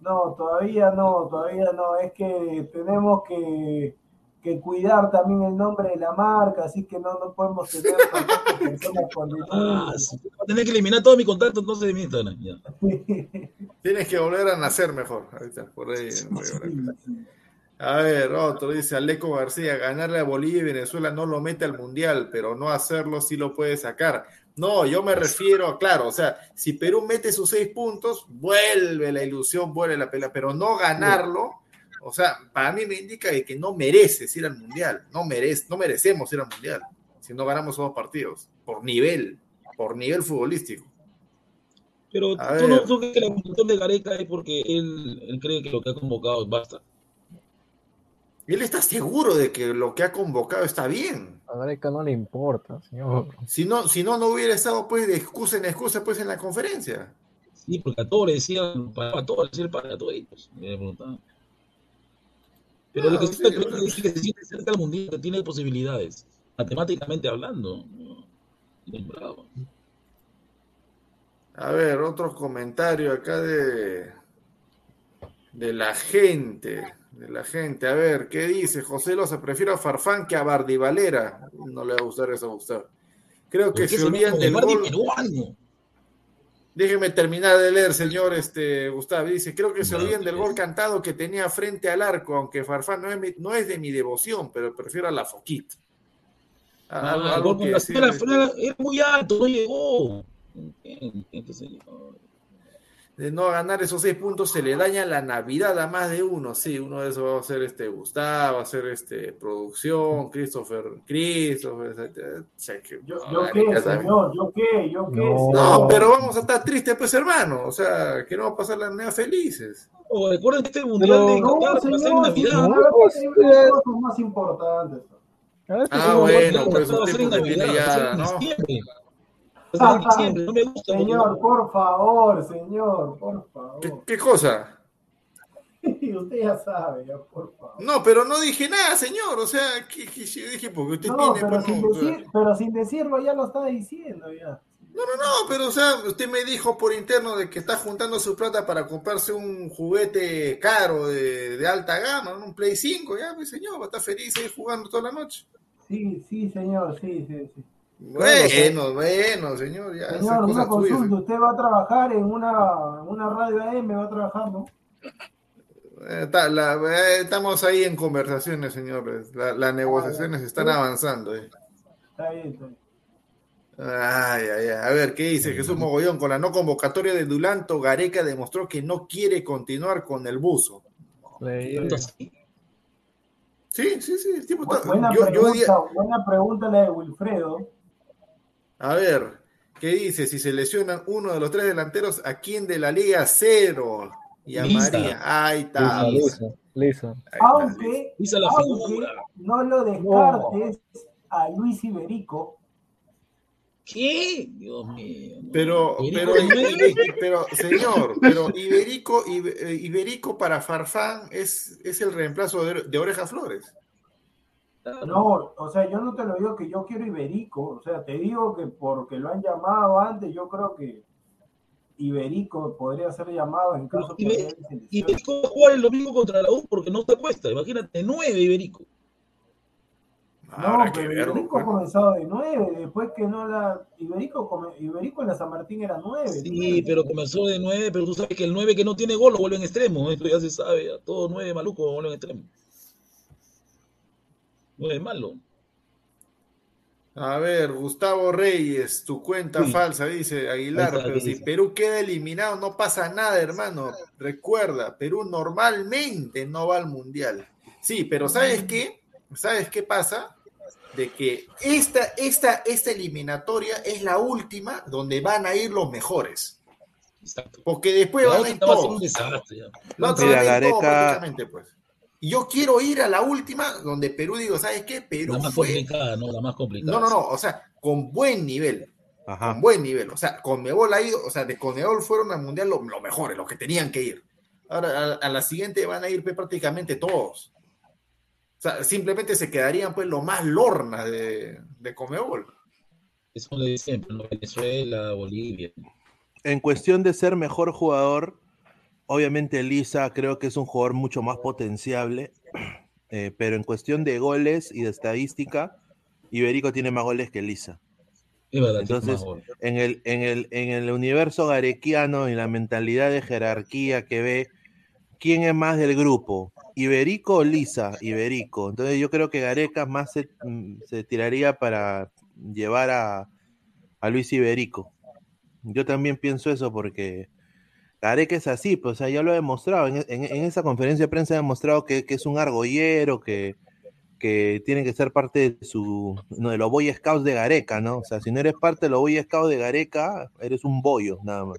No, todavía no, todavía no. Es que tenemos que, que cuidar también el nombre de la marca, así que no, no podemos tener [laughs] personas con Ah, sí. Voy a tener que eliminar todos mis contactos entonces de mi Instagram. ya. [laughs] Tienes que volver a nacer mejor. Ahí está, por ahí. A ver, otro dice Aleco García, ganarle a Bolivia y Venezuela no lo mete al mundial, pero no hacerlo sí lo puede sacar. No, yo me refiero a, claro, o sea, si Perú mete sus seis puntos, vuelve la ilusión, vuelve la pelea, pero no ganarlo, o sea, para mí me indica de que no mereces ir al mundial, no, merece, no merecemos ir al mundial si no ganamos dos partidos, por nivel, por nivel futbolístico. Pero A tú no tú que la de Gareca es porque él, él cree que lo que ha convocado basta. Él está seguro de que lo que ha convocado está bien. A Gareca no le importa, señor. Si no, si no, no hubiera estado pues de excusa en excusa pues en la conferencia. Sí, porque a todos le decían, para a todos le decían para todos. Me preguntaban. Pero lo que sí, creo que es que se siente cerca del mundial, que tiene posibilidades, matemáticamente hablando. Bravo. A ver, otro comentario acá de, de la gente. De la gente. A ver, ¿qué dice? José Loza, prefiero a Farfán que a Bardi Valera. No le va a gustar eso a Gustavo. Creo que ¿Por qué se olvidan del gol. Peruano? Déjeme terminar de leer, señor este, Gustavo. Dice, creo que se olvidan del gol cantado que tenía frente al arco, aunque Farfán no es, mi- no es de mi devoción, pero prefiero a la Foquita. Ah, el gol que la era muy alto, no llegó. Señor. De no ganar esos seis puntos se le daña la Navidad a más de uno. Sí, uno de esos va a ser este Gustavo, va a ser este producción, Christopher, Christopher, etcétera. O sea, que- Yo, no, yo qué, también. señor, yo qué, yo qué. No, señor. pero vamos a estar tristes, pues, hermano. O sea, que no va a pasar las navidades felices. Oh, recuerden que este mundial de No, Qatar va a ser señor, Navidad. señor, hay cosas más importantes. Ah, bueno, pues Navidad, tiene ya, ¿no? Diciembre. no me gusta. Señor, por favor, señor, por favor. ¿Qué, qué cosa? [laughs] usted ya sabe, ya, por favor. No, pero no dije nada, señor. O sea, que, que yo dije porque usted no, tiene. Pero, sin decir, pero sin decirlo ya lo está diciendo ya. No, no, no, pero o sea, usted me dijo por interno de que está juntando su plata para comprarse un juguete caro de, de alta gama, un Play 5, ya, mi señor, va a estar feliz ahí jugando toda la noche. Sí, sí, señor, sí, sí, sí. Bueno, bueno, señor, ya. Señor, una consulta, ¿usted va a trabajar en una, una radio AM, va a trabajar, no? Eh, eh, estamos ahí en conversaciones, señores. las negociaciones están avanzando. Eh. Está bien, está bien. Ay, ay, ay. A ver, ¿qué dice Jesús Mogollón? Con la no convocatoria de Dulanto, Gareca demostró que no quiere continuar con el buzo. Sí, sí, sí. El buena, pregunta, buena pregunta la de Wilfredo. A ver, ¿qué dice? Si se lesionan uno de los tres delanteros, ¿a quién de la Liga? Cero. Y a María. Ahí está. Aunque, no lo descartes a Luis Iberico. ¿Qué? Dios mío. Pero, pero, pero, señor, pero Iberico, eh, Iberico para Farfán es, es el reemplazo de, de Oreja Flores. No, o sea, yo no te lo digo que yo quiero Iberico, o sea, te digo que porque lo han llamado antes, yo creo que Iberico podría ser llamado en caso de Iberico va a jugar el domingo contra la U porque no te cuesta, imagínate, nueve Iberico. No, pero Iberico ha comenzado de nueve, después que no la. Iberico, Iberico en la San Martín era nueve. Sí, pero comenzó de nueve, pero tú sabes que el nueve que no tiene gol lo vuelve en extremo, esto ya se sabe, todo nueve maluco lo vuelve en extremo. No es malo. A ver, Gustavo Reyes, tu cuenta falsa, dice Aguilar, pero si Perú queda eliminado no pasa nada, hermano. Recuerda, Perú normalmente no va al Mundial. Sí, pero ¿sabes qué? ¿Sabes qué pasa? De que esta, esta, esta eliminatoria es la última donde van a ir los mejores. Porque después van a ir todos. No, pues. Y yo quiero ir a la última donde Perú digo, ¿sabes qué? Perú la más complicada, ¿no? La más complicada. No, no, no, o sea, con buen nivel. Con buen nivel. O sea, con Mebol ha ido, o sea, de Conebol fueron al Mundial los lo mejores, los que tenían que ir. Ahora, a, la siguiente van a ir pues, prácticamente todos. O sea, simplemente se quedarían pues lo más lorna de, de Comebol. Eso de siempre, Venezuela, Bolivia. En cuestión de ser mejor jugador, Obviamente Lisa creo que es un jugador mucho más potenciable, [clears throat] eh, pero en cuestión de goles y de estadística, Iberico tiene más goles que Lisa. Entonces, en el, en, el, en el universo garequiano y la mentalidad de jerarquía que ve, ¿quién es más del grupo? ¿Iberico o Lisa? Iberico. Entonces yo creo que Gareca más se, mm, tiraría para llevar a, a Luis Iberico. Yo también pienso eso porque que es así, pues, o sea, ya lo he demostrado. En, esa conferencia de prensa ha demostrado que, es un argollero, que, que, tiene que ser parte de su no, de los Boy Scouts de Gareca, ¿no? O sea, si no eres parte de los Boy Scouts de Gareca, eres un bollo, nada más.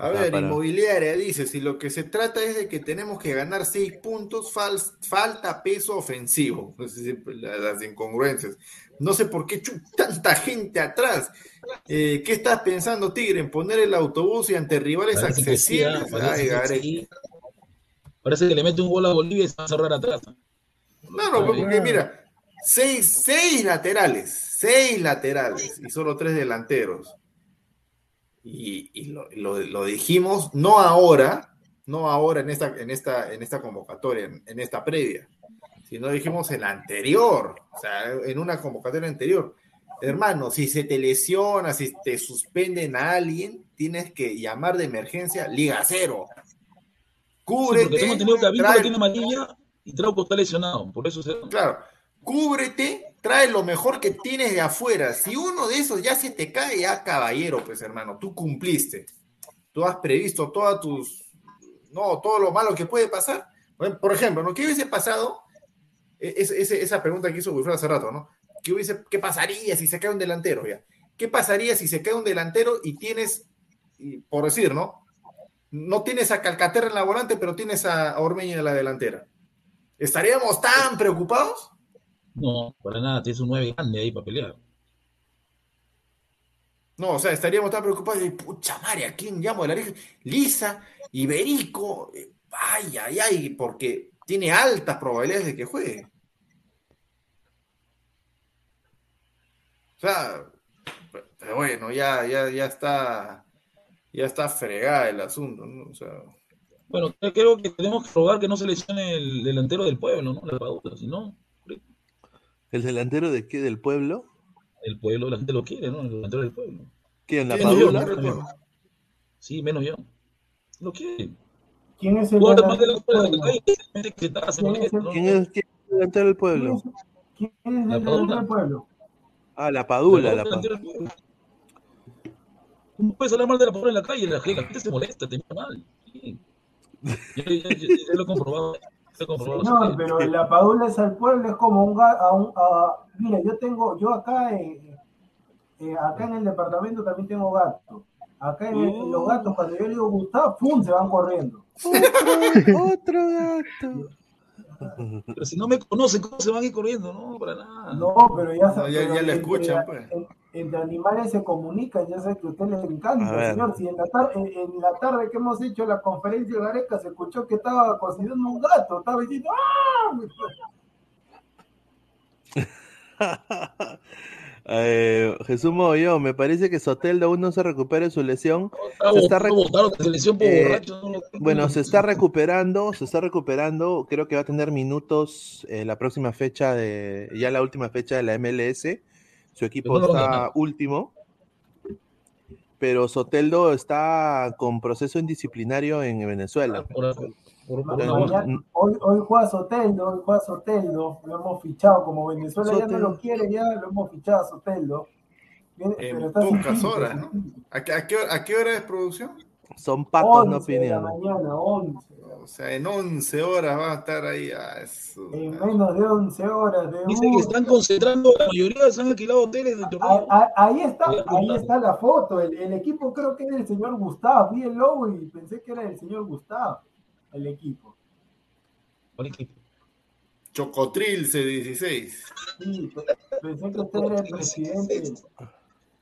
A ver, inmobiliaria dice, si lo que se trata es de que tenemos que ganar seis puntos, falta peso ofensivo. Pues, las incongruencias. No sé por qué tanta gente atrás. Eh, ¿Qué estás pensando, Tigre? ¿En poner el autobús y ante rivales accesibles? parece, que le mete un gol a Bolivia y se va a cerrar atrás. No, no, porque mira, seis, seis laterales, seis laterales y solo tres delanteros y, lo, dijimos, no ahora, no ahora en esta, en esta, en esta convocatoria, en, esta previa, sino dijimos en la anterior, o sea, en una convocatoria anterior. Hermano, si se te lesiona, si te suspenden a alguien, tienes que llamar de emergencia Liga Cero. Cúbrete. Sí, porque tengo que tiene amarilla y Trauco está lesionado, por eso se... Claro, cúbrete, trae lo mejor que tienes de afuera. Si uno de esos ya se te cae, ya caballero, pues hermano, tú cumpliste. Tú has previsto todas tus, no, todo lo malo que puede pasar. por ejemplo, ¿no? ¿qué hubiese pasado? E, esa pregunta que hizo Wilfredo hace rato, ¿no? ¿Qué, hubiese, ¿Qué pasaría si se cae un delantero ya? ¿Qué pasaría si se cae un delantero y tienes, por decir, ¿no? No tienes a Calcaterra en la volante, pero tienes a Ormeño en la delantera. ¿Estaríamos tan preocupados? No, para nada, tienes un 9 grande ahí para pelear. No, o sea, estaríamos tan preocupados de pucha madre, ¿a quién llamo de la? Lisa, Iberico, eh, ay, ay, ay, porque tiene altas probabilidades de que juegue. O sea, pero bueno, ya, ya, ya está, ya está fregada el asunto, ¿no? O sea. Bueno, creo que tenemos que rogar que no se lesione el delantero del pueblo, ¿no? La Padula, si no. ¿El delantero de qué? ¿Del pueblo? El pueblo, la gente lo quiere, ¿no? El delantero del pueblo. ¿Quién? ¿La Padula? yo. Sí, menos yo. Lo quiere. ¿Quién es el delantero la del pueblo? ¿Quién es el- ¿no? ¿Quién es, quién es el delantero del pueblo? ¿Quién es el La delantero del pueblo? Ah, la Padula. La delantero Padula. pueblo. No puedes hablar mal de la Padula en la calle, la gente, la gente se molesta, te mira mal. Sí. Yo, yo- yo- yo lo he comprobado. Lo he comprobado. Señor, pero la Padula es al pueblo, es como un gato. mira, yo tengo, yo acá, eh, eh, acá en el departamento también tengo gatos. Acá en, el- los gatos, cuando yo le digo Gustavo, ¡pum! se van corriendo. Otro, [laughs] otro gato. Pero si no me conocen, ¿cómo se van a ir corriendo? No, para nada. No, pero ya, No, ya- ya le entre- escuchan, pues. en- entre animales se comunican, ya sé que a usted les encanta, señor. Si en la, tar- en, en la tarde que hemos hecho la conferencia de Gareca se escuchó que estaba cocinando un gato, estaba diciendo ¡Ah! Eh, Jesús Mogollón, me parece que Soteldo aún no se recupera de su lesión. Se está recu- por Eh, Bueno, se está recuperando, se está recuperando. Creo que va a tener minutos eh, la próxima fecha de, ya la última fecha de la MLS. Su equipo no está último. Pero Soteldo está con proceso indisciplinario en Venezuela. Por, hoy, hoy juega Soteldo, hoy juega Soteldo, lo hemos fichado, como Venezuela ya no Soteldo. lo quiere, ya lo hemos fichado a Soteldo. Viene- En pocas horas, ¿no? ¿A qué, a qué hora, a qué hora es producción? Son patos, no 11 de la opinión. mañana, 11. O sea, en 11 horas va a estar ahí. Ah, eso, En menos de 11 horas de Dice que están concentrando, la mayoría se han alquilado hoteles torneo. ah, Ahí está, a ahí está la foto. El, el equipo creo que es el señor Gustavo. Vi el logo y pensé que era el señor Gustavo. El equipo. ¿Cuál equipo? Chocotril C16. Sí, pe- pensé que usted era el presidente.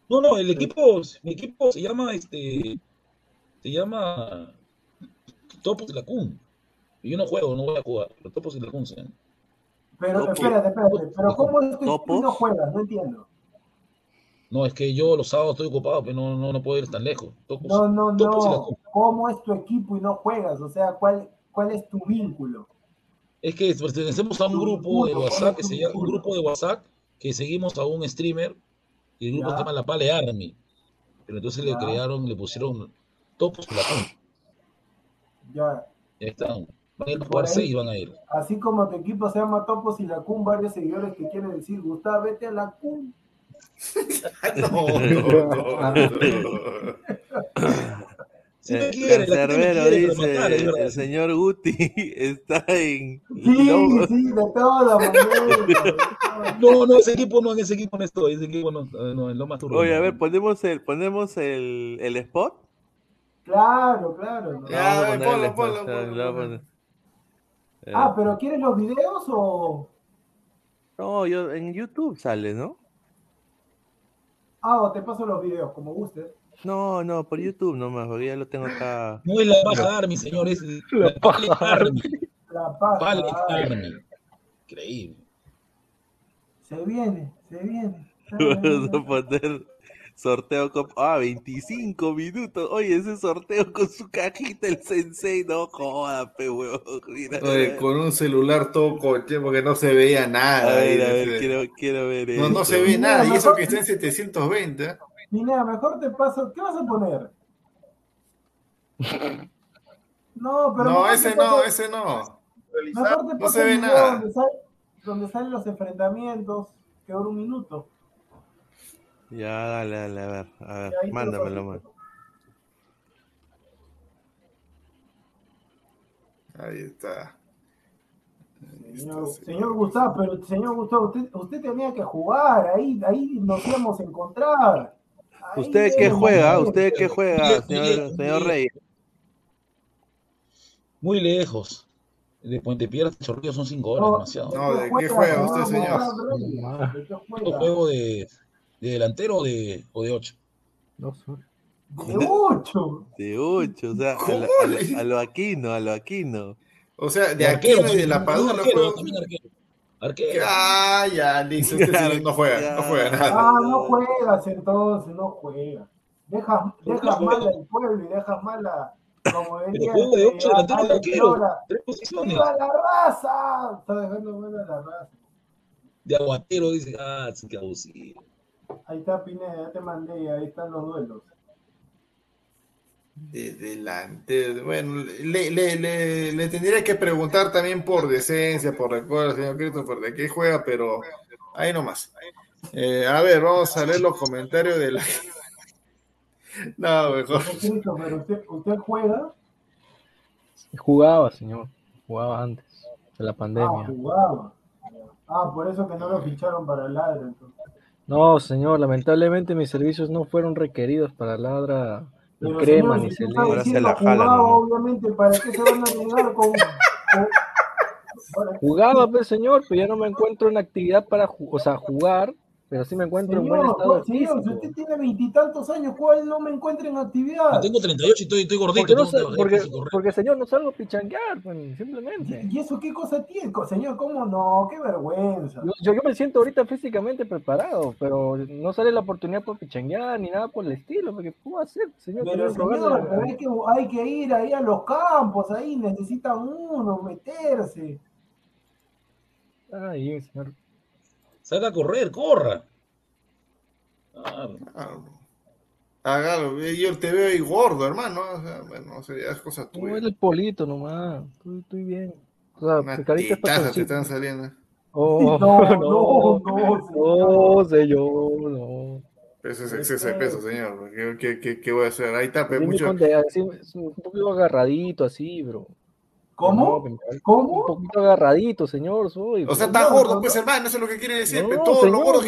No, no, el equipo, mi equipo se llama este, se llama Topos y la Kun. Y yo no juego, no voy a jugar. Los Topos y la Kun se llaman. Pero espérate, espérate. Pero ¿cómo es que no juegas? No entiendo. No, es que yo los sábados estoy ocupado, pero no, no, no puedo ir tan lejos. No, no, y la no. Kun. ¿Cómo es tu equipo y no juegas? O sea, ¿cuál, cuál es tu vínculo? Es que pertenecemos a un grupo de WhatsApp que se llama, un grupo de WhatsApp que seguimos a un streamer y el grupo se llama La Pale Army. Pero entonces le crearon, le pusieron Topos y la Kun. Ya. Ya están. Van a ir a jugar ahí. seis, van a ir. Así como tu equipo se llama Topos y la CUN, varios seguidores que quieren decir, Gustavo, vete a la CUN. [laughs] No. Si quiere, Cancerbero quiere, dice, matar, el señor Guti [laughs] está en... Sí, Lobo- sí, de todas maneras. No, no, ese equipo no, en ese equipo no estoy, ese equipo no, eh, no, en lo más turbo. Oye, a ver, ponemos el, ponemos el, el spot. Claro, claro. Ya, ponlo, ponlo. Eh, Ah, pero ¿quieres los videos o...? No, yo, en YouTube sale, ¿no? Ah, o te paso los videos, como gustes. No, no, por YouTube nomás, porque ya lo tengo acá. No es la paja Army, señor, es la Pale Army. La paja. Pale Army. Increíble. se viene, se viene. [laughs] Vamos a poner sorteo con... Ah, 25 minutos. Oye, ese sorteo con su cajita, el sensei, no joda, pe huevón. Mira, Oye, con un celular todo coche porque no se veía a nada. ver, ahí, a ver, quiero, quiero ver no, no se ve Mira, nada, y eso que está en 720. ¿eh? Pineda, mejor te paso... ¿Qué vas a poner? No, pero... No, ese no, paso- ese no. Mejor te No paso se el ve nada. Donde salen los enfrentamientos, que dura un minuto. Ya, dale, dale, a ver, a ver, lo mándamelo, man. Ahí está. Ahí Señor, está, sí. señor Gustavo, pero señor Gustavo, usted, usted tenía que jugar, ahí, ahí nos íbamos a encontrar. Ahí ¿Usted qué juega? ¿Usted qué juega, señor, señor. Rey? Muy lejos. De Puente Piedra a Chorrillos son cinco horas, No, demasiado. No, ¿de qué juega usted, señor? ¿De qué Yo juega? juego de, de delantero o de, o de ocho. Dos horas. De ocho. De ocho, o sea, a lo, a lo- a lo Aquino, a lo Aquino. O sea, de Arquero, aquí y de la Padula arquero, juega. también arquero. Arquero. Ah, ya, listo. Este señor no juega, no juega nada. Ah, no juegas entonces, no juegas. Dejas, dejas mal al pueblo y dejas mal a, como de ocho este, delanteros de arquero. Tres posiciones. ¡Viva la raza! Está dejando mal a la raza. De aguatero dice, ah, sí, que abusivo. Ahí está Pineda, ya te mandé, ahí están los duelos. De delante, bueno, le, le, le, le tendría que preguntar también por decencia, por recuerdo, señor Christopher, de qué juega, pero ahí nomás. Eh, a ver, vamos a leer los comentarios de la. [laughs] No, mejor. Pero usted, usted juega. Jugaba, señor. Jugaba antes de la Ah, pandemia. jugaba. Ah, por eso que no lo ficharon para ladra. Entonces. No, señor, lamentablemente mis servicios no fueron requeridos para ladra ni Pero, crema señor, ni si se Ahora la jalan, jugaba, ¿no? obviamente, ¿para qué se van a negar con, Jugaba, pues, señor, pero ya no me encuentro en actividad para, o sea, jugar, pero sí me encuentro en buen Señor, estado ¿cuál- señor, si usted tiene veintitantos años, ¿cuál no me encuentra en Yo actividad? tengo 38 y estoy, estoy gordito. Porque, no porque, porque, señor, no salgo a pichanguear, pues, simplemente. ¿Y eso qué cosa tiene? Señor, ¿cómo no? ¡Qué vergüenza! Yo, yo, yo me siento ahorita físicamente preparado, pero no sale la oportunidad para pichanguear ni nada por el estilo, porque ¿qué puedo hacer, señor? Pero señor, pero hay que, hay que ir ahí a los campos, ahí necesitan uno, meterse. Ay, señor. Salga a correr, corra. Claro. Hágalo, yo te veo ahí gordo, hermano. O sea, bueno, o sea, ya es cosa No, tuya. el polito nomás, estoy, estoy bien. O sea, tetazas te están saliendo. Oh, No, [laughs] no, no, no, no, señor, no. Eso es exceso de peso, señor. ¿Qué, qué, qué, qué voy a hacer? Ahí está, mucho. un poquito agarradito así, bro. ¿Cómo? No, Un ¿Cómo? poquito agarradito, señor, soy. O sea, bro. está No, gordo, no, pues no. hermano, eso es lo que quiere decir. Todos señor, los gordos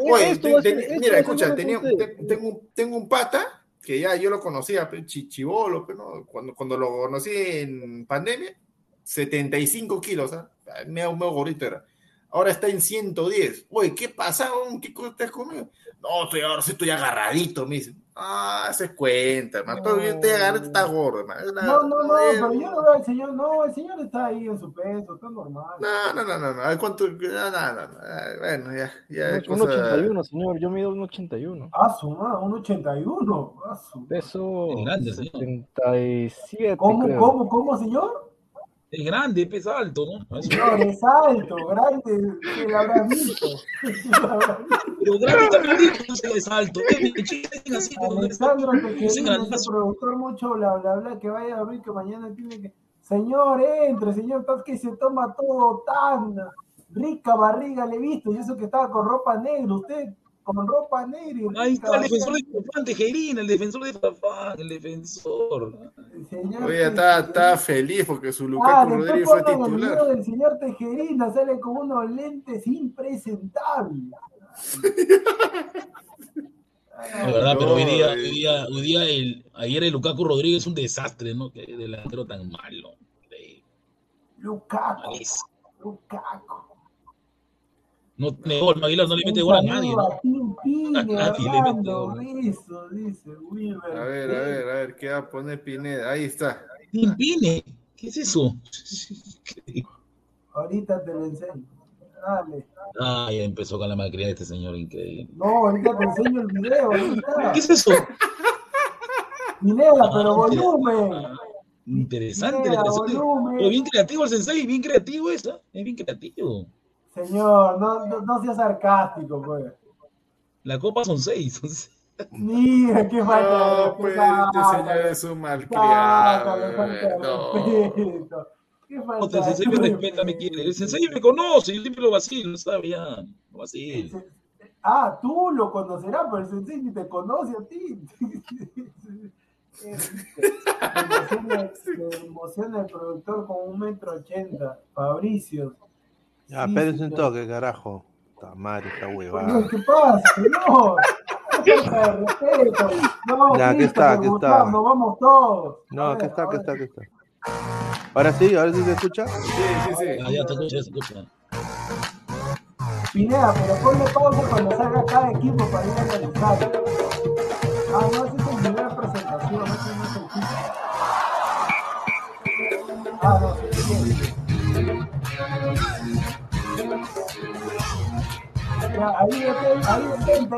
Oye, esto te- te- esto mira, escucha, tenía, te- tengo, un- tengo un pata que ya yo lo conocía, chivolo, pe, ¿no? cuando, cuando lo conocí en pandemia, 75 kilos, ¿ah? medio, medio gordito era. Ahora está en 110. Oye, ¿qué pasa? ¿Qué cosa estás conmigo? No, estoy ahora sí estoy agarradito, me dice. Ah, se cuenta, man. Todo bien, te agarraste, está gordo, man. La- No, no, no, pero yo no veo al señor, no, el señor está ahí en su peso, está normal. No, no, no, no, no. ¿Cuánto? No, no, no, no. Bueno, ya, ya. Un cosa- 81, señor, yo mido un 81. Ah, su madre, un 81. Ah, su- Peso Es grande, señor. 77, ¿Cómo, creo. cómo, cómo, señor? Es grande, pesa alto, ¿no? [laughs] Señor, es alto, grande, que la habrá visto. Que. Pero grande también no es alto. Es mi chico, es productor mucho bla bla bla que vaya a dormir que mañana tiene que. Señor, entre, señor, tal que se toma todo tan rica barriga, le he visto, y eso que estaba con ropa negra, usted con ropa negra y Ahí está el defensor de Farfán, Tejerina, el defensor de Farfán, el defensor. Señor Oye, está, está feliz porque su Ah, Lukaku después Rodríguez fue el titular. del señor Tejerina, sale con unos lentes impresentables. De verdad, pero hoy día, hoy día, hoy día el, ayer el Lukaku Rodríguez es un desastre, ¿no? Que delantero tan malo. Increíble, Lukaku, malísimo. Lukaku. No tiene gol, Aguilar no le mete gol a nadie, ¿no? A [laughs] nadie le mete gol. Rizzo, dice. A ver, a ver, a ver, ¿qué va a poner Pineda? Ahí está. Timpine, ¿qué es eso? Ahorita te lo enseño. Dale. Ah, ya empezó con la malcriada de este señor, increíble. No, ahorita te enseño el video. Está. [laughs] ¿Qué es eso? Pineda, pero volumen. Interesante, Pineda, interesante. volumen. Pero bien creativo el sensei, bien creativo eso. Es bien creativo. Señor, no, no, no sea sarcástico, pues. La copa son seis. son seis. Mira, qué falta No, de pues respeto. este señor es un malcriado. No. respeto. Qué falta No, el sensei de me respeta, me quiere. El sensei me conoce, yo siempre lo vacilo, sabe ya. Lo vacilo. Ah, tú lo conocerás, pero el sensei ni te conoce a ti. Se emociona el productor con un metro ochenta. Fabricio. Ah, ya, espérense un toque, carajo. Está mal, está huevada. ¿qué pasa? No. No, ya, que está, que está. Vamos todos. No, que está, que está, que está. Ahora sí, ahora sí se escucha. Sí, sí, sí. Ah, ya te escucho, ya pero ponle pausa cuando salga cada equipo para ir a analizar. Ah, Además, es tu primera presentación, no es el equipo. Ah, no, sí. Ahí detente.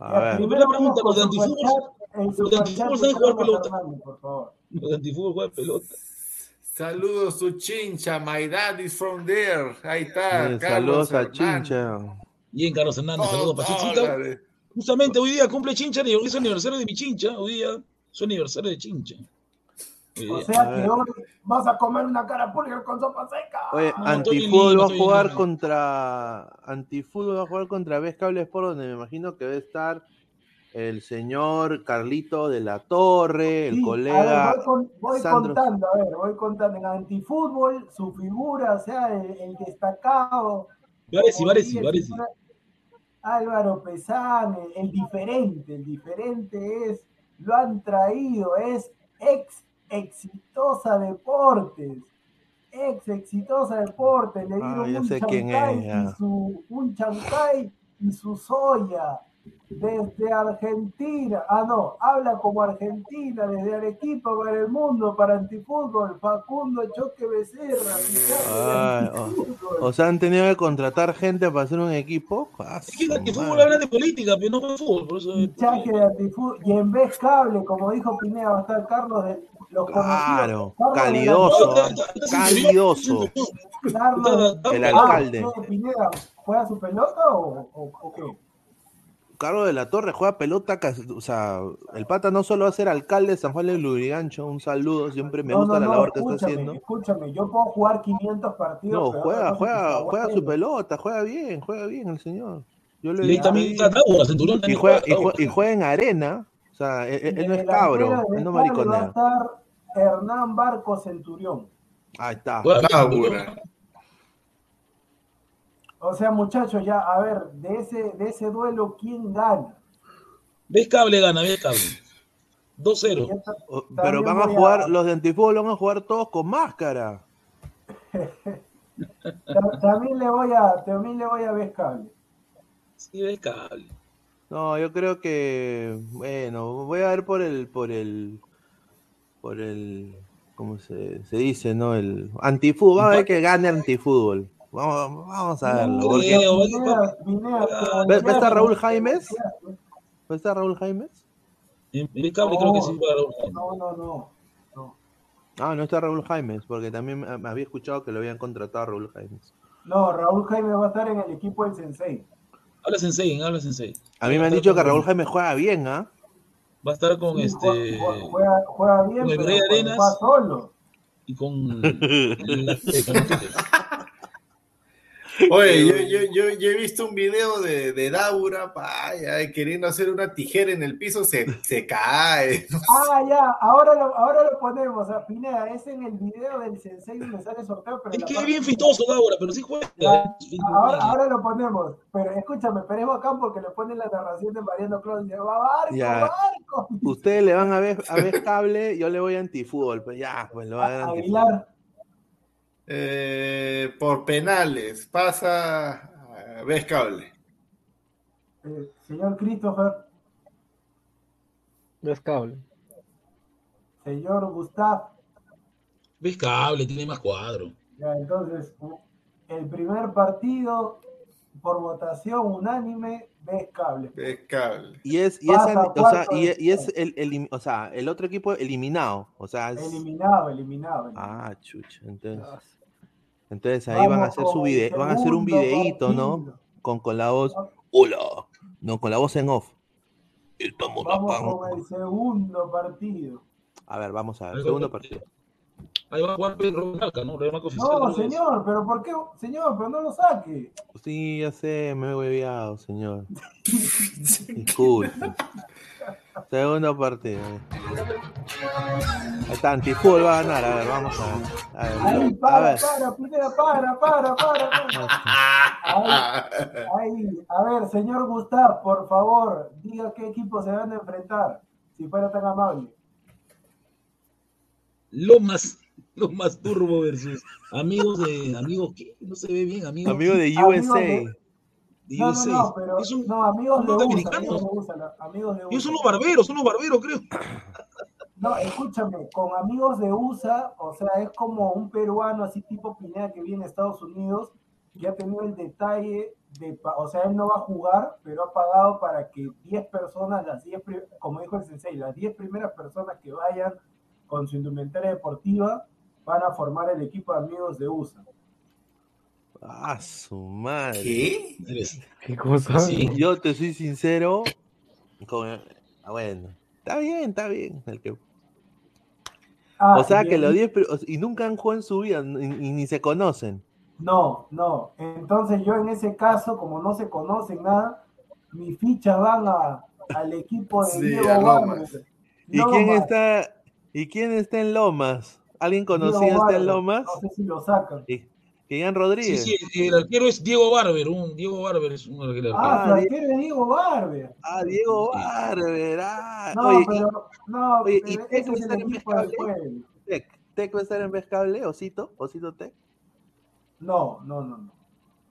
A ver. Primera pregunta, los de antifútbol, El los de antifútbol saben jugar pelota. Fernández, por favor. Los de antifútbol juegan pelota. Saludos su chincha, my dad is from there. Ahí está. Carlos Saludos a. Chincha. Bien, Carlos Hernández, Oh, saludos para. Justamente hoy día cumple Chincha, y hoy es aniversario de mi Chincha, hoy día es aniversario de Chincha. O sea que hoy vas a comer una cara con sopa seca. Oye, Antifútbol va a jugar contra. Antifútbol va a jugar contra Vez Cable Sport, donde me imagino que debe estar el señor Carlito de la Torre, el Sí, colega. a ver, voy, con- voy Sandro. contando, a ver, voy contando. En antifútbol, su figura, o sea, el, el destacado. Varesi, Varesi, Varesi. Álvaro Pesán, el, el diferente, el diferente es, lo han traído, es ex exitosa deportes. Ex exitosa deportes, le Ah, dieron un sé quién chancay y su un chancay y su soya desde Argentina. Ah, no, habla como Argentina, desde Arequipa para el mundo, para antifútbol. Facundo Choque Becerra, Ay, antifútbol. O sea, han tenido que contratar gente para hacer un equipo. Ah, Es que habla de política, pero no de fútbol, por eso. Fichaje de antifútbol. Y en vez cable, como dijo Pineda, va a estar Carlos de los Claro, conocidos. Carlos de la- calidoso, está calidoso. El alcalde. Ah, ¿qué, Pineda, ¿juega su pelota o, o, o qué? Carlos de la Torre juega pelota, o sea, el pata no solo va a ser alcalde de San Juan de Lurigancho, un saludo, siempre me No, gusta no, la no, labor que está escúchame, haciendo. Escúchame, yo puedo jugar 500 partidos. No, juega, juega, juega su pelota, juega bien, juega bien el señor. Yo le Y también y juega, y juega, juega, y juega en arena, sea, él, él- él no es El cabro, él no Cable Va a estar Hernán Barco Centurión. Ahí está. O sea, muchachos, ya, a ver, de ese, de ese duelo, ¿quién gana? Ves cable, gana, ves cable. 2-0. Y esta- O- también Pero van a jugar, los de antifútbol van a jugar todos con máscara. [laughs] ta- También le voy a, también le voy a Vescable. Sí, ves cable. No, yo creo que, bueno, voy a ver por el, por el, por el, ¿cómo se, se dice, no? El antifútbol, vamos a ver que gane antifútbol. Vamos, vamos a verlo. No porque- ¿Ves- ves a Raúl Jaimes? ¿No está Raúl Jaimes? En en cable creo que sí para No, no, no. no. Ah, no está Raúl Jaimes, porque también me me había escuchado que lo habían contratado a Raúl Jaimes. No, Raúl Jaime va a estar en el equipo del Sensei. Habla Sensei, habla Sensei. A mí me han dicho que Raúl Jaimes juega bien, ¿ah? Va a estar con Sí, este. juega, juega- bien, con el pero Rey Arenas. va solo. Y con. [laughs] la- Oye, yo, yo, yo, yo he visto un video de, de Daura, pa, ay, queriendo hacer una tijera en el piso, se, se cae. Ah, ya, ahora lo, ahora lo ponemos. A Pineda, es en el video del Sensei donde sale sorteo, pero Es que es bien fitoso Daura, pero sí juega. Ya, ahora, ahora lo ponemos. Pero escúchame, pero es bacán porque le ponen la narración de Mariano Claus. Dice, va Barco, Ya. Barco. Ustedes le van a ver, a ver cable, yo le voy a antifútbol, pues ya, pues lo va a. Aguilar, Eh, por penales, pasa, ves cable. eh, señor Christopher, cable. señor Gustav. Ves cable, tiene más cuadro. Ya, entonces, el primer partido por votación unánime, ves cable. Ves cable. Y es, y es, Pasa, o sea, y, es el, el- o sea, el otro equipo eliminado. O sea, es- Eliminado, eliminado. eliminado. ah, chucha, entonces, entonces ahí van a hacer su video, van a hacer un videíto, ¿no? Con, con la voz, hola, no, con la voz en off. Estamos Vamos con el segundo partido. A ver, vamos a ver, segundo partido. Ahí va a jugar Pedro Blanca, ¿no? No, señor, pero ¿por qué? Señor, pero no lo saque. Sí, ya sé, me he hueveado, señor. [laughs] Disculpe. Segundo partido. Ahí está, Antifútbol va a ganar. A ver, vamos a ver. A ver, Ahí, a para, ver. para, para, para, para. para. [laughs] Ahí, ahí. A ver, señor Gustav, por favor, diga qué equipo se van a enfrentar, si fuera tan amable. Lo más, lo más turbo versus amigos de. ¿Amigos qué? No se ve bien, amigos. Amigo de Amigos USA. de- No, no, no, pero Es un- no, amigos USA, dominicanos. amigos de USA, la- amigos de Ellos USA. son los barberos, son los barberos, creo. No, escúchame, con amigos de USA, o sea, es como un peruano así tipo Pineda que viene a Estados Unidos que ha tenido el detalle de, o sea, él no va a jugar, pero ha pagado para que 10 personas, las 10, pri- como dijo el sensei, las 10 primeras personas que vayan con su indumentaria deportiva van a formar el equipo de amigos de USA. Ah, su madre. ¿Qué? ¿Qué cosa? Sí. Yo te soy sincero. Con... ah, bueno, está bien, está bien. el que- Ah, O sea que los 10 pri- o- y nunca han jugado en su vida y, y ni se conocen. No, no. Entonces yo en ese caso, como no se conocen nada, mis fichas van a, al equipo de Sí, Diego Lomas. ¿Y quién Lomas, está y quién está en Lomas? ¿Alguien conocido está en Lomas? No sé si lo sacan. Y- Ian Sí, Rodríguez. sí, el arquero es Diego Barber, un Diego Barber es un arquero. Ah, Ah, su Di- arquero es Diego Barber. Ah, Diego Sí. Barber. ah. No, Oye, pero, no, oye, pero ¿y Tec va a el estar en Pescable? Tec, Tec va a estar en Pescable, Osito, Osito Tec. No, no, no, no.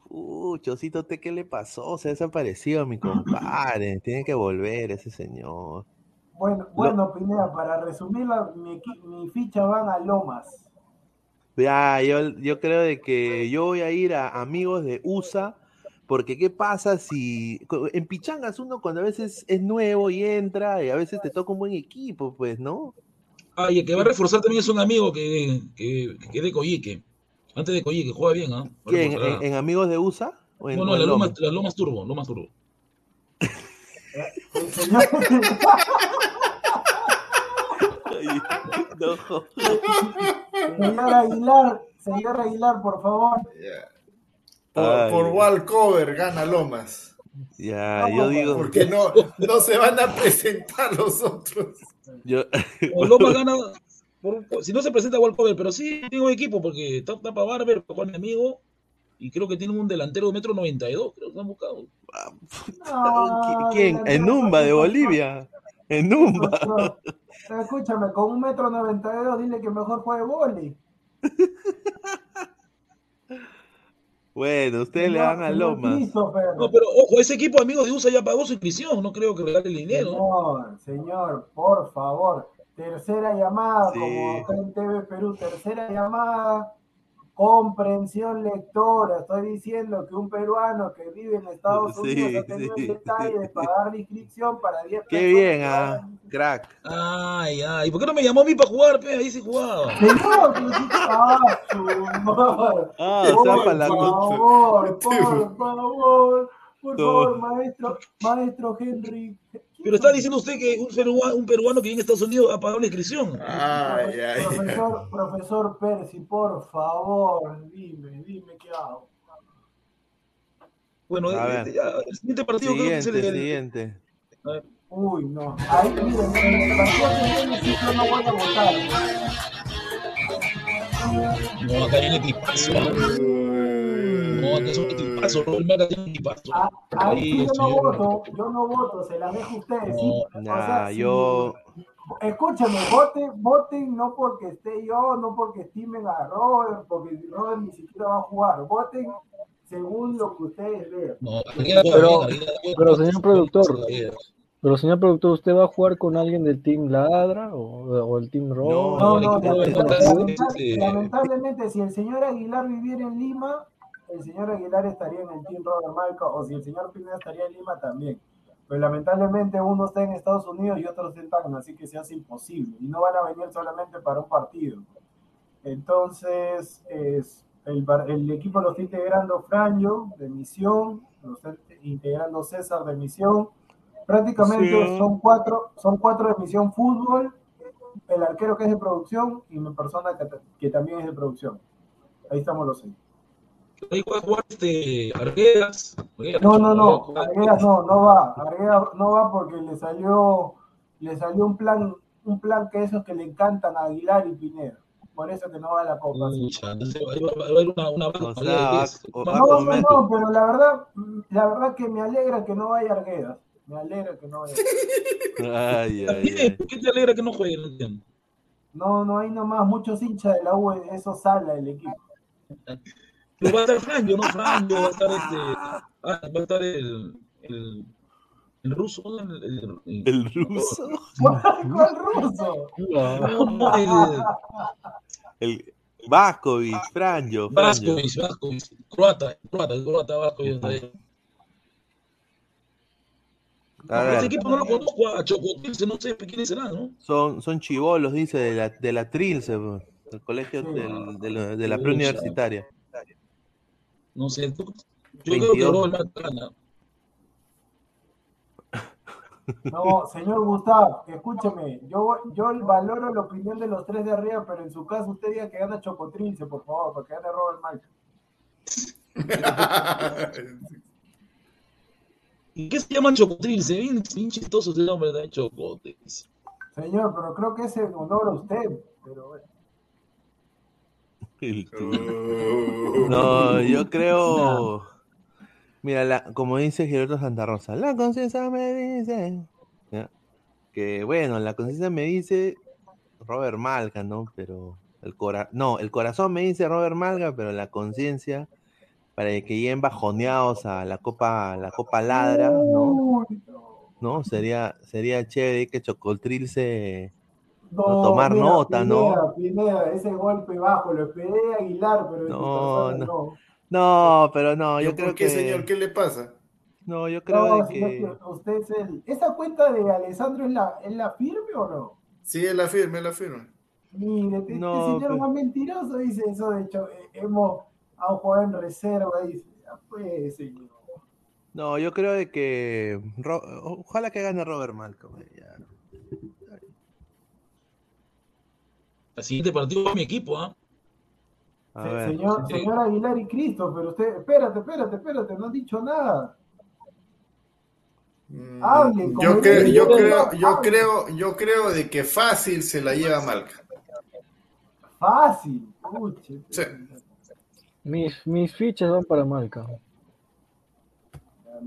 Uy, Osito Tec, ¿qué le pasó? Se ha desaparecido, mi compadre. [laughs] Tiene que volver ese señor. Bueno, bueno, Pineda, para resumirla, mi, mi ficha van a Lomas. Ya, yo, yo creo de que yo voy a ir a amigos de USA, porque ¿qué pasa si en Pichangas uno cuando a veces es nuevo y entra y a veces te toca un buen equipo, pues, ¿no? Ah, y el que va a reforzar también es un amigo que, que, que es de Coyique. Antes de Coyique, juega bien, ¿ah? ¿En, en amigos de USA? ¿O en, No, no, en la Lomas, la Lomas Turbo, Lomas Turbo. [laughs] [laughs] Señor, Aguilar, señor Aguilar, por favor. Por, por Walcover gana Lomas. Ya, yo digo, Porque no, no se van a presentar los otros. yo, [laughs] O Lomas gana, por- si no se presenta Walcover, pero sí tengo equipo porque está tapa Barber, Juan mi amigo, y creo que tienen un delantero de metro 92, creo que han buscado. No, ¿quién? En Numba de Bolivia. En Escúchame, con un metro noventa y dos, dile que mejor juegue boli. [laughs] Bueno, ustedes le dan a. Christopher. No, pero ojo, ese equipo amigo de USA ya pagó su inscripción, no creo que regale el dinero. Señor, señor, por favor. Tercera llamada, Sí. como en TV Perú, tercera llamada. Comprensión lectora. Estoy diciendo que un peruano que vive en Estados Sí, Unidos ha tenido sí. el detalle de pagar la inscripción para 10 Qué bien, ah, crack. Ay, ay, ¿por qué no me llamó a mí para jugar, pe? Ahí sí jugaba. Señor, que sí- [laughs] ah. Ah, o sea, Por para la favor, por favor, por No. favor, maestro, maestro Henry. Pero está diciendo usted que un peruano, un peruano que vive en Estados Unidos ha pagado la inscripción. Ay, ay, ay. Profesor, profesor Percy, por favor, dime, dime qué hago. Bueno, A eh, el siguiente partido creo que es Siguiente, el, siguiente. a ver, Uy, no. Ahí, miren, en el partido que viene no voy a votar. No, acá hay un equipazo. No, acá es un equipazo. Ah, Ahí sí yo no señor. voto, yo no voto, se las dejo a ustedes. sí. No, O sea, yo, Escúchame, voten, voten no porque esté yo, no porque estimen a Robert, porque Robert ni siquiera va a jugar. Voten según lo que ustedes vean. no, Pero- pero, señor productor. Pero señor productor, ¿usted va a jugar con alguien del Team Ladra o, o el Team Raw? No, no, eh, lamentablemente, si el señor Aguilar viviera en Lima, el señor Aguilar estaría en el Team Robert Malca, o si el señor Pineda estaría en Lima también. Pero lamentablemente uno está en Estados Unidos y otro está en Tacna, así que se hace imposible. Y no van a venir solamente para un partido. Entonces, es, el, el equipo lo está integrando Franjo de misión, lo está integrando César de misión. Prácticamente Sí. son cuatro, son cuatro de misión fútbol, el arquero que es de producción y mi persona que, que también es de producción. Ahí estamos los seis. Ahí puede jugar este Arguedas. No, no, no, Arguedas no, no va, Arguedas no va porque le salió, le salió un plan, un plan que esos que le encantan a Aguilar y Pineda. Por eso que no va a la copa. sí. Pucha, entonces ahí va, va a haber una, una baja O con sea, va- Arguedas. o- Más- va No, no, no, pero la verdad, la verdad que me alegra que no vaya Arguedas. Me alegra que no vaya. Ay, ay, ay. ¿Por qué te alegra que no juegue? No entiendo. No, no hay nomás muchos hinchas de la U, eso sala el equipo. Pero va a estar Franjo, ¿no? Franjo, va a estar este. Ah, va a estar el. el el ruso, ¿no? el, el, el- ¿El ruso? [laughs] ¿Cuál ruso? no, [laughs] no, el- El, Vascovic, Franjo. Vascovic, Vascovic, croata, croata, croata, Vascovic. Este equipo no lo conozco a Chocotilce, no sé quiénes serán, ¿no? Son, son chivolos, dice, de la, de la Trilce, del colegio del- de, la- de la Pucha. preuniversitaria. No sé, tú- yo creo que 22. Robert gana. No, señor Gustavo, escúcheme, yo, yo valoro la opinión de los tres de arriba, pero en su caso usted diga que gana Chocotrilce, por favor, para que gane Robert Malca. [laughs] ¿Y qué se llama Chocotrilce? Bien, bien chistoso ese nombre de Chocotrilce. Señor, pero creo que es en honor a usted, pero bueno. [laughs] [laughs] No, yo [laughs] creo. Mira, la, como dice Gilberto Santa Rosa, la conciencia me dice. ¿ya? Que bueno, la conciencia me dice Robert Malga, ¿no? Pero el cora no, el corazón me dice Robert Malga, pero la conciencia, para que lleguen bajoneados a la Copa, la Copa Ladra, ¿no? ¿No? Sería, sería chévere que Chocoltrilce no, tomar mira, nota, ¿no? Pineda, Pineda, ese golpe bajo, lo esperé a Aguilar, pero No, persona no. No, pero no, yo ¿Por creo qué, que. señor? ¿Qué le pasa? No, yo creo No, que. usted es el... ¿Esa cuenta de Alessandro es la, es la firme o no? Sí, es la firme, es la firme. Mire, este No, señor pues. más mentiroso dice eso, de hecho, eh, hemos a un jugador en reserva, dice, pues, señor. No, yo creo de que. Ro- Ojalá que gane Robert Malcolm. eh, ya. El siguiente partido es mi equipo, ¿ah? Se- señor, sí. señor Aguilar y Cristo, pero usted, espérate, espérate, espérate, no han dicho nada. Mm, Yo, creo, yo, creo, yo, creo, yo creo de que fácil se la lleva Malca. Fácil. Sí. Mis, mis fichas van para Malca.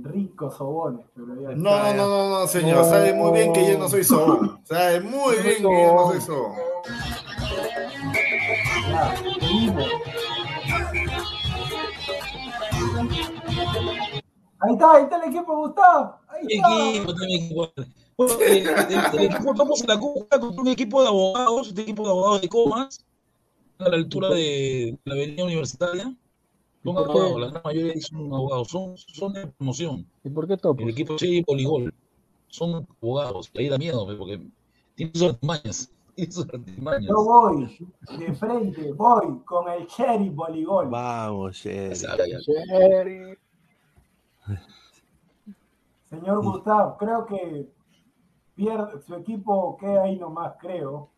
Ricos sobones, pero ya No, no, no, no, no, señor. Sabe muy bien que yo no soy sobón. Sabe muy bien que yo no soy sobón. Ahí está, ahí está el equipo, Gustavo. Ahí está. equipo, está mi equipo. Bueno, el, el- el equipo estamos en la Cuba contra un equipo de abogados, este equipo de abogados de Comas, a la altura de la avenida universitaria. Son abogados, la gran mayoría son abogados, son, son de promoción. ¿Y por qué topo? El equipo de voleibol son abogados, y ahí da miedo, pues, porque tienen sus artimañas. [laughs] Tienen sus artimañas. Yo voy de frente, voy con el Sheriff Voleibol. Vamos, Sherry. Sherry. Señor Gustavo, creo que pierde, su equipo queda ahí nomás, creo.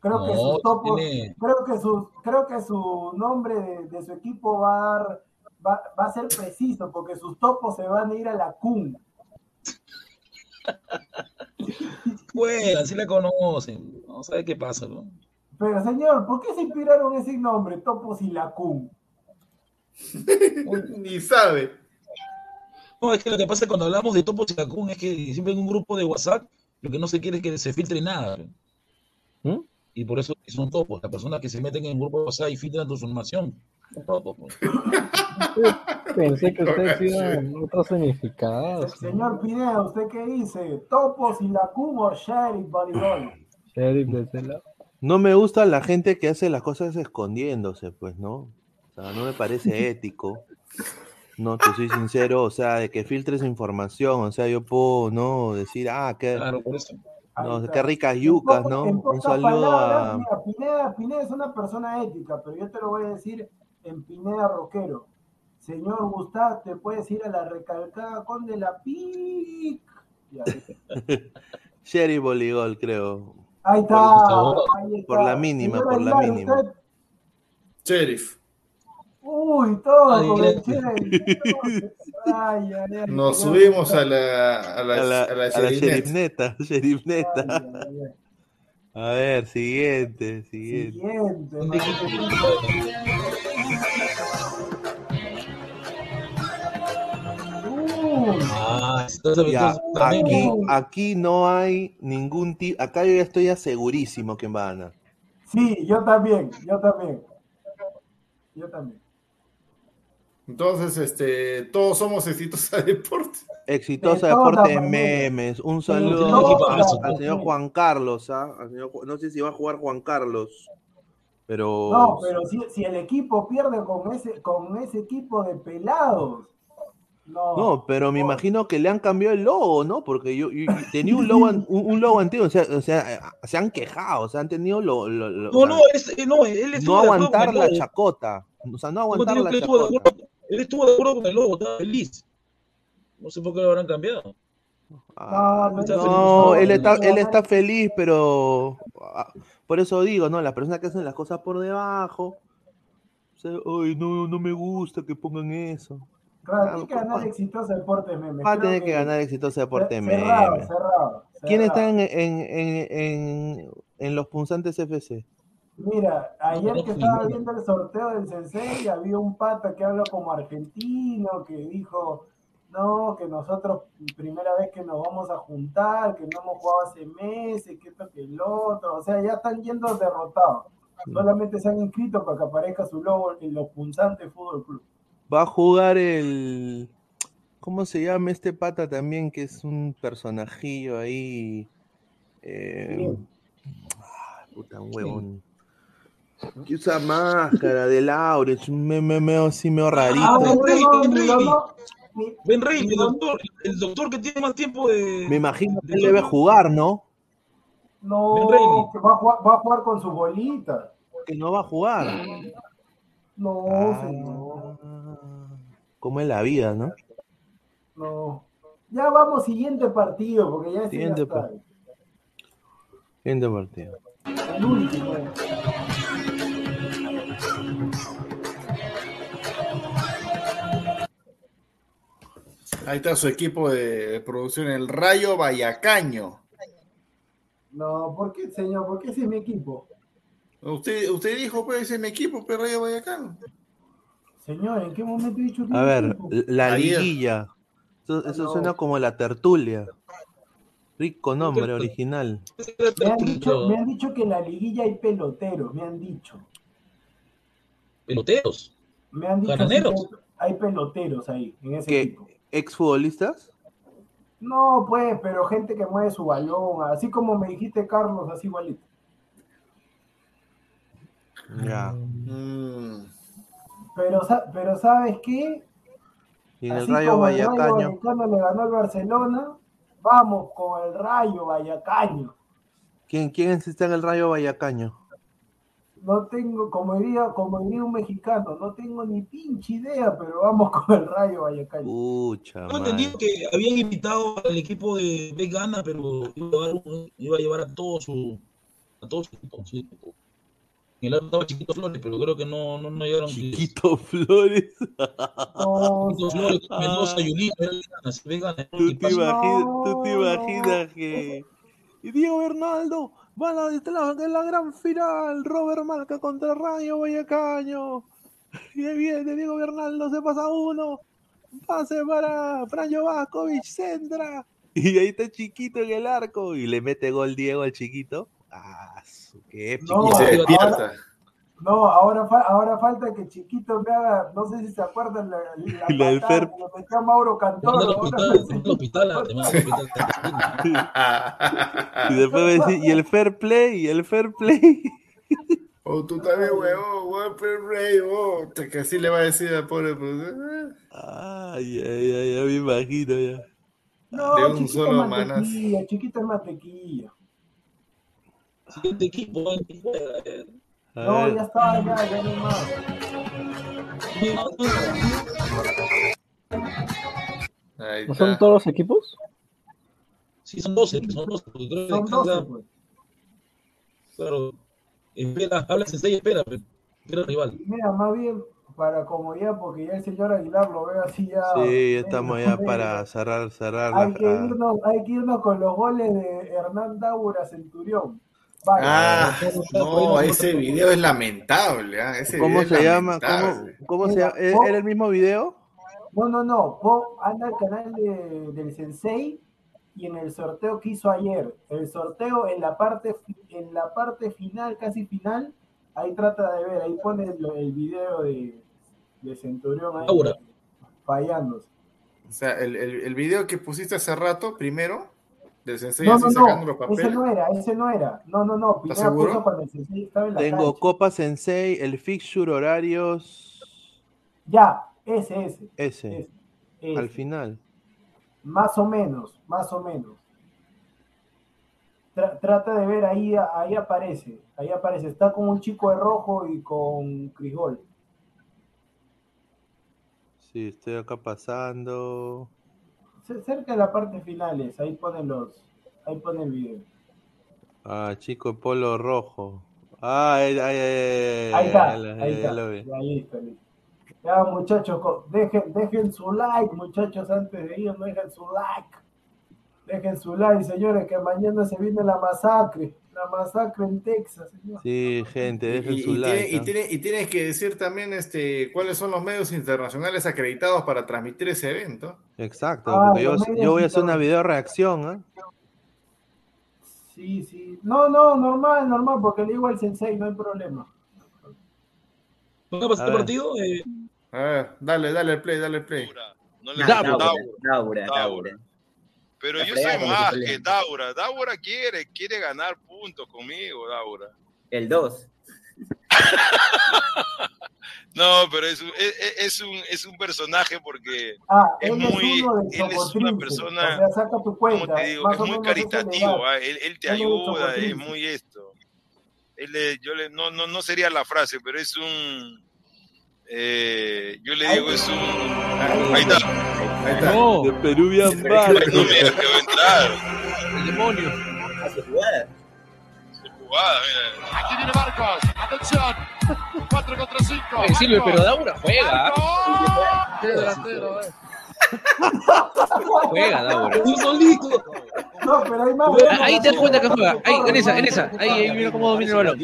Creo que sus topos, tiene- creo que su, creo que su nombre de, de su equipo va a dar, va, va a ser preciso, porque sus topos se van a ir a la CUN. Bueno, así la conocen. No sabe qué pasa, ¿no? Pero señor, ¿por qué se inspiraron ese nombre, Topos y la CUN? [laughs] Ni sabe. No, es que lo que pasa cuando hablamos de Topos y Cacún es que siempre en un grupo de WhatsApp lo que no se quiere es que se filtre nada. ¿Mm? Y por eso son topos. Las personas que se meten en un grupo de WhatsApp y filtran tu información. Son topos. pues. [laughs] Pensé que ustedes iban otro significado. Señor Pineda, ¿usted qué dice? ¿Topos y la CUN o Sheriff Voleibol? Sheriff de ese lado. No me gusta la gente que hace las cosas escondiéndose, pues, ¿no? O sea, no me parece [laughs] ético. No, te soy sincero, o sea, de que filtres información, o sea, yo puedo, ¿no? Decir, ah, qué, Claro, por eso. No, qué ricas yucas, ¿no? en Un saludo palabras, a... mira, Pineda, Pineda es una persona ética, pero yo te lo voy a decir en Pineda Roquero. Señor Gustavo, te puedes ir a la recalcada con de la PIC. [laughs] Sherry Boligol, creo. Ahí está, ahí está. Por la mínima, por la Aguilar, mínima. usted- Sheriff. Uy, todo Ay, con el. Sheriff. [laughs] Ay, ay, ay, Nos subimos a la, a la, A la, a la a la [laughs] ver, siguiente, siguiente. Siguiente, Ah, Ya, aquí, ¿no? aquí no hay ningún tipo, acá yo ya estoy asegurísimo que va a ganar. Sí, yo también, yo también. Yo también. Entonces, este, todos somos exitosos [laughs] de deporte. Exitosa De maneras. Memes, un saludo al señor Juan Carlos, ¿ah? Al señor no sé si va a jugar Juan Carlos, Pero. No, pero si, si el equipo pierde con ese, con ese equipo de pelados. No, No, pero me imagino que le han cambiado el logo, ¿no? Porque yo, yo- yo tenía un logo, [laughs] un, un logo antiguo, o sea, o sea, eh, se han quejado, o sea, han tenido lo, lo- lo- No, la- no, es- no, él no acuerdo con aguantar la chacota, o sea, no aguantar la chacota. Él estuvo de acuerdo con el logo, estaba feliz. No sé por qué lo habrán cambiado. Ah, no, él está, él está feliz, pero ah, por eso digo, ¿no? Las personas que hacen las cosas por debajo, o sea, ay, no, no me gusta que pongan eso. Claro, tiene que ganar exitoso Deportes Memes. Va a tener que ganar exitoso deporte cerrado, meme. cerrado, ¿Quién está cerrado. en, en, en, en, en los punzantes FC? Mira, ayer que estaba viendo el sorteo del Sensei, había un pata que habla como argentino, que dijo, no, que nosotros primera vez que nos vamos a juntar, que no hemos jugado hace meses, que esto que el otro, o sea, ya están yendo derrotados. Solamente se han inscrito para que aparezca su logo en los punzantes Fútbol Club. Va a jugar el. ¿Cómo se llama este pata también? Que es un personajillo ahí. Eh, ah, puta, un huevón. Que usa máscara de Laurech, me, me, me, así medio rarito. Ah, Ben Rey, Ben Rey. Ben el doctor, el doctor que tiene más tiempo de. Me imagino que él debe jugar, ¿no? No, Ben Rey. que va a jugar, va a jugar con sus bolitas. Que no va a jugar. No, Ah, señor. como es la vida, ¿no? No. Ya vamos, siguiente partido, porque ya es Siguiente ya está. Siguiente partido. El último. Ahí está su equipo de, producción, el Rayo Vallacaño. No, ¿por qué, señor? ¿Por qué ese es mi equipo? Usted, usted dijo, pues, ese es mi equipo, pues, Rayo Vallecano. Señor, ¿en qué momento he dicho que A ver, equipo? la Ayer. liguilla. Eso, eso No. suena como la tertulia. Rico nombre, original. Me han, dicho, me han dicho que en la liguilla hay peloteros, me han dicho. Peloteros. Me han dicho que hay peloteros ahí, en ese ¿Qué? equipo. ¿Exfutbolistas? No, pues, pero gente que mueve su balón, así como me dijiste, Carlos, así igualito. Ya. Mm. Pero, pero ¿sabes qué? Y en el Así Rayo como el Rayo Vallacaño. Vallecano le ganó al Barcelona, vamos con el Rayo Vallacaño. ¿Quién, ¿Quién está en el Rayo Vallacaño? No tengo, como diría, como diría un mexicano, no tengo ni pinche idea, pero vamos con el Rayo Vallacaño. Pucha, madre. entendido que habían invitado al equipo de Vegana, pero iba a, llevar, iba a llevar a todo su a todo su equipo. equipo. En el lado estaba Chiquito Flores, pero creo que no, no, no llegaron. Chiquito Flores. No, [laughs] Chiquito Flores, Mendoza, sí, ¿Tú ¿qué te, imaginas, tú te No. imaginas que y Diego Bernaldo van a la, en la gran final. Robert Marca contra Rayo Vallacaño y ahí viene Diego Bernaldo se pasa uno. Pase para Franjo Vascovic centra. Y ahí está chiquito en el arco y le mete gol Diego al chiquito. Ah su- qué épico. No, Y se ahora- despierta. No, ahora, fa- ahora falta que Chiquito me haga, no sé si se acuerdan la, la, [laughs] La del patada Fer- que le metió a Mauro al ahora hospital, [laughs] y después va a decir y el fair play y el fair play [laughs] Oh, tú también, huevón, huevón, rey, oh, te- que así le va a decir al pobre profesor. ay ay ay ya me imagino ya No, De un Chiquito solo es manas. mantequilla, Chiquito es mantequilla. Siguiente equipo, ¿en qué juega? Eh, A No, ver. ya está, ya, ya no hay más. Ahí ¿No son todos los equipos? Sí, son 12, son 12, porque creo que Son descansa, 12, pues. claro, espera, habla Sensei, espera, pero espera rival. Mira, más bien para como ya, porque ya el señor Aguilar lo ve así ya. Sí, ya estamos ya para cerrar, cerrar Hay la- que, irnos, hay que irnos con los goles de Hernán Daura Centurión. Vaya. Ah, no, ese video es lamentable. ah, ese ¿Cómo video es se llama? ¿Cómo, lamentable. cómo se llama? ¿E- ¿Era el mismo video? No, no, no. Vos anda al canal de- del Sensei y en el sorteo que hizo ayer, el sorteo en la parte en la parte final, casi final, ahí trata de ver, ahí pone el, el video de, de Centurión ahí fallándose. O sea, el, el, el video que pusiste hace rato, primero, Del sensei No, así no, sacando los papeles. ese no era, ese no era. No, no, no, Pineda seguro? cuando el sensei estaba en la Tengo cancha. Copa Sensei, el fixture horarios. Ya, ese, ese. Ese. ese, ese. Al final. Más o menos, más o menos. Tra- trata de ver, ahí, ahí aparece, ahí aparece. Está con un chico de rojo y con Crisgol. Sí, estoy acá pasando. Ce- Cerca de la parte finales, ahí ponen los, ahí pone el video. Ah, chico polo rojo. Ah, Ahí está, ya lo- ahí ya está. lo vi. Ya, listo, listo. Ya, muchachos, dejen, dejen su like, muchachos, antes de ir, dejen su like. Dejen su like, señores, que mañana se viene la masacre. La masacre en Texas, señor. Sí, gente, dejen Y, su y like. tiene- y tiene- y tienes que decir también este, cuáles son los medios internacionales acreditados para transmitir ese evento. Exacto, Ah, porque yo, voy a hacer una video reacción, ¿ah? Sí, sí. No, no, normal, normal, porque le digo al sensei, no hay problema. ¿Van a pasar A el partido? Eh, A ver, dale, dale el play, dale el play. No le Daura, Daura, Daura, Daura. Daura. Pero La yo soy más que Daura. Daura quiere, quiere ganar puntos conmigo, Daura. El 2. [laughs] No, pero es un, es, es un, es un personaje porque Ah, es él muy, es uno de él es una persona, O sea, saca tu ¿cómo cuenta. te digo? más Es muy caritativo, ah, él, él te Él ayuda, es muy esto. Él le- yo le, no, no, no sería la frase, pero es un, eh, yo le digo es un, ahí está, Ahí está. No, de Peruvian Bar. no me dejó entrar, El demonio. Hace jugada. jugada, mira. Aquí viene Marcos. Atención. 4 contra 5. Oye, Silvio, pero Daura juega. Qué delantero, eh. Juega, Daura. un solito. No, pero hay más. Ah, Ahí te das cuenta que juega. Ahí, en esa, en esa. Ahí, ahí mira cómo domina el balón.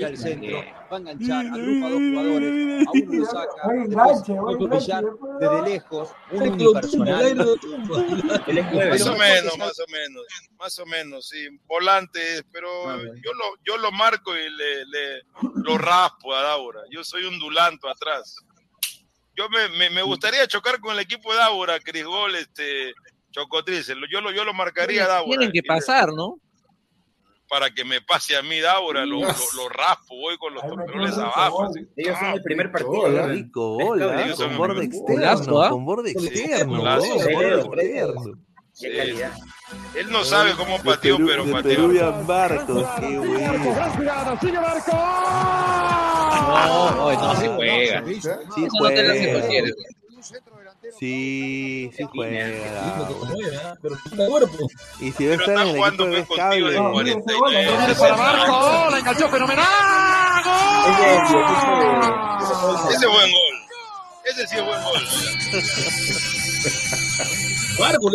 Va a enganchar, agrupa a dos jugadores, a uno lo saca, después buen puede desde lejos, un lo unipersonal. lo. [laughs] Más o menos, más o menos, más o menos, sí. Volantes, pero yo lo, yo lo marco y le, le lo raspo a Daura. Yo soy un dulanto atrás. Yo me, me, me gustaría chocar con el equipo de Daura, Crisgol, este, Chocotrice. Yo lo, yo lo marcaría a Daura. Tienen que pasar, ¿no? Para que me pase a mí Daura, lo, lo, lo raspo, voy con los quedo abajo. así. Ellos son el primer partido. Rico gol, ¿ah? ellos con borde externo, ¿ah? con borde Sí, externo. Qué Sí. calidad. Él no sabe cómo De, pateó, Perú, pero de pateó. Barcos, qué bueno. Sigue Marcos. No, no, sí juega. Sí no juega. Sí, sí juega. Pero tiene cuerpo. Y si está en el equipo de pues, cable. No, mira ese gol, 49. ahí Viene para Marcos, la enganchó fenomenal. De- Ese es buen gol. Ese sí es buen gol.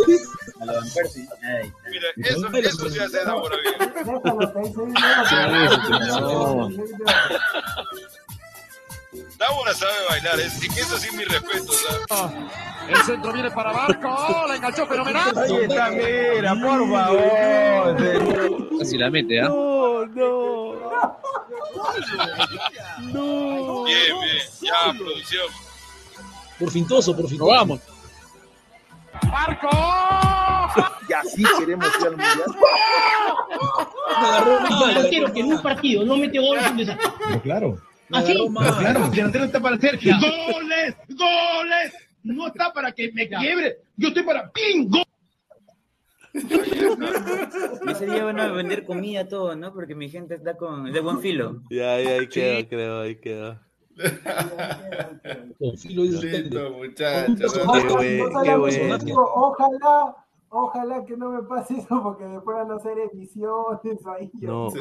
Dice. A Van Persie. Mira, eso, eso sí hace Daura bien. Déjalo, Daura sabe bailar, es, que eso sí mi respeto, ¿sabes? El centro viene para Marcos, la enganchó fenomenal. Ahí está, mira, por favor. Casi la mete, ¿ah? No, no. No. Bien, bien. Ya, producción. Por fintoso, por fintoso. Probamos. Marcos. Y así queremos ir al mundial. Agarró delantero que en un partido no mete gol es Pero claro. Me ¿Ah, sí? mal. Claro, el delantero está para hacer goles, goles. No está para que me quiebre. Yo estoy para ¡ping! Ese día van a vender comida todo, ¿no? Porque mi gente está con de buen filo. Ya, ya, ahí quedó, creo, ahí quedó. Con filo Lindo, usted. muchachos. Qué qué Ojalá, ojalá que no me pase eso porque después van a hacer ediciones ahí. No. Sí,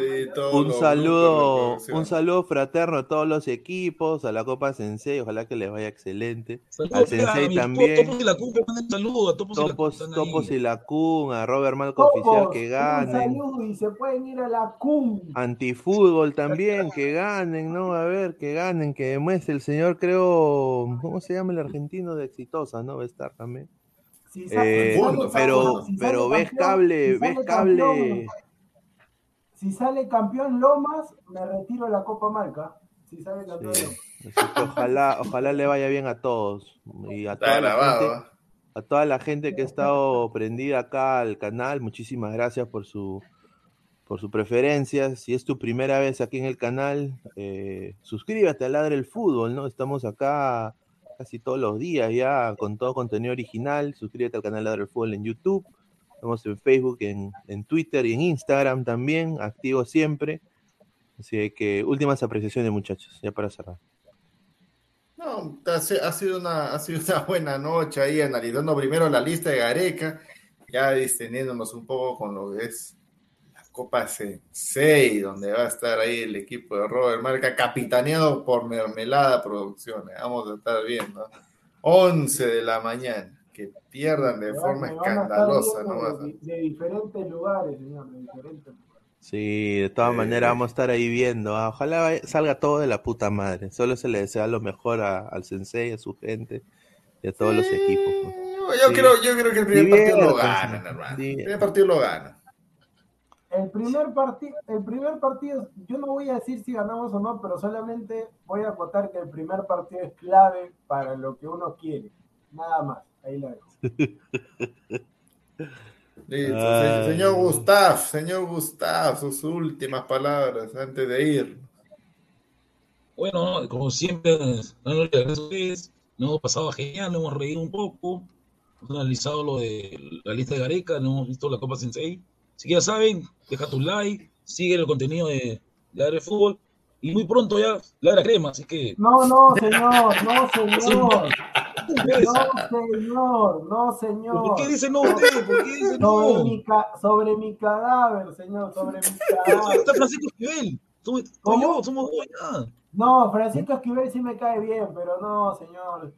Un saludo, un saludo fraterno a todos los equipos, a la Copa Sensei, ojalá que les vaya excelente. Saludos Al a Sensei también. Topos y la Cuba, manden un saludo a Topos y la Cuba. Topos. Topos y la Kun, a Robert Malco Oficial Todos, que un ganen. saludo y se pueden ir a la CUM. Antifútbol también, que ganen, ¿no? A ver, que ganen, que demuestre el señor, creo, ¿cómo se llama el argentino de Exitosa, no? Va a estar también. Si Eh, sale pero, pero ves campeón- cable, si ves cable. campeón- Si sale campeón Lomas, me retiro la Copa Marca. Si sale campeón Sí. Lomas. Así que ojalá, ojalá le vaya bien a todos y a Está toda la grabado, gente, a toda la gente que ha estado prendida acá al canal, muchísimas gracias por su por su preferencia. Si es tu primera vez aquí en el canal, eh, suscríbete a Ladre el Fútbol, ¿no? Estamos acá casi todos los días ya con todo contenido original. Suscríbete al canal Ladre el Fútbol en YouTube. Estamos en Facebook, en, en Twitter y en Instagram también, activo siempre. Así que últimas apreciaciones, muchachos, ya para cerrar. No, ha si- ha sido, una, ha sido una [laughs] buena noche ahí analizando primero la lista de Gareca, ya distendiéndonos un poco con lo que es Copa Sensei, donde va a estar ahí el equipo de Robert Marca, capitaneado por Mermelada Producciones. Vamos a estar viendo. 11 de la mañana, que pierdan de forma escandalosa. viendo ¿no? Vas a- de, de diferentes lugares, señor, de diferentes lugares. Sí, de todas maneras vamos a estar ahí viendo. ah, Ojalá salga todo de la puta madre. Solo se le desea lo mejor a- al sensei, a su gente y a todos los equipos. ¿no? Yo, Sí. creo, yo creo que el primer partido lo Diviértanse, ganan, hermano. sí. El primer partido lo ganan. El primer partido, el primer partido, yo no voy a decir si ganamos o no, pero solamente voy a acotar que el primer partido es clave para lo que uno quiere. Nada más. Ahí la dejo. [laughs] Listo, señor Gustav, señor Gustav, sus últimas palabras antes de ir. Bueno, como siempre, nos hemos pasado genial, nos hemos reído un poco, hemos analizado lo de la lista de Gareca, nos hemos visto la Copa Sensei. Si ya saben, deja tu like, sigue el contenido de Ladre de Fútbol y muy pronto ya Ladra Crema, así que No, no, señor, no, señor. No, señor, no, señor. ¿Por qué dice no usted? ¿Por qué dice no? Sobre mi, ca- sobre mi cadáver, señor, sobre mi Está cadáver. Francisco Esquivel, tú, yo, somos dos ya. No, Francisco Esquivel sí me cae bien, pero no, señor.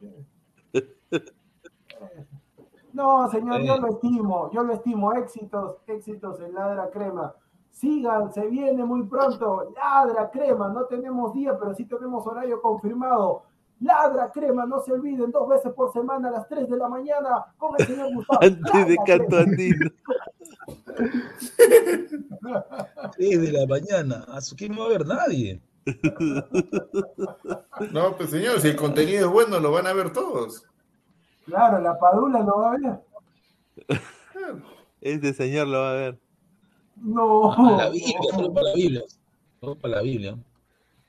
No, señor, yo lo estimo, yo lo estimo. Éxitos, éxitos en Ladra Crema. Sigan, se viene muy pronto. Ladra Crema, no tenemos día, pero sí tenemos horario confirmado. Ladra Crema, no se olviden, dos veces por semana a las 3 de la mañana con el señor Gustavo. [laughs] Antes de canto andino. 3 de la mañana, a su que no va a ver nadie. No, pues señor, si el contenido es bueno, lo van a ver todos. Claro, la padula no va a ver. [laughs] Este señor lo va a ver. No. Para la Biblia, solo para la Biblia. Solo para la Biblia.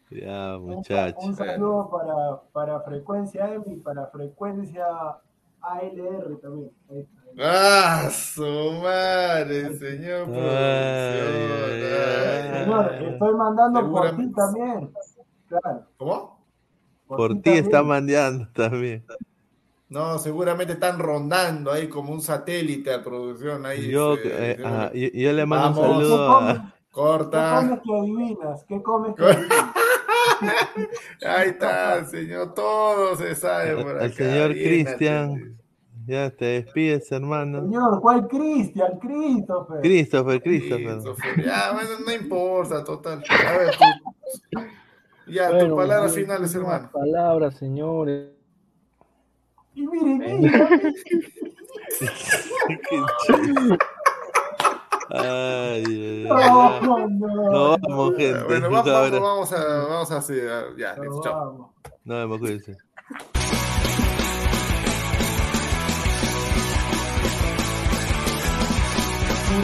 Ya, Un, muchachos. saludo para, para frecuencia M y para frecuencia ALR también. Ahí está. ¡Ah, su madre, señor Señor, producción! estoy mandando por ti también. Claro. ¿Cómo? Por ti está mandando también. No, seguramente están rondando ahí como un satélite a producción. Ahí, Yo, eh, ah, yo, yo le mando Vamos. un saludo a. ¿Qué Corta. comes que adivinas? ¿Qué comes que adivinas? [laughs] Ahí está, señor. Todo se sabe por acá. al señor Cristian. Ya te despides, hermano. Señor, ¿cuál Cristian? Christopher. Christopher, Christopher. Christopher. Ya, bueno, no importa, total. A ver, tú. Ya, tus palabras finales, hermano. Palabras, señores. Y mire, mire. Ay, No, ya. no, No vamos, gente. Bueno, vamos, gracias. vamos a, vamos a hacer. Ya, listo, chao. Nos vemos, cuídense.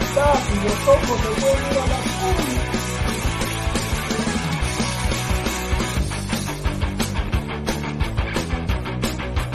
Está, y los ojos se vuelven a la punta.